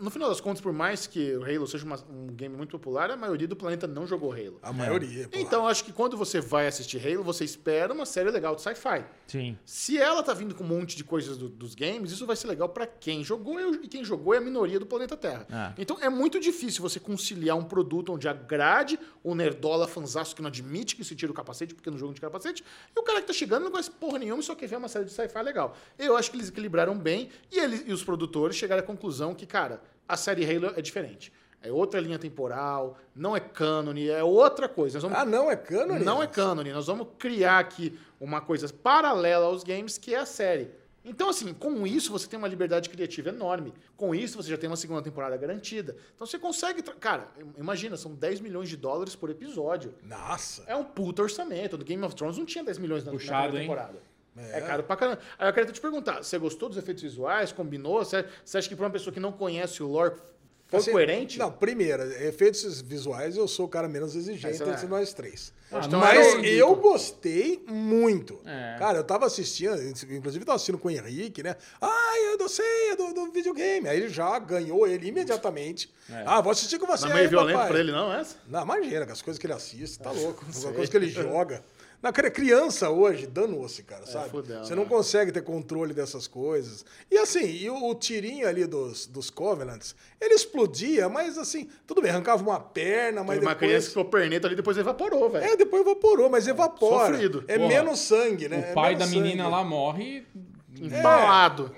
no final das contas, por mais que o Halo seja uma- um game muito popular, a maioria do planeta não jogou Halo. A maioria, pô. Então, eu acho que quando você vai assistir Halo, você espera uma série legal de sci-fi. Sim. Se ela tá vindo com um monte de coisas do- dos games, isso vai ser legal pra quem jogou e quem jogou é a minoria do planeta Terra. Ah. Então é muito difícil você conciliar um produto onde agrade o nerdola fanzaço que não admite que se tira o capacete porque no jogo de capacete, e o cara que tá chegando não conhece porra nenhuma e só quer ver uma série de sci-fi legal. Eu acho que eles equilibraram bem e, eles, e os produtores chegaram à conclusão que, cara, a série Halo é diferente. É outra linha temporal, não é cânone, é outra coisa. Nós vamos Ah, não, é cânone? não é cânone. Nós vamos criar aqui uma coisa paralela aos games, que é a série. Então, assim, com isso você tem uma liberdade criativa enorme. Com isso você já tem uma segunda temporada garantida. Então você consegue. tra- Cara, imagina, são 10 milhões de dólares por episódio. Nossa. É um puta orçamento. Do Game of Thrones não tinha 10 milhões na, na Puxado, primeira hein? É. É. caro pra caramba. Aí eu quero te perguntar: você gostou dos efeitos visuais? Combinou? Você, você acha que pra uma pessoa que não conhece o lore foi Assim, coerente? Não, primeiro, efeitos visuais, eu sou o cara menos exigente é. entre nós três. Ah, Então, Mas eu- eu gostei muito. É. Cara, eu tava assistindo, inclusive tava assistindo com o Henrique, né? Ah, eu não sei, é do, do videogame. Aí ele já ganhou ele imediatamente. É. Ah, vou assistir com você Não é aí, meio violento papai. pra ele, não, essa? Não, imagina, as coisas que ele assiste, tá louco. As coisas que ele joga. Na cri- criança hoje, danou-se, cara, sabe? fudeu, Você né? não consegue ter controle dessas coisas. E assim, e o, o tirinho ali dos, dos Covenants, ele explodia, mas assim, tudo bem, arrancava uma perna, mas Teve uma depois... criança que ficou perneta ali e depois evaporou, velho. É, depois evaporou, mas evapora. Sofrido. É Porra, menos sangue, né? O É pai da menos menina sangue. lá morre. Embalado.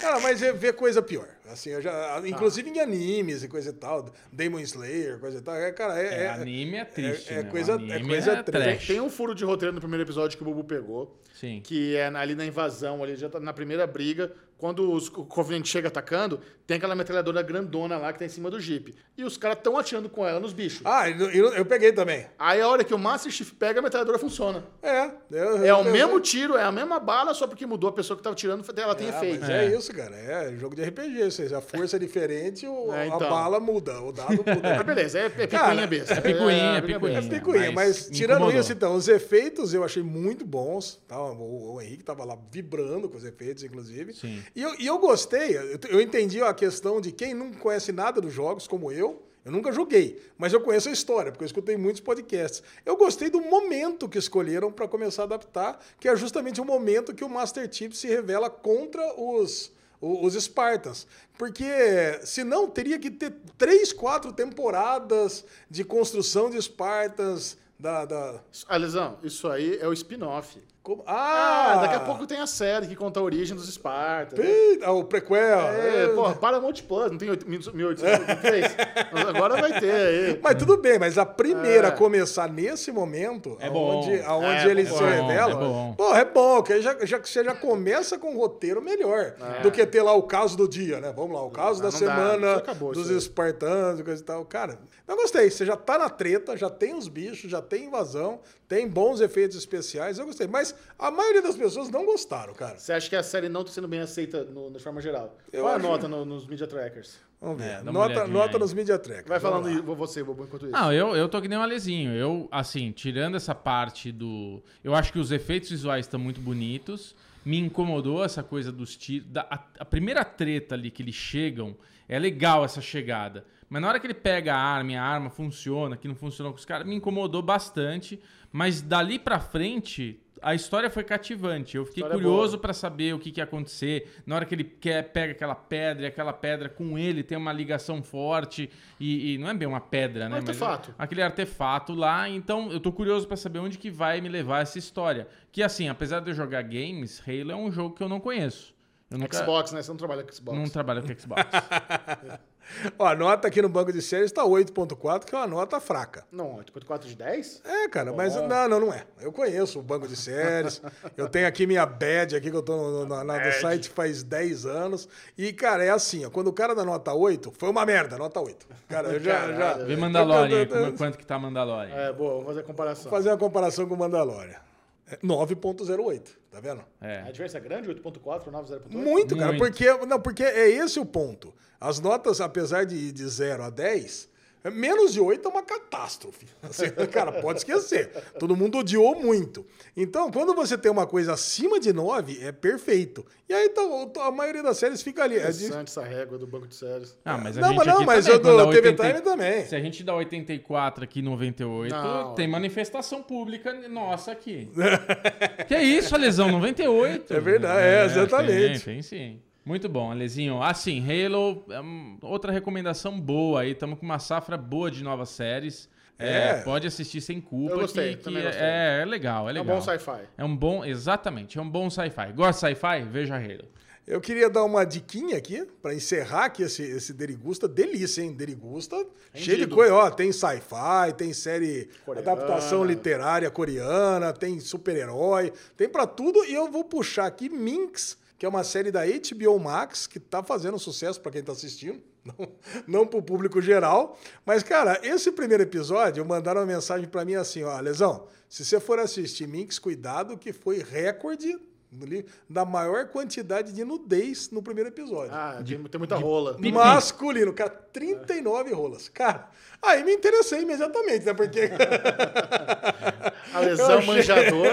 Cara, mas é ver coisa pior. Assim, eu já, Tá. inclusive em animes e coisa e tal, Demon Slayer, coisa e tal. É, cara, é, É, é- anime é triste. é né? coisa- é coisa é triste. trash. Tem um furo de roteiro no primeiro episódio que o Bubu pegou, Sim. que é ali na invasão, ali já tá na primeira briga, quando os, o Covenant chega atacando, tem aquela metralhadora grandona lá que tá em cima do Jeep. E os caras tão atirando com ela nos bichos. Ah, eu, eu- eu peguei também. Aí a hora que o Master Chief pega, a metralhadora funciona. É. eu- É eu- o mesmo tiro, é a mesma bala, só porque mudou a pessoa que tava tirando, ela tem Ah, efeito. mas é. isso, cara. É jogo de RPG. Ou seja, a força é diferente, o- É, a então. bala muda, o dado muda. Mas beleza, é, é picuinha Cara, besta. é picuinha, é besta. picuinha. É picuinha, Mas mas, tirando incomodou. isso, então, os efeitos eu achei muito bons. Tá? O, o Henrique tava lá vibrando com os efeitos, inclusive. Sim. E eu, e eu gostei, eu, entendi a questão de quem não conhece nada dos jogos, como eu. Eu nunca joguei, mas eu conheço a história, porque eu escutei muitos podcasts. Eu gostei do momento que escolheram para começar a adaptar, que é justamente o momento que o Master Chief se revela contra os, os Spartans. Porque senão teria que ter três, quatro temporadas de construção de Spartans. Da, da... Alisão, isso aí é o spin-off. Como- Ah, Ah, daqui a pouco tem a série que conta a origem dos Espartas. né? Eita, o prequel. É, É, porra, Paramount Plus, não tem oito- 1883? Mas Agora vai ter aí. Mas tudo bem, mas a primeira É. a começar nesse momento, É bom. aonde, aonde É, ele é se bom, revela, é bom. pô, é bom, que aí já, já, você já começa com um roteiro melhor do que ter lá o caso do dia, né? Vamos lá, o caso Ah, da semana dos espartanos e coisa e tal. Cara, eu gostei. Você já tá na treta, já tem os bichos, já tem invasão, tem bons efeitos especiais, eu gostei. Mas a maioria das pessoas não gostaram, cara. Você acha que a série não está sendo bem aceita no, de forma geral? Eu Qual a acho- nota no- nos media trackers? Vamos ver. É, nota nota aí. nos media trackers. Vai falando aí, vou você, Bobo, enquanto isso. Não, eu, eu tô que nem um Alezinho. Eu, assim, tirando essa parte do. Eu acho que os efeitos visuais estão muito bonitos. Me incomodou essa coisa dos tiros. da- A, a primeira treta ali que eles chegam, é legal essa chegada. Mas na hora que ele pega a arma e a arma funciona, que não funcionou com os caras, me incomodou bastante. Mas dali pra frente, a história foi cativante. Eu fiquei História curioso pra saber o que, que ia acontecer. Na hora que ele quer, pega aquela pedra e aquela pedra com ele tem uma ligação forte. E, e não é bem uma pedra, né? Um Mas é artefato. aquele artefato lá. Então eu tô curioso pra saber onde que vai me levar essa história. Que assim, apesar de eu jogar games, Halo é um jogo que eu não conheço. Eu nunca, Xbox, né? Você não trabalha com Xbox. não trabalho com Xbox. Ó, a nota aqui no banco de séries tá 8.4, que é uma nota fraca. Não, 8.4 de 10? É, cara, mas não, não, não é. Eu conheço o banco de séries. eu tenho aqui minha badge aqui que eu tô no, no- na, do site faz 10 anos. E, cara, é assim, ó, quando o cara dá nota 8, foi uma merda, nota 8. Cara, eu já. já. Vê Mandalorian, aí, Eu- eu- eu- como- quanto que tá Mandalorian. É, boa, vamos fazer a comparação. Vou fazer uma comparação com o Mandalorian. É 9.08, tá vendo? A É. diferença é grande? 8.4 para 9.0.8? Muito, cara, Muito. porque não, porque é esse o ponto. As notas, apesar de de 0 a 10, é menos de 8 é uma catástrofe. Assim, cara, pode esquecer. Todo mundo odiou muito. Então, quando você tem uma coisa acima de 9, é perfeito. E aí então, a maioria das séries fica ali. É de- Interessante essa régua do banco de séries. Ah, mas a Não, gente mas não, aqui mas também, eu do TV 80 Time também. Se a gente dá 84 aqui 98, Não. tem manifestação pública nossa aqui. que é isso, Alesão? 98. É verdade, é, exatamente. Tem, tem sim. Muito bom, Alezinho. Assim, Halo, é um- outra recomendação boa aí. Estamos com uma safra boa de novas séries. É, É. pode assistir sem culpa. Eu gostei, que, que também é, gostei. é, é legal, é É um legal. bom sci-fi. É um bom, exatamente, é um bom sci-fi. Gosta de sci-fi? Veja Halo. Eu queria dar uma diquinha aqui, pra encerrar aqui esse, esse Derigusta. Delícia, hein? Derigusta. Cheio de coisa. Ó, tem sci-fi, tem série, Coreana. adaptação literária coreana, tem super-herói, tem pra tudo. E eu vou puxar aqui Minx, que é uma série da HBO Max, que tá fazendo sucesso pra quem tá assistindo. Não, não pro público geral. Mas, cara, esse primeiro episódio, mandaram uma mensagem pra mim assim, ó, Lesão, se você for assistir Minx, cuidado que foi recorde da maior quantidade de nudez no primeiro episódio. Ah, tem, tem muita rola. Masculino, cara, 39 rolas. Cara, aí me interessei imediatamente, né? Porque. A lesão achei- manjador.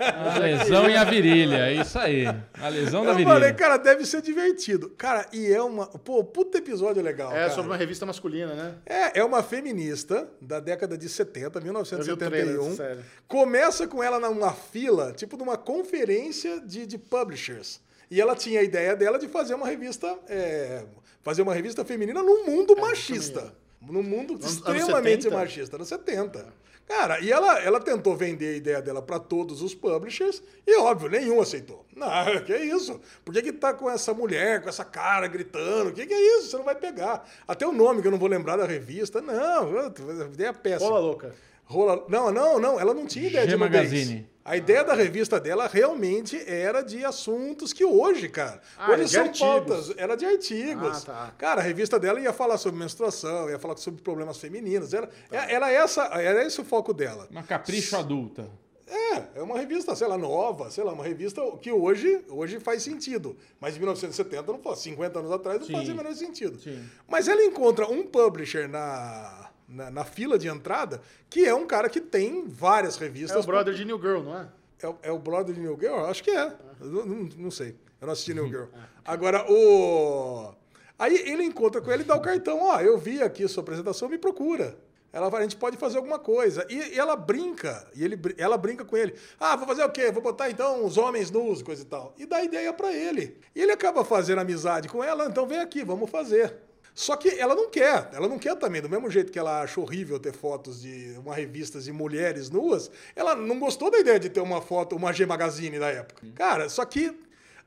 A lesão e a virilha, é isso aí. A lesão da eu virilha. falei, cara, deve ser divertido. Cara, e é uma. Pô, puta episódio legal. É cara. sobre uma revista masculina, né? É, é uma feminista da década de 70, Eu vi o trailer 1971. dessa série. Começa com ela numa fila, tipo numa conferência de, de publishers. E ela tinha a ideia dela de fazer uma revista, é, fazer uma revista feminina num mundo machista. Num mundo Anos- anos extremamente 70? machista, nos 70. Cara, e ela, ela tentou vender a ideia dela para todos os publishers e, óbvio, nenhum aceitou. Não, que é isso? Por que, que tá com essa mulher, com essa cara gritando? O que, que é isso? Você não vai pegar. Até o nome que eu não vou lembrar da revista. Não, ideia péssima. Rola louca. Rola... Não, não, não. Ela não tinha ideia G de nudez. Magazine. A ideia da revista dela realmente era de assuntos que hoje, cara, Ah, hoje são artigos. pautas, era de artigos. Ah, tá. Cara, a revista dela ia falar sobre menstruação, ia falar sobre problemas femininos. Era, era, essa, era esse o foco dela. Uma capricho adulta. É, é uma revista, sei lá, nova, sei lá, uma revista que hoje, hoje faz sentido. Mas em 1970 não faz, 50 anos atrás não Sim. fazia o menor sentido. Sim. Mas ela encontra um publisher na, na, na fila de entrada que é um cara que tem várias revistas. É o brother de New Girl, não é? É, o- é o brother de New Girl? Acho que é. Não, não- sei. Eu não assisti New Girl. Agora, o. Aí ele encontra com ele e dá o cartão. Ó, eu vi aqui a sua apresentação, me procura. Ela fala, a gente pode fazer alguma coisa. E, e ela brinca, e ele, ela brinca com ele. Ah, vou fazer o quê? Vou botar então os homens nus, coisa e tal. E dá ideia pra ele. E ele acaba fazendo amizade com ela, então vem aqui, vamos fazer. Só que ela não quer, ela não quer também. Do mesmo jeito que ela acha horrível ter fotos de uma revista de mulheres nuas, ela não gostou da ideia de ter uma foto, uma G Magazine da época. Cara, só que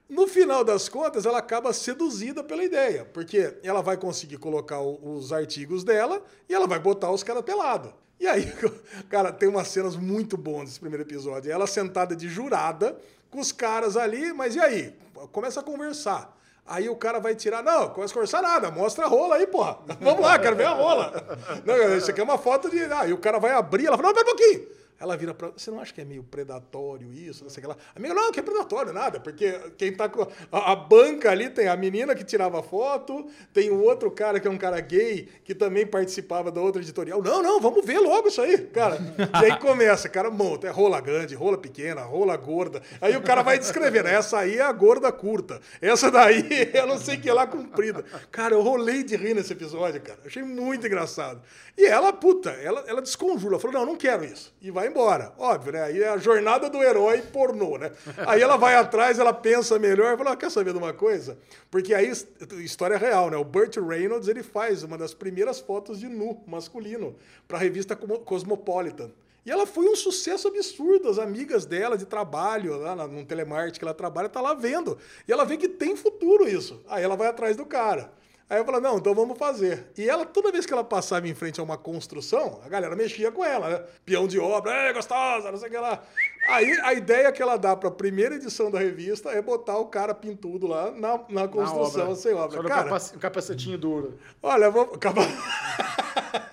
no final das contas, ela acaba seduzida pela ideia, porque ela vai conseguir colocar os artigos dela e ela vai botar os caras pelados. E aí, cara, tem umas cenas muito boas nesse primeiro episódio. Ela sentada de jurada, com os caras ali, mas e aí? Começa a conversar. Aí o cara vai tirar, não, começa a conversar nada, mostra a rola aí, porra. Vamos lá, quero ver a rola. Não, isso aqui é uma foto de. Aí o cara vai abrir, ela fala, não, pera um pouquinho. Ela vira pra. Você não acha que é meio predatório isso? Não sei o que lá. Amiga, não, que é predatório, nada. Porque quem tá com. A, a banca ali tem a menina que tirava foto, tem o outro cara que é um cara gay, que também participava da outra editorial. Não, não, vamos ver logo isso aí, cara. E aí começa, cara, monta. É rola grande, rola pequena, rola gorda. Aí o cara vai descrevendo. Essa aí é a gorda curta. Essa daí é não sei o que lá comprida. Cara, eu rolei de rir nesse episódio, cara. Achei muito engraçado. E ela, puta, ela, ela desconjura. Ela falou, não, não quero isso. E vai embora. Óbvio, né? Aí é a jornada do herói pornô, né? Aí ela vai atrás, ela pensa melhor. Fala, ah, quer saber de uma coisa? Porque aí, história real, né? O Burt Reynolds, ele faz uma das primeiras fotos de nu masculino para a revista Cosmopolitan. E ela foi um sucesso absurdo. As amigas dela de trabalho, lá no telemarketing que ela trabalha, tá lá vendo. E ela vê que tem futuro isso. Aí ela vai atrás do cara. Aí eu falo, não, então vamos fazer. E ela, toda vez que ela passava em frente a uma construção, a galera mexia com ela, né? Peão de obra, é gostosa, não sei o que lá. Aí a ideia que ela dá pra primeira edição da revista é botar o cara pintudo lá na, na Na construção obra. sem obra. Só Cara, capac- capacetinho duro. olha, vamos. capa-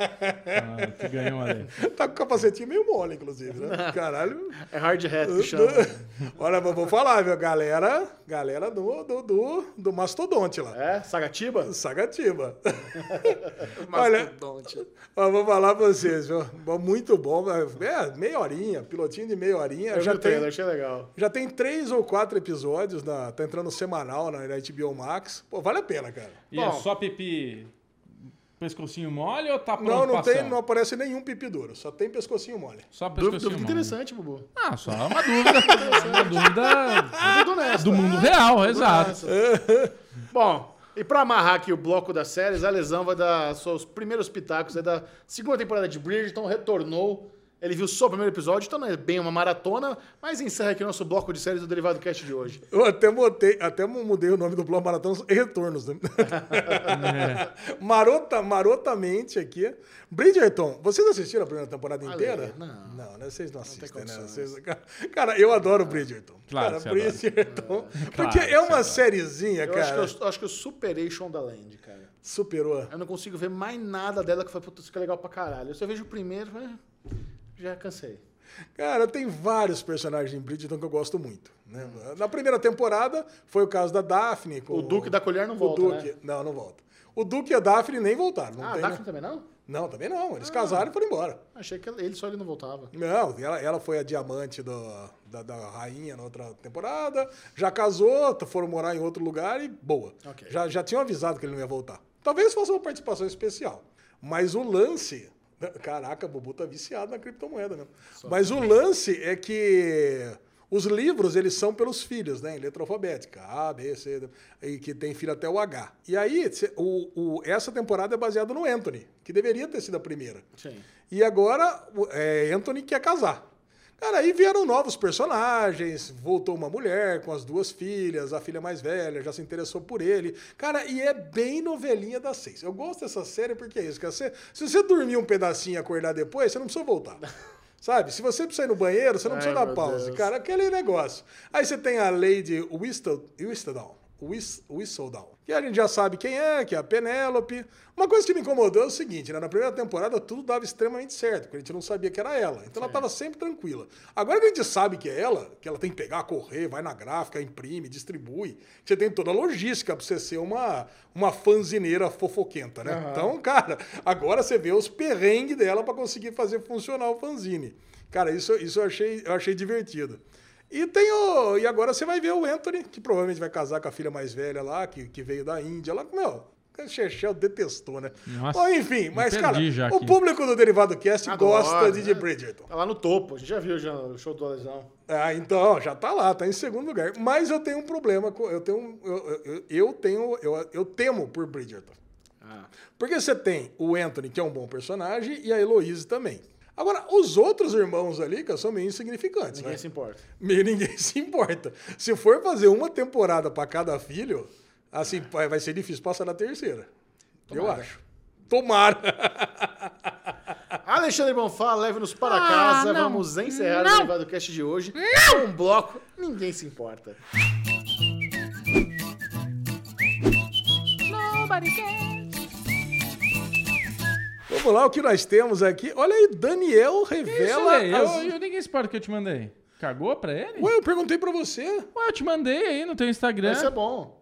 Ah, que ganhou ali. tá com o capacetinho meio mole, inclusive, né? Caralho. É hard hat que chama. Olha, vou vou falar, viu? Galera, galera do, do, do, do mastodonte lá. É? Sagatiba? Sagatiba. Olha, Mastodonte. ó, vou falar pra vocês, viu? Muito bom. É, meia horinha, pilotinho de meia horinha. Eu vi já o trailer, tem, achei legal. já tem três ou quatro episódios, na, tá entrando semanal na, na HBO Max. Pô, vale a pena, cara. E é Bom. só pipi pescocinho mole ou tá pronto Não, não, tem, não aparece nenhum pipi duro, só tem pescocinho mole. Só pescocinho dúvida mole. interessante, Bubu. Ah, só uma dúvida. uma dúvida do mundo real, exato. Bom, e pra amarrar aqui o bloco das séries, a Lesão vai dar seus primeiros pitacos aí da segunda temporada de Bridgerton, retornou. Ele viu só o primeiro episódio, então não é bem uma maratona, mas encerra aqui o nosso bloco de séries do Derivado Cast de hoje. Eu até mudei, até mudei o nome do Bloco Maratonas e Retornos. Né? Marota, marotamente aqui. Bridgerton, vocês assistiram a primeira temporada Ale, inteira? não. Não, né? Vocês não assistem, né? condições. Vocês- cara, eu adoro Bridgerton. Claro cara. Bridgerton. Porque Claro é uma sériezinha, cara. acho, que eu, eu acho que eu superei Shondaland, cara. Superou. Eu não consigo ver mais nada dela que foi, isso que é legal pra caralho. Eu só vejo o primeiro, eh, já cansei. Cara, tem vários personagens em Bridgerton que eu gosto muito. Né? Na primeira temporada foi o caso da Daphne. Com O Duque da Colher não o volta, Duque. né? Não, não volta. O Duque e a Daphne nem voltaram. Não Ah, a tem, Daphne né? também não? Não, também não. Ah. Eles casaram e foram embora. Achei que ele só ele não voltava. Não, ela, ela foi a diamante do- da, da rainha na outra temporada, já casou, foram morar em outro lugar e boa. Ok. Já, já tinham avisado que ele não ia voltar. Talvez fosse uma participação especial. Mas o lance. Caraca, o Bubu tá viciado na criptomoeda mesmo. Mas o lance é que os livros, eles são pelos filhos, né? Em letra alfabética. A, B, C, D, e que tem filho até o H. E aí, o, o- essa temporada é baseada no Anthony, que deveria ter sido a primeira. Sim. E agora é, Anthony quer casar. Cara, aí vieram novos personagens, voltou uma mulher com as duas filhas, a filha mais velha já se interessou por ele. Cara, e é bem novelinha das seis. Eu gosto dessa série porque é isso, cara. Você- se você dormir um pedacinho e acordar depois, você não precisa voltar. Sabe? Se você precisar ir no banheiro, você não Ai, precisa dar pausa. Deus. Cara, aquele negócio. Aí você tem a Lady Whistledown. Whistledown. Whis- Whistledown. Que a gente já sabe quem é, que é a Penélope. Uma coisa que me incomodou é o seguinte, né? Na primeira temporada tudo dava extremamente certo, porque a gente não sabia que era ela. Então ela estava sempre tranquila. Agora que a gente sabe que é ela, que ela tem que pegar, correr, vai na gráfica, imprime, distribui. Você tem toda a logística para você ser uma, uma fanzineira fofoquenta, né? Então, cara, agora você vê os perrengues dela para conseguir fazer funcionar o fanzine. Cara, isso, isso eu, achei, eu achei divertido. E tem o. E agora você vai ver o Anthony, que provavelmente vai casar com a filha mais velha lá, que, que veio da Índia lá. Meu, o Chechel detestou, né? Nossa, Bom, enfim, mas, cara, o aqui. público do Derivado Cast Adora, gosta de, né? Bridgerton. Tá lá no topo. A gente já viu já o show do Lesão. Ah, então, já tá lá, tá em segundo lugar. Mas eu tenho um problema com. Eu tenho. Eu, eu, eu tenho. Eu, eu temo por Bridgerton. Ah. Porque você tem o Anthony, que é um bom personagem, e a Heloise também. Agora, os outros irmãos ali, cara, são meio insignificantes, Ninguém né? se importa. Meio ninguém se importa. Se for fazer uma temporada pra cada filho, assim, vai vai ser difícil passar na terceira. Eu Tomara. acho. Tomara. Alexandre Bonfá, leve-nos para Ah, casa. não. Vamos encerrar Não. o Levado Cast de hoje com um bloco. Ninguém se importa. Nobody cares. Vamos lá, o que nós temos aqui. Olha aí, Daniel Isso, revela. Lê, as- eu, eu ninguém espera que eu te mandei. Cagou pra ele? Ué, eu perguntei pra você. Ué, eu te mandei aí no teu Instagram. Isso é bom.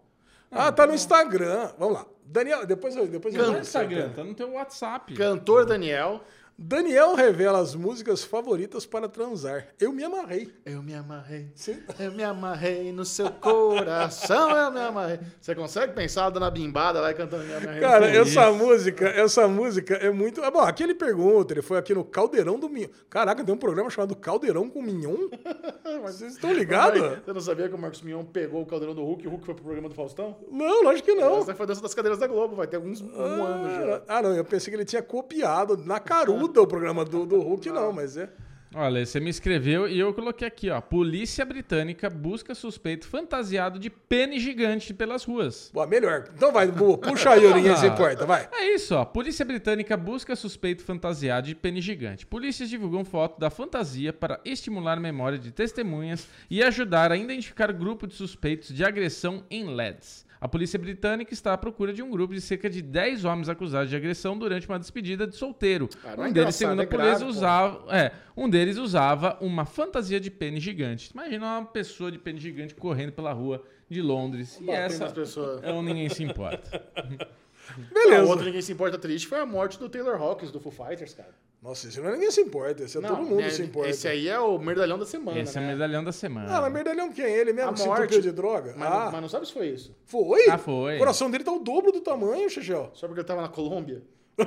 Ah, tá no Instagram. Vamos lá. Daniel, depois eu. Depois eu Não é no Instagram, tá no teu WhatsApp. Cantor Daniel. Daniel revela as músicas favoritas para transar. Eu me amarrei. Eu me amarrei. Sim. Eu me amarrei no seu coração, eu me amarrei. Você consegue pensar dando a bimbada lá e cantando me amarrei? Cara, essa isso. música, essa música é muito. Ah, Bom, aqui ele pergunta, ele foi aqui no Caldeirão do Mignon. Caraca, tem um programa chamado Caldeirão com Mignon? Vocês estão ligados? Você não sabia que o Marcos Mion pegou o caldeirão do Hulk e o Hulk foi pro programa do Faustão? Não, lógico que não. Essa foi a dança das cadeiras da Globo, vai ter alguns um ano já. Ah, não, eu pensei que ele tinha copiado na caruda o programa do, do Hulk, não, mas é. Olha, você me escreveu e eu coloquei aqui, ó. Polícia britânica busca suspeito fantasiado de pênis gigante pelas ruas. Bom, melhor. Então vai, puxa aí, ninguém se importa, vai. É isso, ó. Polícia britânica busca suspeito fantasiado de pênis gigante. Polícias divulgam foto da fantasia para estimular a memória de testemunhas e ajudar a identificar grupo de suspeitos de agressão em LEDs. A polícia britânica está à procura de um grupo de cerca de 10 homens acusados de agressão durante uma despedida de solteiro. Não é um deles, engraçado, segundo a é polícia, grave, pô. usava, é, um deles usava uma fantasia de pênis gigante. Imagina uma pessoa de pênis gigante correndo pela rua de Londres. E Batendo essa pessoas. é um ninguém se importa. Beleza. O outro ninguém se importa triste foi a morte do Taylor Hawkins do Foo Fighters, cara. Nossa, esse não é ninguém se importa, esse é todo mundo né, se importa. Esse aí é o merdalhão da semana, Esse é o né? medalhão da semana. Ah, mas merdalhão quem? Ele mesmo A que se morte. entupiu de droga? Mas, ah, não, mas não sabe se foi isso. foi? Ah, foi. O coração dele tá o dobro do tamanho, Xixel. Só porque ele tava na Colômbia.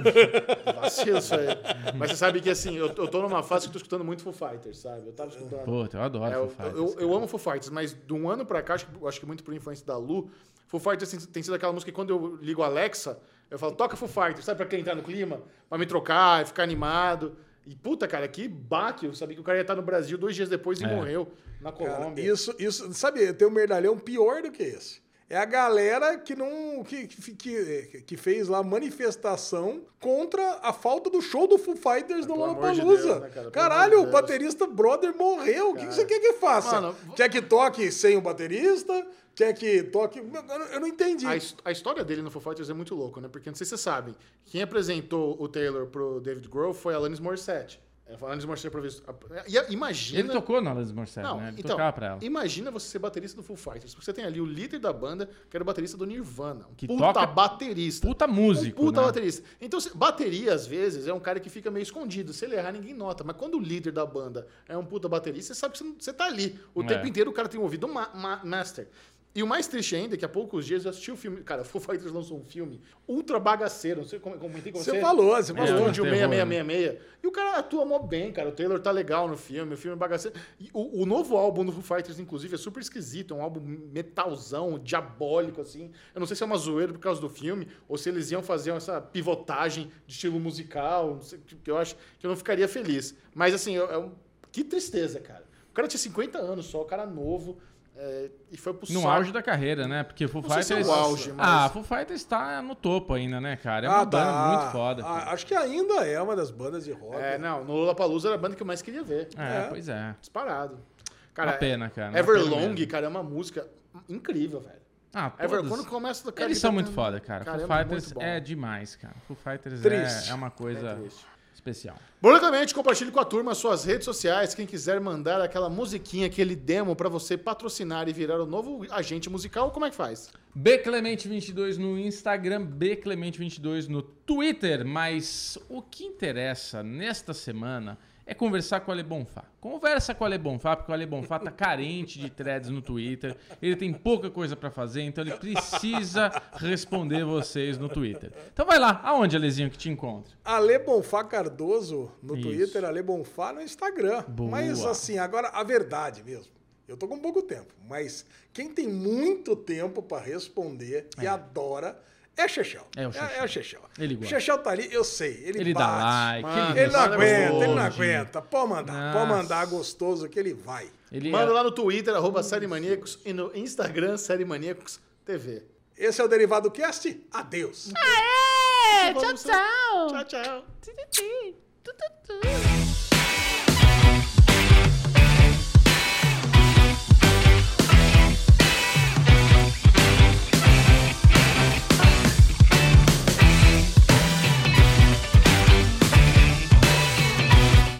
Vacilo isso aí. Mas você sabe que assim, eu, eu tô numa fase que eu tô escutando muito Foo Fighters, sabe? Eu tava escutando. Puta, eu adoro É, Foo eu, Fighters. eu, eu amo Foo Fighters, mas de um ano pra cá, acho que, acho que muito por influência da Lu, Foo Fighters tem, tem sido aquela música que quando eu ligo a Alexa, eu falo, toca Foo Fighters, sabe pra quem entrar no clima? Pra me trocar e ficar animado. E puta, cara, que baque. Eu sabia que o cara ia estar no Brasil dois dias depois e É. morreu na Cara, Colômbia. isso, isso, sabe, tem um merdalhão pior do que esse. É a galera que não que, que, que, fez lá manifestação contra a falta do show do Foo Fighters no amor de Lollapalooza. Deus, né, cara? Caralho, de o baterista brother morreu. O que, que você quer que faça? Mano, Quer que toque sem o baterista? Quer que toque. Eu não- entendi. A, a história dele no Foo Fighters é muito louco, né? Porque não sei se vocês sabem, quem apresentou o Taylor pro David Grohl foi a Alanis Morissette. É, Alanis Morissette improvisou. E- Imagina... Ele tocou na Alanis Morissette, Não, né? Ele então, tocava pra ela. imagina você ser baterista do Full Fighters. Porque você tem ali o líder da banda, que era o baterista do Nirvana. Um Que puta toca- baterista. Puta músico, Um puta né? baterista. Então, bateria, às vezes, é um cara que fica meio escondido. Se ele errar, ninguém nota. Mas quando o líder da banda é um puta baterista, você sabe que você, não- você tá ali. O É. tempo inteiro o cara tem um ouvido ma- ma- master. E o mais triste ainda é que há poucos dias eu assisti o filme. Cara, o Foo Fighters lançou um filme ultra bagaceiro. Não sei como comentei com você. Você falou, você falou. É, Estúdio terror, 6666. E o cara atua mó bem, cara. O Taylor tá legal no filme, o filme é bagaceiro. E o, o novo álbum do Foo Fighters, inclusive, é super esquisito. É um álbum metalzão, diabólico, assim. Eu não sei se é uma zoeira por causa do filme, ou se eles iam fazer essa pivotagem de estilo musical. Não sei, que eu acho que eu não ficaria feliz. Mas, assim, é um- que tristeza, cara. O cara tinha 50 anos só, o cara novo. É, e foi pro No saco. auge da carreira, né? Porque Foo Não sei se é Fighters. o auge, mas- Ah, Foo Fighters tá no topo ainda, né, cara? É uma banda tá. muito foda. Ah, cara. acho que ainda é uma das bandas de rock. É, não, no Lollapalooza era a banda que eu mais queria ver. É, é. pois é. Disparado. Uma pena, cara. uma pena Everlong, mesmo. cara, é uma música incrível, velho. Ah, Ever, todos. quando começa cara, Eles ele são tá muito foda, cara. Cara, Foo é Fighters é demais, cara. Foo Fighters é, é uma coisa É triste. Especial. Bronicamente, compartilhe com a turma as suas redes sociais. Quem quiser mandar aquela musiquinha, aquele demo pra você patrocinar e virar o novo agente musical, como é que faz? Bclemente22 no Instagram, Bclemente22 no Twitter. Mas o que interessa nesta semana é conversar com o Ale Bonfá. Conversa com o Ale Bonfá, porque o Ale Bonfá tá carente de threads no Twitter. Ele tem pouca coisa pra fazer, então ele precisa responder vocês no Twitter. Então vai lá, aonde, Alezinho, que te encontra? Ale Bonfá Cardoso no Isso. Twitter, Ale Bonfá no Instagram. Boa. Mas assim, agora a verdade mesmo. Eu tô com pouco tempo, mas quem tem muito tempo pra responder É. e adora É Chechel. É o Chechel. É, é o Chechel. Ele O gosta. Chechel tá ali, eu sei. Ele, Ele dá bate. like, Mano, Ele não aguenta, ele não aguenta. Pode mandar, pode Nossa. mandar gostoso que ele vai. Ele Manda é- lá no Twitter, arroba Série Maníacos, e no Instagram, Série Maníacos TV. Esse é o Derivado Cast. Adeus. Aê! Tchau, Vamos- tchau. Tchau, tchau.